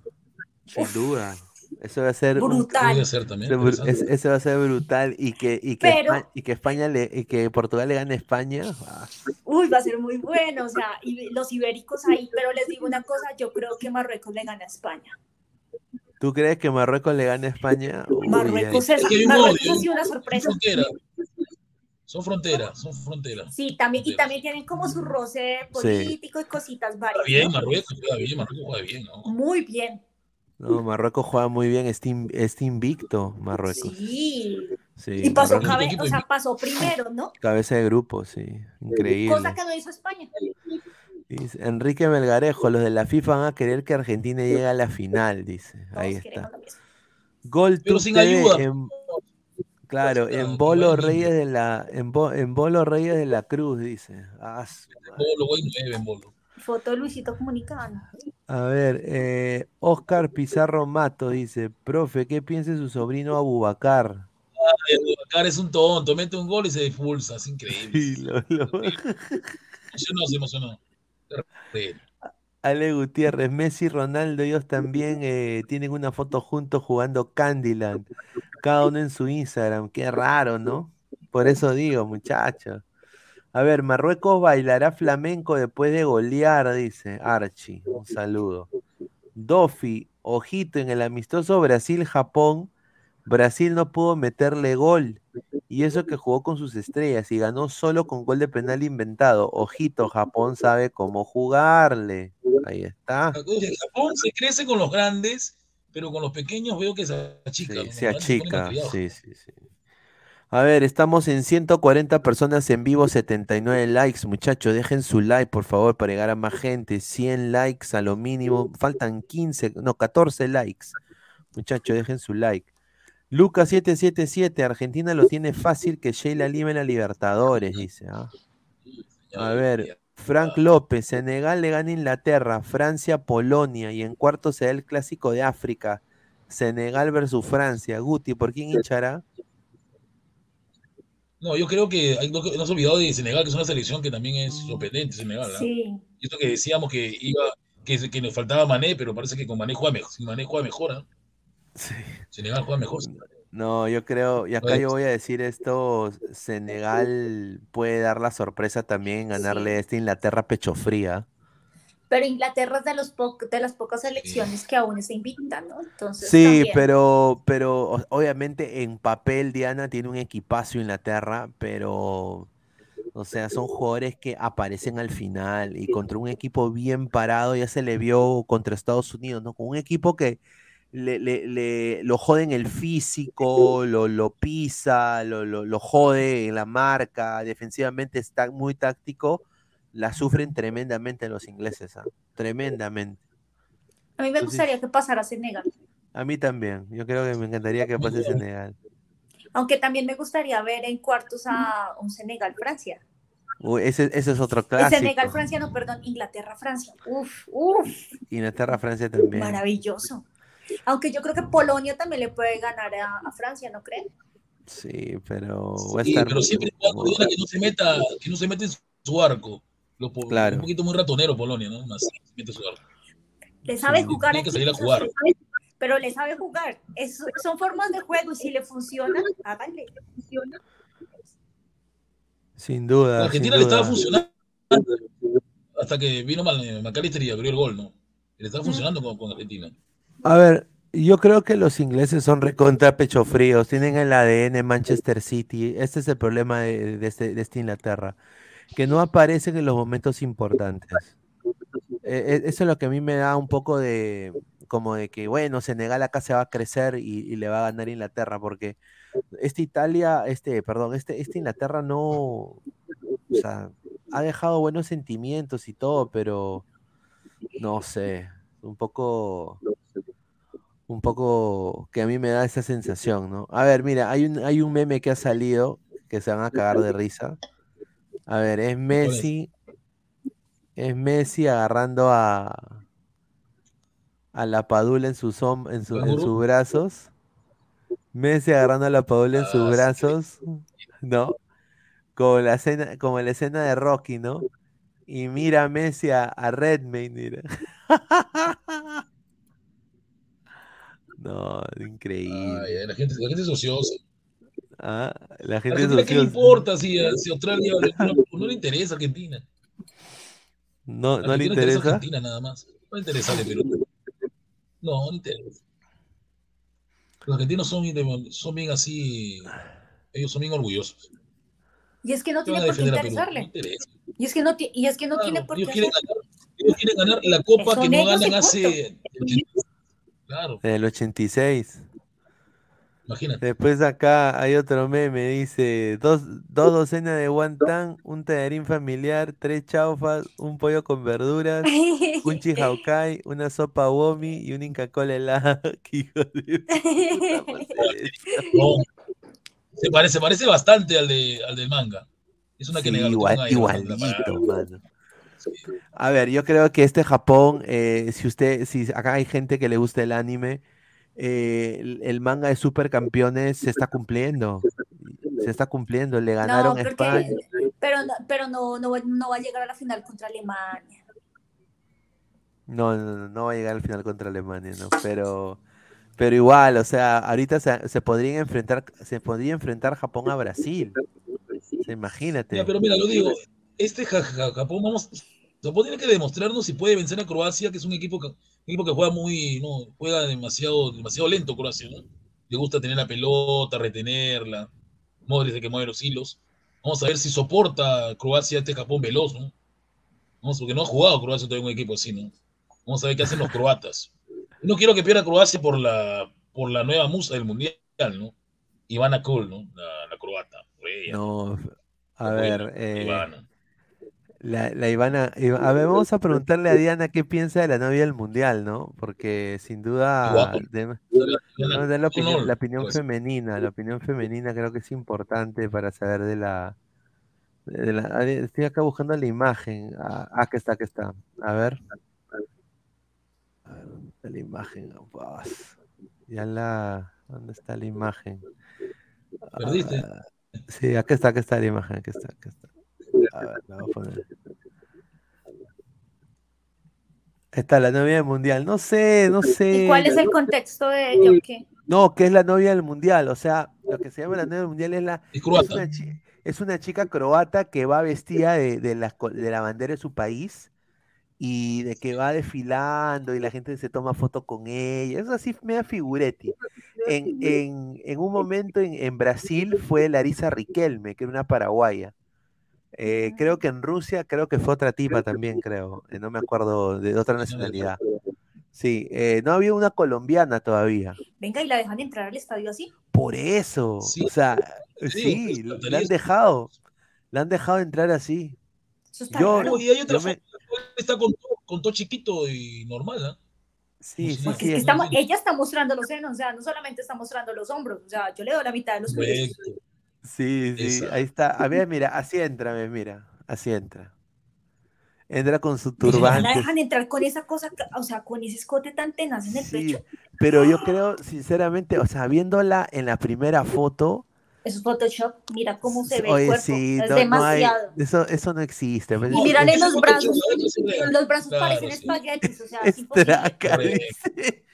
sin duda, eso va a ser Brutal. Ese va a ser brutal y que, y que, Pero- Espa- y que España le, y que Portugal le gane a España. ah, Uy, va a ser muy bueno, o sea, y los ibéricos ahí, pero les digo una cosa, yo creo que Marruecos le gana a España. ¿Tú crees que Marruecos le gane a España? Uy, Marruecos, ay. es, Es Marruecos sido una sorpresa. Son fronteras, son fronteras. Sí, también, y también tienen como su roce político y cositas Juega varias. bien, ¿no? Marruecos juega bien, Marruecos juega bien, ¿no? Muy bien. No, Marruecos juega muy bien, está, in- está invicto Marruecos. Sí. Sí, Y pasó, cabe- o sea, pasó primero, ¿no? cabeza de grupo, sí, increíble. Cosa que no hizo España. Dice, Enrique Melgarejo, los de la FIFA van a querer que Argentina llegue a la final, dice. Ahí está. Gol Pero Tube sin TV ayuda. en- claro, Claro, en Bolo Reyes de la, en, Bo- en Bolo Reyes de la Cruz, dice. Ah. Bolo, güey, nueve en Bolo. Foto Luisito Comunicado. A ver, eh, Oscar Pizarro Mato dice, profe, ¿qué piensa su sobrino Abubacar? Cara es un tonto, mete un gol y se expulsa, es increíble. Sí, lo- lo- (laughs) emocionó, se emocionó. Ale Gutiérrez, Messi y Ronaldo, ellos también eh, tienen una foto juntos jugando Candyland, cada uno en su Instagram, qué raro, ¿no? Por eso digo, muchachos. A ver, Marruecos bailará flamenco después de golear, dice Archie, un saludo. Dofi, ojito, en el amistoso Brasil-Japón, Brasil no pudo meterle gol, y eso que jugó con sus estrellas y ganó solo con gol de penal inventado. Ojito, Japón sabe cómo jugarle. Ahí está. Japón se crece con los grandes, pero con los pequeños veo que se achica. Se achica. Sí, sí, sí. A ver, estamos en 140 personas en vivo, 79 likes. Muchachos, dejen su like, por favor, para llegar a más gente. 100 likes a lo mínimo. Faltan 15, no, 14 likes. Muchachos, dejen su like. Lucas 777, Argentina lo tiene fácil que Sheila Lima en la Libertadores, dice. ¿ah? A ver, Frank López, Senegal le gana a Inglaterra, Francia, Polonia y en cuarto se da el clásico de África, Senegal versus Francia. Guti, ¿por quién hinchará? No, yo creo que hay, no, no se ha olvidado de Senegal, que es una selección que también es sorprendente, Senegal. ¿ah? Sí. Y esto que decíamos que iba, que, que nos faltaba Mané, pero parece que con Mané juega mejor. Sin Mané juega mejor, ¿ah? Sí. Senegal juega mejor. No, yo creo, y acá Pues yo voy a decir esto, Senegal puede dar la sorpresa también, ganarle a esta Inglaterra pecho fría. Pero Inglaterra es de, los po- de las pocas selecciones que aún está invicta, ¿no? Entonces, Sí, también. pero, pero obviamente en papel Diana tiene un equipazo Inglaterra, pero, o sea, son jugadores que aparecen al final y contra un equipo bien parado, ya se le vio contra Estados Unidos, ¿no? Con un equipo que le, le- le- lo jode en el físico, (laughs) lo, lo pisa, lo, lo, lo jode en la marca, defensivamente está muy táctico, la sufren tremendamente los ingleses, ¿ah? Tremendamente. A mí me Entonces- gustaría que pasara Senegal. A mí también. Yo creo que me encantaría que pase Senegal. Aunque también me gustaría ver en cuartos a un Senegal-Francia. Uy, ese, ese es otro clásico. Senegal-Francia, no, perdón, Inglaterra-Francia. Uf, uf, Inglaterra, Francia también. maravilloso. Aunque yo creo que Polonia también le puede ganar a, a Francia, ¿no creen? Sí, pero va a Sí, estar. pero siempre que no se meta, que no se mete en su arco. Lo po- Claro. Un poquito muy ratonero Polonia, ¿no? Más se mete en su arco. Le sabe Sí, jugar. tiene que salir a jugar. Pero le sabe jugar. Es- son formas de juego y si le funciona, háganle. Funciona. Sin duda. A sin Argentina le estaba funcionando hasta que vino Mal- McAllister y abrió el gol, ¿no? Le estaba funcionando con, con Argentina. A ver, yo creo que los ingleses son recontra pecho fríos. Tienen el ADN Manchester City. Este es el problema de, este, de esta Inglaterra. Que no aparecen en los momentos importantes. Eh, eh, eso es lo que a mí me da un poco de. Como de que, bueno, Senegal acá se va a crecer y, le va a ganar Inglaterra. Porque esta Italia, este, perdón, este, esta Inglaterra no. O sea, ha dejado buenos sentimientos y todo, pero no sé, un poco, un poco que a mí me da esa sensación, ¿no? A ver, mira, hay un, hay un meme que ha salido que se van a cagar de risa. A ver, es Messi, es Messi agarrando a a la Padula en sus en, su- en sus brazos. Messi agarrando a la Padula en Ah, sus sí. brazos, ¿no? Como la escena, como la escena de Rocky, ¿no? Y mira a Messi a, a Redmayne, mira. (laughs) No, increíble. Ay, la, gente, la gente es ociosa. Ah, la ¿A gente es Argentina qué le importa si, si Australia no, no le interesa a Argentina? No, no le Argentina interesa. Argentina nada más. No le interesa de Perú. No, no le interesa. Los argentinos son, bien- son bien así, ellos son bien orgullosos. Y es que no ¿Qué van tiene por qué? No interesarle. interesa. Y es que no, y es que no Claro, tiene por qué ellos, quieren ganar, ellos quieren ganar la copa Son que no ganan hace... Claro, Del 86. imagínate. Después acá hay otro meme, dice, dos, dos docenas de guantán, un tallarín familiar, tres chaufas, un pollo con verduras, un (laughs) chihaucay, una sopa womi y un inca cola helada. (laughs) Qué hijo de puta (laughs) madre. No, se, parece, se parece bastante al, de, al del manga. Es una que Sí, igual- igualito, mano. A ver, yo creo que este Japón, eh, si usted, si acá hay gente que le gusta el anime, eh, el, el manga de supercampeones se está cumpliendo. Se está cumpliendo. Le No, ganaron a porque, España. pero, no, pero no, no, va- no va a llegar a la final contra Alemania. No, no, no, no va a llegar al final contra Alemania, no. Pero, pero igual, o sea, ahorita se, se podrían enfrentar, se podría enfrentar Japón a Brasil. Imagínate. Ya, pero mira, lo digo, este Ja- Ja- Japón, vamos, Japón tiene que demostrarnos si puede vencer a Croacia, que es un equipo que, un equipo que juega muy, no, juega demasiado, demasiado lento Croacia, ¿no? Le gusta tener la pelota, retenerla, Modric de que mueve los hilos. Vamos a ver si soporta Croacia este Japón veloz, ¿no? Vamos, porque no ha jugado Croacia todavía un equipo así, ¿no? Vamos a ver qué hacen los croatas. No quiero que pierda Croacia por la, por la nueva musa del mundial, ¿no? Ivana Kohl, ¿no? La, la croata. Ella, No, a ver, eh, Ivana. La, la Ivana, Iva- a ver, vamos a preguntarle a Diana qué piensa de la novia del mundial, ¿no? Porque sin duda, guapo. de- Ivana- no, de la opinión, no, la opinión pues, femenina, la opinión femenina creo que es importante para saber de la, de estoy acá buscando la imagen, ah, acá está, acá está, a ver, a ver, ¿dónde está la imagen? Pues, ya la, ¿dónde está la imagen? Perdiste. Ah, sí, acá está, acá está la imagen, acá está, acá está. A ver, la voy a poner. Está la novia del mundial. No sé, no sé. ¿Y cuál es el contexto de ella o qué? No, que es la novia del mundial. O sea, lo que se llama la novia del mundial es la. Es una, chi- es una chica croata que va vestida de, de la, de la bandera de su país y de que va desfilando y la gente se toma foto con ella. Es así, media figuretti. En, en, en un momento en, en Brasil fue Larisa Riquelme, que era una paraguaya. Eh, creo que en Rusia, creo que fue otra tipa también, creo. Eh, no me acuerdo de otra nacionalidad. Sí, eh, no había una colombiana todavía. Venga, y la dejan entrar al estadio así. Por eso, Sí, o sea, sí, sí, pues, la han dejado, la han dejado entrar así. Eso está Yo- raro. No, y hay otra me- está con todo, con todo chiquito y normal, ¿ah? Sí, sí, Porque sí. es que es- estamos, ella está mostrando los senos, o sea, no solamente está mostrando los hombros, o sea, yo le doy la mitad de los pechos. Sí, sí, Esa. ahí está. A ver, (laughs) mira, así entra, mira, así entra. Entra con su Y no la turbante. dejan entrar con esa cosa, o sea, con ese escote tan tenaz en el Sí, pecho. pero yo creo, sinceramente, o sea, viéndola en la primera foto, Eso es Photoshop, mira cómo se ve oye, el cuerpo. sí, es no, no hay, demasiado. eso, eso no existe. pues, Y mírale Ese los Photoshop, brazos, los brazos Claro, parecen sí. espaguetis, o sea, es Es (laughs) imposible. traca, Correcto. dice.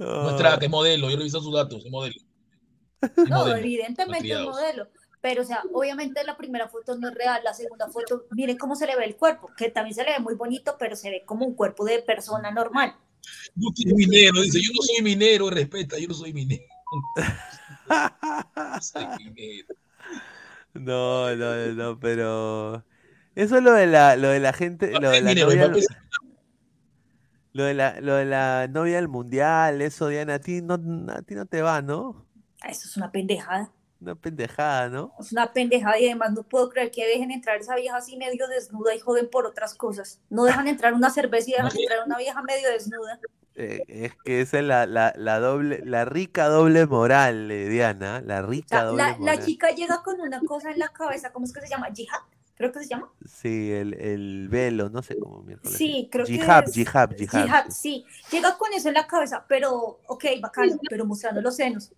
No es Ah, es modelo. Yo he revisado sus datos, es modelo. (laughs) Es No, modelo. evidentemente es modelo. Pero, o sea, obviamente la primera foto no es real, la segunda foto, miren cómo se le ve el cuerpo, que también se le ve muy bonito, pero se ve como un cuerpo de persona normal. No soy minero, dice, yo no soy minero, respeta, yo no soy minero. (laughs) No soy minero. No, no, no, pero eso es lo de la, lo de la gente, lo de la minero, novia, lo de la, lo de la novia del mundial, eso, Diana, a ti no, a ti no te va, ¿no? Eso es una pendejada. Una pendejada, ¿no? Es una pendejada y además no puedo creer que dejen entrar esa vieja así medio desnuda y joden por otras cosas. No dejan entrar una cerveza y dejan entrar una vieja medio desnuda. Eh, es que esa es la, la, la doble, la rica doble moral, eh, Diana, la O rica sea, doble la, la moral. chica llega con una cosa en la cabeza, ¿cómo es que se llama? ¿Jihad? Creo que se llama. Sí, el, el velo, no sé cómo miércoles Sí, creo que Jihad, es- jihad, jihad, Jihad, sí. sí. Llega con eso en la cabeza, pero, ok, bacano, pero mostrando los senos.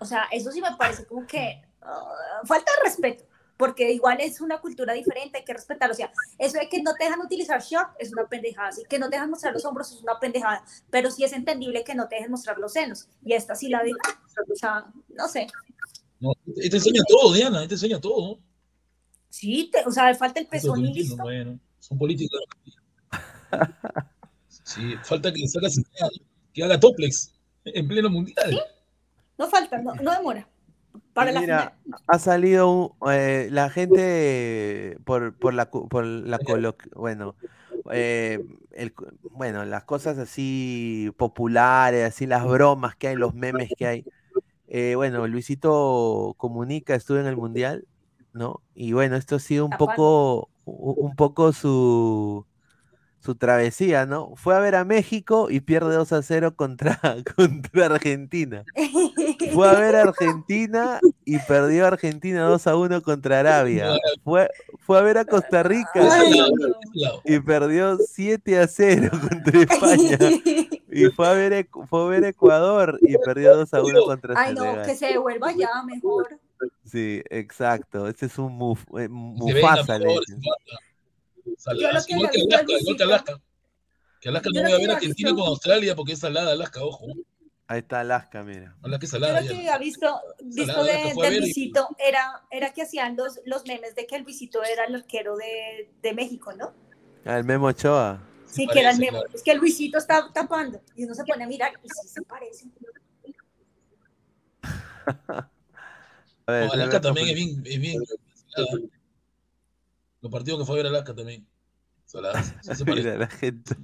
O sea, eso sí me parece como que ah, falta de respeto, porque igual es una cultura diferente, hay que respetar. O sea, eso de que no te dejan utilizar short es una pendejada, así que no te dejan mostrar los hombros es una pendejada, pero sí es entendible que no te dejen mostrar los senos. Y esta sí la deja. O sea, no sé. No, te enseña todo, Diana, te enseña todo. Sí, te- o sea, falta el listo. bueno, son políticas. (laughs) Sí, falta que le sacas que haga toplex en pleno mundial. No falta, no, no demora. Para la Mira, final. ha salido eh, la gente por, por la por la colo- bueno eh, el bueno las cosas así populares así las bromas que hay los memes que hay eh, bueno Luisito comunica estuvo en el mundial no y bueno esto ha sido un poco un poco su su travesía, ¿no? Fue a ver a México y pierde 2 a 0 contra, (laughs) contra Argentina. Fue a ver a Argentina y perdió Argentina 2 a 1 contra Arabia. (laughs) Fue, fue a ver a Costa Rica y perdió 7 a 0 contra España. (laughs) Y fue a ver, fue a ver Ecuador y perdió 2 a 1 contra Ay, no, Senegal. que se devuelva ya mejor. Sí, exacto. Ese es un muf, eh, Que venga Mufasa. Sal- Yo lo así que igual Alaska, igual que Alaska. Que Alaska Yo no voy a ver Argentina con Australia porque es salada Alaska, ojo. Ahí está Alaska, mira. Alaska es Yo salada. lo que había visto, visto de, de y- Luisito era, era que hacían los, los memes de que el Luisito era el arquero de, de México, ¿no? Ah, el Memo Ochoa. Sí, Se que era el parece, memo. claro. Es que el Luisito está tapando y uno se pone a mirar y sí se parece. (laughs) A ver, No, déjame Alaska ver también es bien, es bien salada. Los partidos que fue a ver Alaska también. (laughs) Mira, la gente,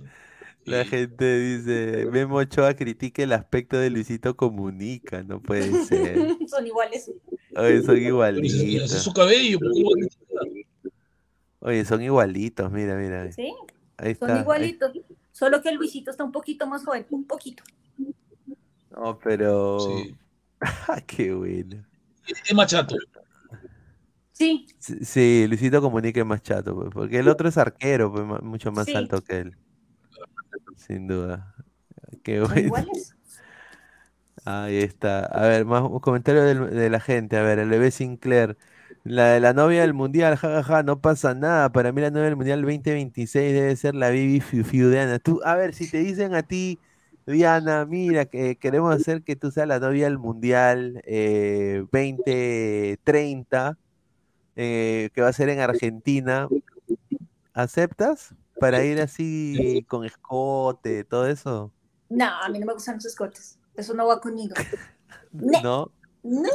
la gente dice, Memo Ochoa critica el aspecto de Luisito Comunica, no puede (laughs) ser. Son iguales. Oye, son ese es igualitos. su cabello. Oye, son igualitos, mira, mira. Sí, Ahí son está. ahí- igualitos. Solo que el Luisito está un poquito más joven, un poquito. No, pero... Sí. (laughs) Ah, qué bueno. Es más chato. Sí, Sí, Luisito Comunica es más chato, pues, porque el otro es arquero, pues, mucho más Sí. alto que él. Sin duda. Qué son bueno. iguales. Ahí está. A ver, más un comentario del- de la gente. A ver, el bebé Sinclair. La de la novia del mundial, jajaja, no pasa nada. Para mí la novia del mundial 2026 debe ser la Bibi Fiu Fiu de Ana. Tú, a ver, si te dicen a ti Diana, mira, que queremos hacer que tú seas la novia del Mundial eh, 2030, eh, que va a ser en Argentina. ¿Aceptas? Para ir así con escote, todo eso. No, a mí no me gustan los escotes. Eso no va conmigo. (laughs) ¿No? No,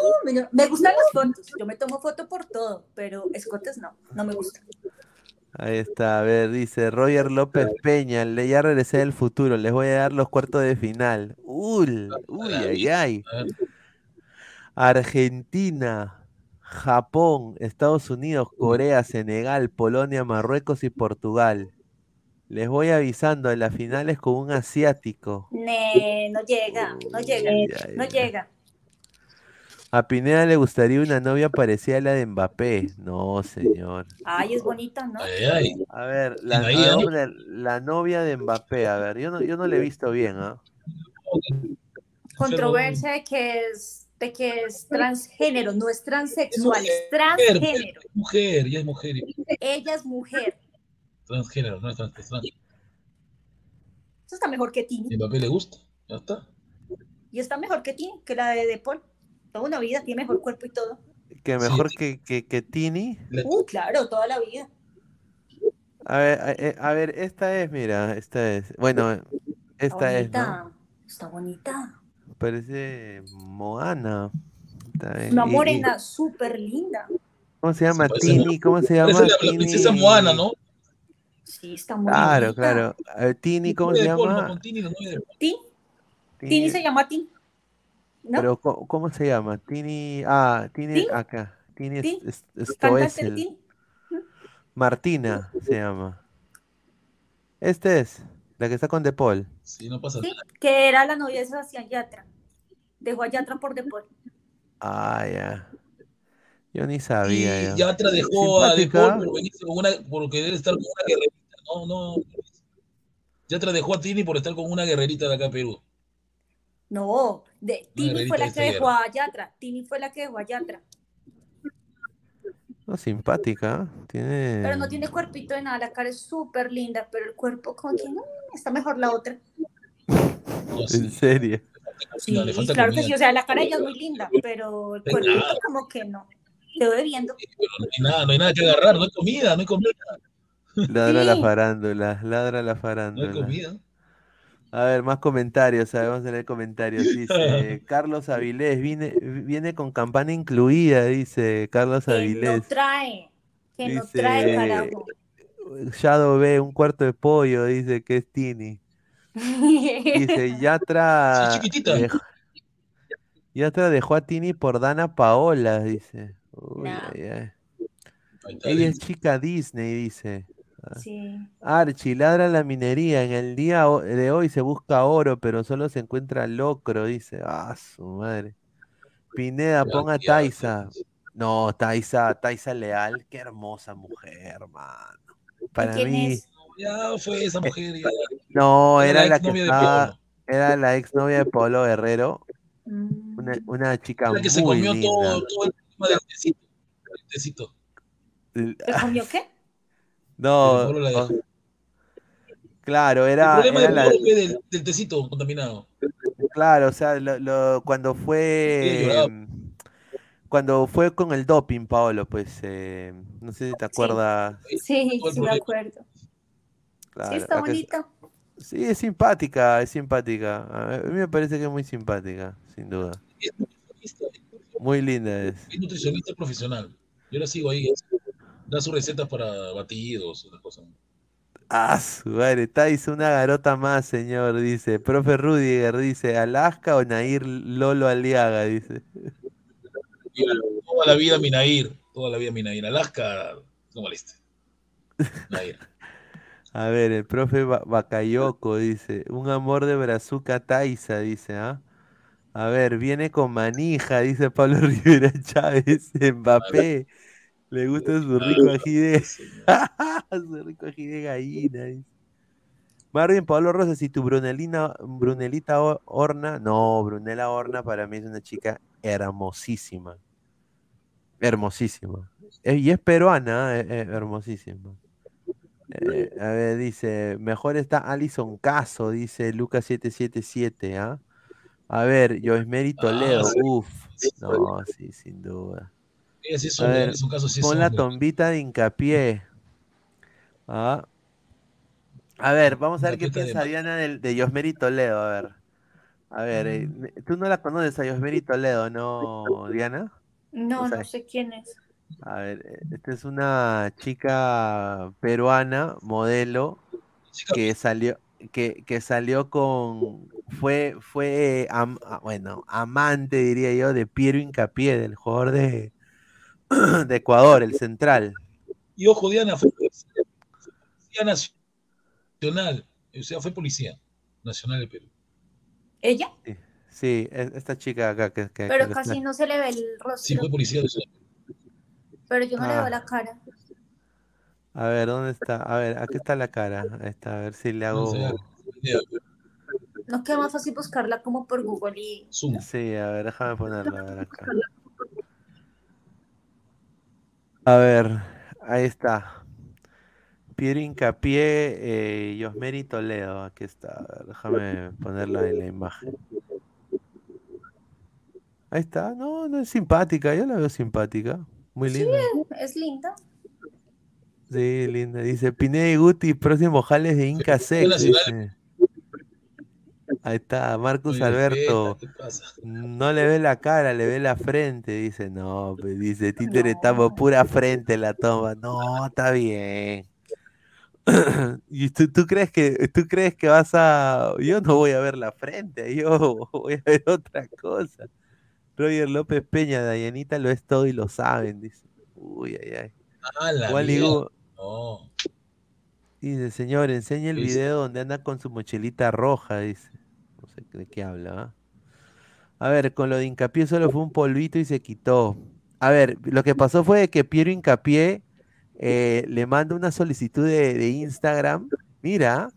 me, gustan las fotos. Yo me tomo foto por todo, pero escotes no, no me gustan. Ahí está, a ver, dice Roger López Peña, le ya regresé del futuro, les voy a dar los cuartos de final. Uy, uy, ay, ay. Argentina, Japón, Estados Unidos, Corea, Senegal, Polonia, Marruecos y Portugal. Les voy avisando, en las finales con un asiático. Ne, no llega, no llega, no llega. A Pineda le gustaría una novia parecida a la de Mbappé. No, señor. Ay, es bonita, ¿no? ay, ay. A ver, la, novia de Mbappé, a ver, yo no, yo no le he visto bien, ¿ah? Controversia de que es, de que es transgénero, no es transexual, es mujer, transgénero. Es mujer, ya es mujer. Ella es mujer. Transgénero, no es trans, es trans. Eso está mejor que Tini. Mbappé le gusta, ya está. Y está mejor que Tini, que la de De Paul. Toda una vida, tiene mejor cuerpo y todo. Que mejor que, que, que Tini. Uh, claro, toda la vida. A ver, a, eh, a ver, esta es, mira, esta es. Bueno, Está esta es, ¿no? bonita. Está bonita. Parece Moana. Está bien. Una y- morena súper linda. ¿Cómo se llama? Tini, ¿cómo se llama? La, la princesa Moana, ¿no? Sí, está muy Claro, bonita. claro. Ver, Tini, ¿cómo se llama? Tini, Tini se llama Tini. ¿No? Pero, ¿cómo, cómo se llama? Tini. Ah, Tini, acá. Tini es, es, Stoessel. Tini. Martina se llama. Este es, la que está con De Paul. Sí, no pasa Sí, nada. que era la novia de Sebastián Yatra. Dejó a Yatra por De Paul. Ah, ya. Yo ni Y sabía. yo. Yatra dejó a De. Paul por venirse con una, por querer estar con una guerrerita. No, no. Yatra dejó a Tini por estar con una guerrerita de acá en Perú. No, de, Tini fue la que dejó a Yatra. Tini fue la que dejó a Yatra. No, simpática. Tiene. Pero no tiene cuerpito de nada. La cara es súper linda, pero el cuerpo como que no, está mejor la otra. No, sí. En serio. Sí, No, le falta claro que sí. O sea, la cara de ella es muy linda, pero el cuerpito nada. como que no. Te voy viendo. Pero no hay nada, no hay nada que agarrar, no hay comida, no hay comida, Ladra la farándula, ladra la no hay farándula. comida. A ver, más comentarios, vamos a leer comentarios. (laughs) Dice Carlos Avilés, viene, viene con campana incluida, dice Carlos Que no Avilés. trae. Que no Dice- trae, carajo. Shadow B, un cuarto de pollo, dice que es Tini. Dice, (laughs) Yatra. Sí, chiquitita. dejó- Yatra dejó a Tini por Dana Paola, dice. Uy, No. ay, ay. Ella es chica Disney, dice. Sí. Archie, ladra la minería. En el día de hoy se busca oro, pero solo se encuentra locro, dice. Ah, su madre. Pineda, ponga Taisa. No, Taisa, Taisa Leal, qué hermosa mujer, hermano. Para quién mí, es? Ya fue esa mujer. ya. no, Era era la la que exnovia de estaba, Polo. era la exnovia de Polo Guerrero, Mm. una, una chica La que se comió linda. todo, todo el tema del tecito. El tecito. ¿Te comió qué? No, la claro, El era, problema era de la, del, del tecito contaminado. Claro, o sea, lo, lo- cuando fue em, cuando fue con el doping, Paolo, pues eh, no sé si te acuerdas. Sí, el sí me problema. acuerdo. claro, Sí, está es- bonita. Sí, es simpática, es simpática. A mí me parece que es muy simpática, sin duda. Es nutricionista, Muy linda es. es nutricionista profesional. Yo la sigo ahí. Da sus recetas para batidos, esas cosas. Ah, su madre, Thais, una garota más, señor, dice. Profe Rudiger, dice, ¿Alaska o Nair Lolo Aliaga? Dice. Toda la vida Minair, toda la vida Minair. Alaska, no moleste. Nair. (laughs) A ver, el profe Ba- Bakayoko dice, un amor de Brazuca Taisa, dice, ¿ah? A ver, viene con manija, dice Pablo (laughs) Rivera Chávez, Mbappé. Le gusta su rico ají de, (laughs) su rico ají de gallina. Marvin Pablo Rosas, y tu Brunelina, Brunelita Horna, no, Brunella Horna para mí es una chica hermosísima. Hermosísima. Eh, Y es peruana, eh, eh, hermosísima. Eh, a ver, dice, mejor está Alison Caso, dice Lucas 777, ¿ah? A ver, Joesmeri Toledo, sí. uff, no, sí, sin duda. Ella sí es A hombre, ver, en su caso sí es pon la tombita de hincapié. Ah. A ver, vamos a ver qué piensa de- Diana del- de, Yosmeri Toledo, a ver. A ver, eh, Mm. tú no la conoces a Yosmeri Toledo, ¿no, Diana? No, O sea, no sé quién es. A ver, eh, esta es una chica peruana, modelo, Chica, que salió, que, que salió con, fue, fue, am- ah, bueno, amante, diría yo, de Piero Incapié, del jugador de, (clears throat) de Ecuador, el central. Y ojo, Diana fue policía nacional. O sea, fue policía nacional de Perú. ¿Ella? Sí, es- esta chica acá que, que- Pero que casi está- no se le ve el Sí, rostro. fue policía nacional. Pero yo no le Ah. veo la cara. A ver, ¿dónde está? A ver, aquí está la cara. Ahí está, a ver si le hago. idea, No queda más fácil buscarla como por Google y. Zoom. Sí, a ver, déjame ponerla a ver acá. A ver, ahí está. Piero Incapié, eh, Yosmeri Toledo, aquí está. A ver, déjame ponerla en la imagen. Ahí está, no, no es simpática, yo la veo simpática. Muy Sí, linda. es linda. Sí, linda. Dice Pineda y Guti, próximos jales de Inca Sex. dice. Ahí está, Marcus Oye, Alberto. respeta, ¿Qué pasa? No le ve la cara, le ve la frente. Dice, no, pues dice, títere, No. estamos pura frente la toma. No, está bien. (clears throat) ¿Y tú, tú crees que tú crees que vas a.? Yo no voy a ver la frente, yo (laughs) voy a ver otra cosa. Roger López Peña, Dayanita lo es todo y lo saben, dice. Uy, ay, ay. Ah, Wally No. Dice, señor, enseña el video donde anda con su mochilita roja, dice. Sé de qué habla. A ver, con lo de Hincapié solo fue un polvito y se quitó. A ver, lo que pasó fue que Piero Hincapié eh, le manda una solicitud de, de Instagram, mira,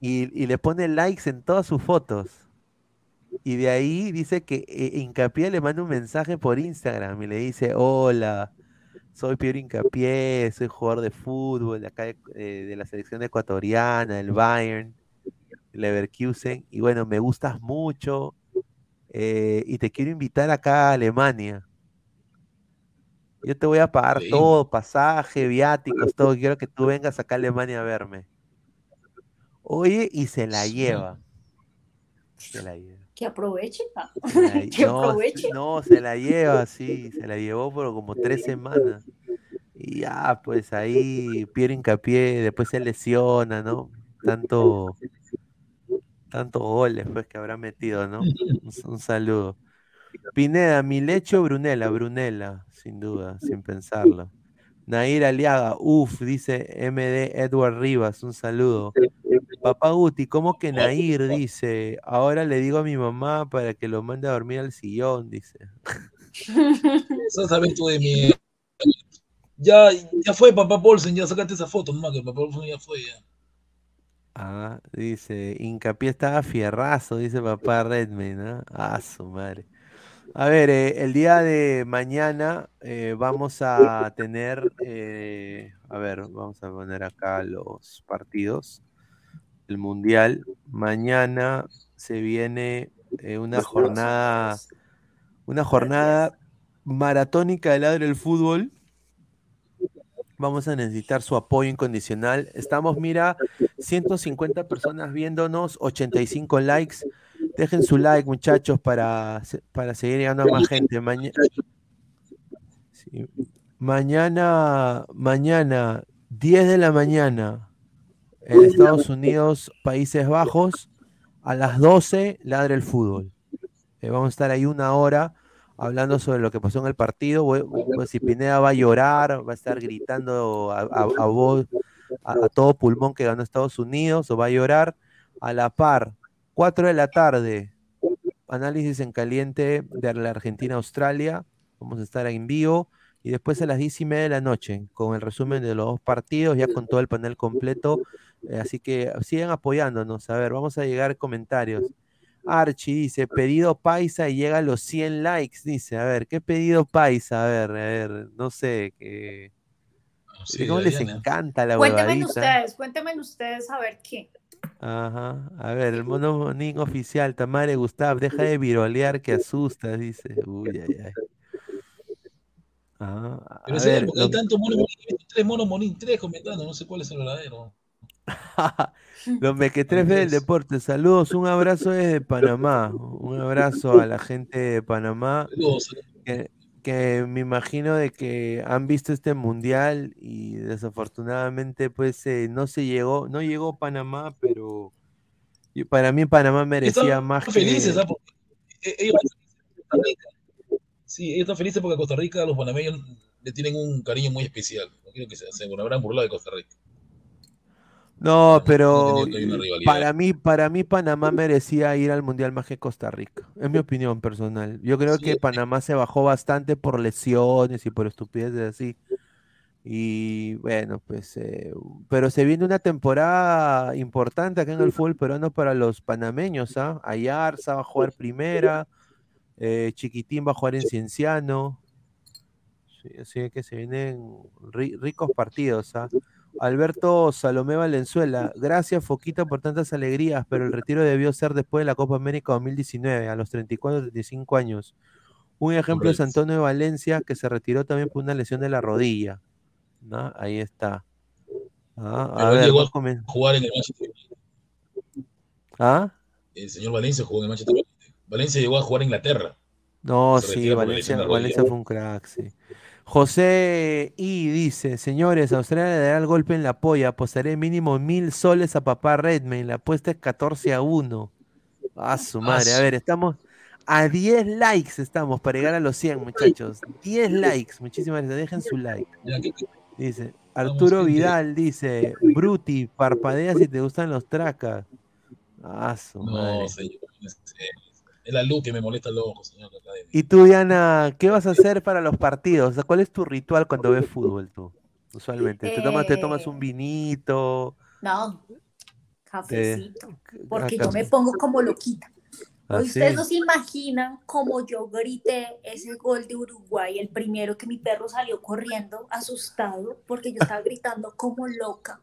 y, y le pone likes en todas sus fotos. Y de ahí dice que eh, Hincapié le manda un mensaje por Instagram y le dice, hola, soy Piero Hincapié, soy jugador de fútbol de acá de, eh, de la selección ecuatoriana, del Bayern, Leverkusen, y bueno, me gustas mucho eh, y te quiero invitar acá a Alemania. Yo te voy a pagar todo, pasaje, viáticos, todo. Quiero que tú vengas acá a Alemania a verme. Oye, y se la Sí. lleva. Se la lleva. Que aproveche. Se la lle- (laughs) Que no, aproveche. no, se la lleva, sí, se la llevó por como tres semanas. Y ya, pues ahí Piero Hincapié, después se lesiona, ¿no? Tanto, tantos goles pues que habrá metido, ¿no? (laughs) Un, un saludo. Pineda, mi lecho Brunella, Brunella, sin duda, sin pensarlo. Nair Aliaga, uff, dice MD Edward Rivas, un saludo. Papá Guti, ¿cómo que Nair? Dice, ahora le digo a mi mamá para que lo mande a dormir al sillón, dice. (laughs) Eso sabes tú de mi. Ya, ya fue papá Paulsen, ya sacaste esa foto, nomás que papá Paulsen ya fue. Ya. Ah, dice, hincapié estaba fierrazo, dice papá Redmayne, ¿no? Ah, su madre. A ver, eh, el día de mañana eh, vamos a tener, eh, a ver, vamos a poner acá los partidos. El Mundial. Mañana se viene una jornada, una jornada maratónica del lado del fútbol. Vamos a necesitar su apoyo incondicional. Estamos, mira, 150 personas viéndonos, 85 likes. Dejen su like, muchachos, para, para seguir llegando a más gente. Maña- Sí. Mañana, mañana, 10 de la mañana, en Estados Unidos, Países Bajos, a las 12, ladra el fútbol. Eh, vamos a estar ahí una hora hablando sobre lo que pasó en el partido. Si Pineda va a llorar, va a estar gritando a, a, a todo pulmón que ganó Estados Unidos, o va a llorar. A la par, 4 de la tarde, análisis en caliente de la Argentina-Australia. Vamos a estar en vivo. Y después a las 10 y media de la noche, con el resumen de los dos partidos, ya con todo el panel completo. Eh, así que sigan apoyándonos. A ver, vamos a llegar comentarios. Archie dice, pedido paisa y llega a los 100 likes, dice. A ver, ¿qué pedido paisa? A ver, a ver, no sé. que Sí, ¿Cómo les Diana. encanta la Cuéntenme huevadita? ustedes, cuéntenme ustedes a ver qué. Ajá. A ver, el mono monín oficial, Tamare Gustav, deja de virolear que asustas, dice. Uy, ay, ay. Ajá. Pero A ver, tantos monos monín, tres monos monín, tres comentando, no sé cuál es el verdadero. (laughs) Los mequetrefes del deporte, saludos, un abrazo desde Panamá, un abrazo a la gente de Panamá, que, que me imagino de que han visto este mundial y desafortunadamente pues eh, no se llegó, no llegó Panamá, pero para mí Panamá merecía Están más que... felices, ¿ah? Porque e- ellos están felices en Costa Rica. Sí, ellos están felices porque a Costa Rica los panameños le tienen un cariño muy especial. No quiero que se, se habrán burlado de Costa Rica. No, pero para mí, para mí Panamá merecía ir al mundial más que Costa Rica. Es mi opinión personal. Yo creo Sí, que Panamá se bajó bastante por lesiones y por estupideces así. Y bueno, pues, eh, pero se viene una temporada importante acá en el fútbol peruano para los panameños, ¿ah? Ayarza va a jugar primera, eh, Chiquitín va a jugar en Cienciano. Sí, así que se vienen ri- ricos partidos, ¿ah? Alberto Salomé Valenzuela, gracias Foquita por tantas alegrías, pero el retiro debió ser después de la Copa América 2019, a los 34, 35 años. Un ejemplo es. Antonio de Valencia, que se retiró también por una lesión de la rodilla. ¿no? Ahí está. Ah, a ver, llegó a jugar en el Manchester. ¿Ah? El señor Valencia jugó en el Manchester. Valencia llegó a jugar a Inglaterra. No, sí, Valencia. Valencia fue un crack, sí. José I dice, señores, Australia le dará el golpe en la polla, apostaré mínimo mil soles a papá Redmayne, la apuesta es 14 a 1. A su madre, a ver, estamos a 10 likes estamos para llegar a los 100, muchachos. 10 likes, muchísimas gracias, dejen su like. Ya, ¿qué- qué- Dice, Arturo. Vidal dice, Bruti, parpadea si te gustan los tracas. A su madre. No, señor. Es, es la luz que me molesta loco, señor. Academia. Y tú, Diana, ¿qué vas a hacer para los partidos? O sea, ¿cuál es tu ritual cuando ves fútbol tú? Usualmente. ¿Te tomas, te tomas un Eh, vinito? No, cafecito. Porque acá- yo me pongo como loquita. ¿Así? Ustedes no se imaginan cómo yo grité ese gol de Uruguay, el primero que mi perro salió corriendo, asustado, porque yo estaba gritando como loca.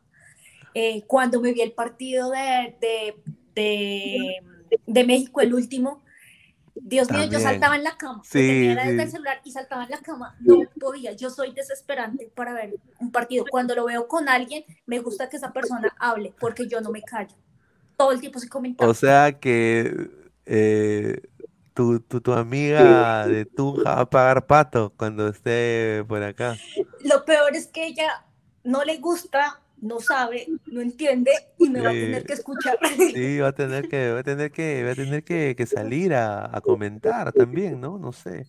Eh, cuando me vi el partido de, de, de, de México, el último, Dios mío, yo saltaba en la cama. Sí, Sí, tenía desde sí. el celular y saltaba en la cama. No podía, yo soy desesperante para ver un partido. Cuando lo veo con alguien, me gusta que esa persona hable, porque yo no me callo. Todo el tiempo se comenta. O sea que eh, tu, tu, tu amiga de Tunja va a pagar pato cuando esté por acá. Lo peor es que ella no le gusta, no sabe, no entiende y me va a tener que escuchar. Sí, va a tener que, va a tener que, va a tener que, que salir a, a comentar también, ¿no? No sé.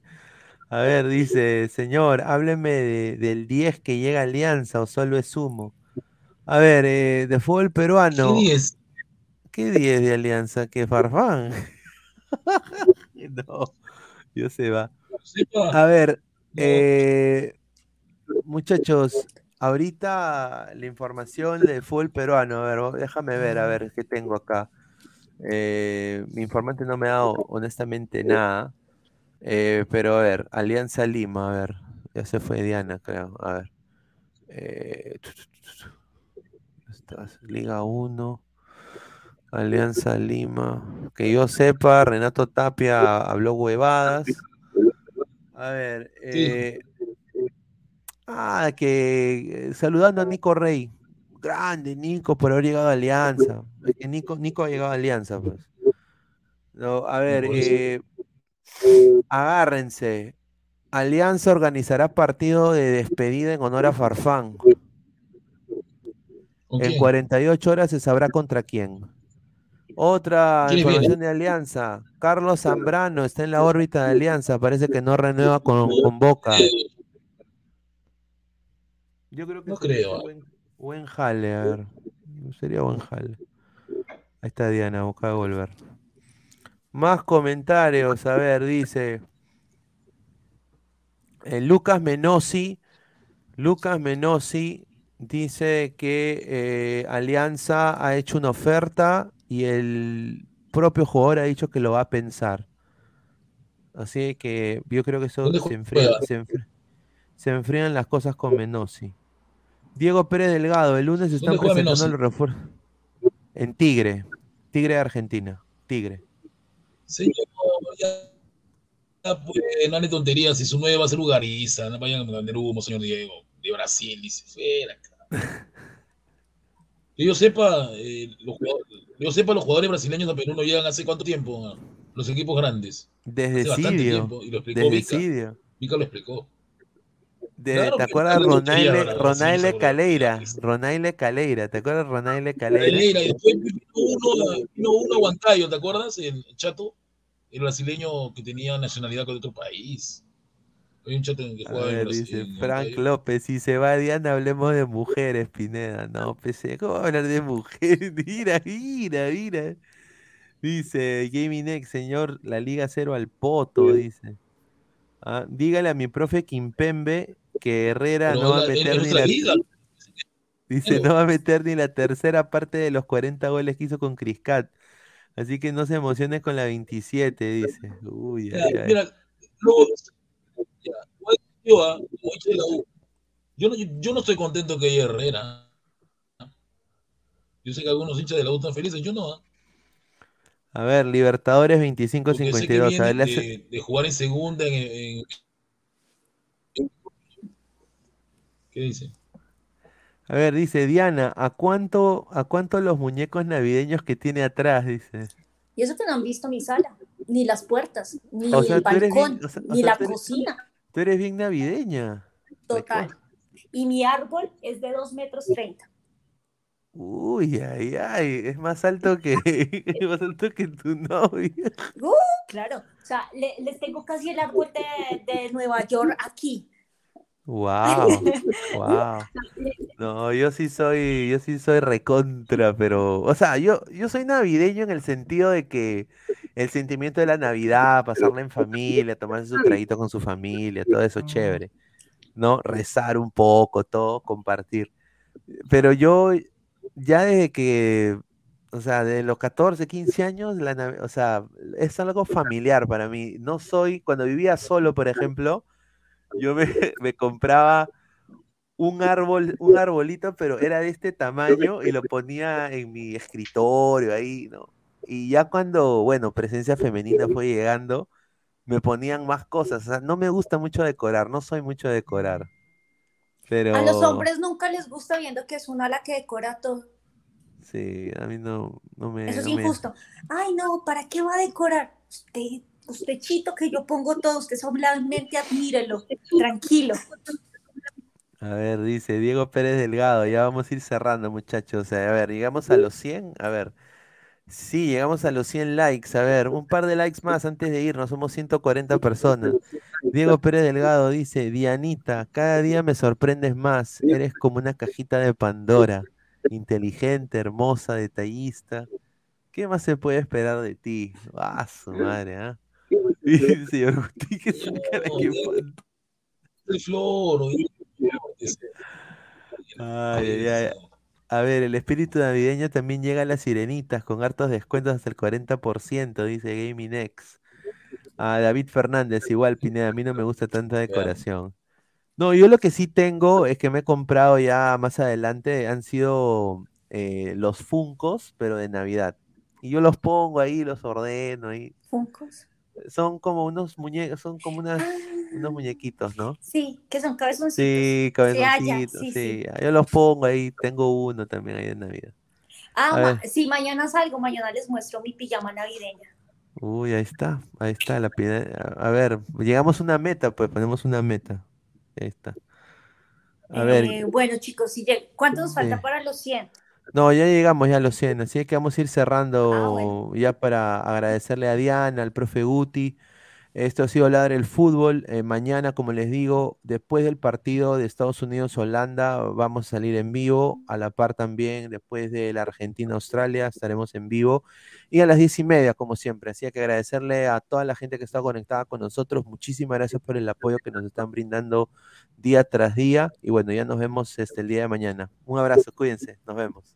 A ver, dice, señor, hábleme de- del 10 que llega a Alianza o solo es humo. A ver, eh, de fútbol peruano, ¿Qué diez? ¿qué 10 de Alianza? ¿Qué Farfán? (laughs) No, yo se va. A ver, eh, muchachos, ahorita la información del fútbol peruano, a ver, déjame ver, a ver qué tengo acá. Eh, mi informante no me ha dado honestamente nada, eh, pero a ver, Alianza Lima, a ver, ya se fue Diana, creo, a ver. Eh, Liga 1, Alianza Lima. Que yo sepa, Renato Tapia habló huevadas. A ver, Sí. Eh, ah, que eh, saludando a Nico Rey. Grande, Nico, por haber llegado a Alianza. Que Nico, Nico ha llegado a Alianza, pues. No, a ver, eh, agárrense. Alianza organizará partido de despedida en honor a Farfán. ¿Con En quién? 48 horas se sabrá contra quién. Otra información de Alianza. Carlos Zambrano está en la órbita de Alianza. Parece que no renueva con, con Boca. Yo creo que no creo. Buen, buen jale, a ver. Sería buen jale. Ahí está Diana, busca de volver. Más comentarios, a ver, dice. eh, Lucas Menosi. Lucas Menosi dice que eh, Alianza ha hecho una oferta y el propio jugador ha dicho que lo va a pensar. Así que yo creo que eso ¿Dónde se, enfría- juega? se enfri- se enfrían las cosas con Menosi. Diego Pérez Delgado, el lunes están ¿Dónde juega presentando Menossi? los refuerzos. En Tigre. Tigre de Argentina. Tigre. Señor, ya, ya, pues, no hable tonterías. Si su nueve va a ser Ugariza, no vayan a vender humo, señor Diego. De Brasil, dice, fuera. cara. Que yo sepa, eh, los jugadores, yo sepa, los jugadores brasileños a Perú no llegan hace cuánto tiempo a los equipos grandes. Desde Hace bastante tiempo, y lo explicó Desde Vica. Vica lo explicó. De- Claro, ¿Te acuerdas Ronaile, ¿verdad? Ronaile. Caleira? Ronaile Caleira. ¿Te acuerdas Ronaile Caleira? Pereira, y después vino uno, vino uno a Huancayo, ¿te acuerdas? El chato, el brasileño que tenía nacionalidad de otro país. Hay un chato que A juega en ver, Brasil. dice Frank. López, si se va Diana, hablemos de mujeres, Pineda. No, PC, ¿cómo va a hablar de mujeres? (laughs) Mira, mira, mira. Dice Gaming X, señor, la Liga Cero al poto, dice. Ah, dígale a mi profe Kimpembe que Herrera Pero no va a meter ni la, liga. dice, no va a meter ni la tercera parte de los 40 goles que hizo con Criscat. Así que no se emocione con la 27, dice. Uy, Mira, luego, yo, ah, yo no, yo no estoy contento que haya Herrera. Yo sé que algunos hinchas de la U están felices, yo no. A ver, Libertadores Porque sé que 25-52. A ver, viene le hace- de, de jugar en segunda en, en- ¿Qué dice? A ver, dice Diana, ¿a cuánto, a cuánto los muñecos navideños que tiene atrás? Dice. Y eso que no han visto mi sala, ni las puertas, ni O sea, el balcón, bien- o sea- o ni sea, la tú eres- cocina, Tú eres bien navideña. total. Y mi árbol es de 2 metros 30. Uy, ay, ay, es más alto que, (laughs) es más alto que tu novia. Uh, claro, o sea, le- les tengo casi el árbol de, de Nueva York aquí. Wow, (laughs) wow. No, yo sí soy, yo sí soy recontra, pero, o sea, yo, yo soy navideño en el sentido de que el sentimiento de la Navidad, pasarla en familia, tomarse su traguito con su familia, todo eso chévere, ¿no? Rezar un poco, todo, compartir. Pero yo, ya desde que, o sea, de los 14, 15 años, la, o sea, es algo familiar para mí. No soy, cuando vivía solo, por ejemplo, yo (laughs) me, compraba un árbol, un arbolito, pero era de este tamaño y lo ponía en mi escritorio ahí, ¿no? Y ya cuando, bueno, presencia femenina fue llegando, me ponían más cosas. O sea, no me gusta mucho decorar, no soy mucho de decorar. Pero A los hombres nunca les gusta viendo que es una la que decora todo. sí, a mí no, no me, Eso es no me- injusto. Ay, no, ¿para qué va a decorar? Usted, usted chito que yo pongo todo, usted solamente admírelo, tranquilo. A ver, dice Diego Pérez Delgado, ya vamos a ir cerrando, muchachos. A ver, llegamos a los 100. A ver, sí, llegamos a los 100 likes. A ver, un par de likes más antes de irnos, somos 140 personas. Diego Pérez Delgado dice, Dianita, cada día me sorprendes más. Eres como una cajita de Pandora, inteligente, hermosa, detallista. ¿Qué más se puede esperar de ti? Ah, su madre, ¿ah? (laughs) Dice, señor que cara que El Ay, ay, ay. A ver, el espíritu navideño también llega a las sirenitas con hartos descuentos hasta el 40%, dice Gaming X. A David Fernández, igual, Pineda, a mí no me gusta tanta (laughs) decoración. No, yo lo que sí tengo es que me he comprado ya más adelante, han sido eh, los Funcos, pero de Navidad. Y yo los pongo ahí, los ordeno ahí. Funcos. Son como unos muñecos, son como unas, Ah, unos muñequitos, ¿no? sí, que son cabezoncitos. Sí, ah, cabezoncitos, sí, sí, sí. yo los pongo ahí, tengo uno también ahí de Navidad. Ah, ma- ver. sí, mañana salgo, mañana les muestro mi pijama navideña. Uy, ahí está, ahí está la pide- A ver, llegamos a una meta, pues ponemos una meta. Ahí está. A ver, Eh, bueno, chicos, si ¿cuánto nos falta Sí. para los 100? no, ya llegamos ya a los 100, así que vamos a ir Ah, cerrando bueno. ya para agradecerle a Diana, al profe Guti. Esto ha sido Ladre el Fútbol. Eh, mañana, como les digo, después del partido de Estados Unidos-Holanda, vamos a salir en vivo. A la par también, después de la Argentina-Australia, estaremos en vivo. Y a las diez y media, como siempre. Así que agradecerle a toda la gente que está conectada con nosotros. Muchísimas gracias por el apoyo que nos están brindando día tras día. Y bueno, ya nos vemos este, el día de mañana. Un abrazo, cuídense. Nos vemos.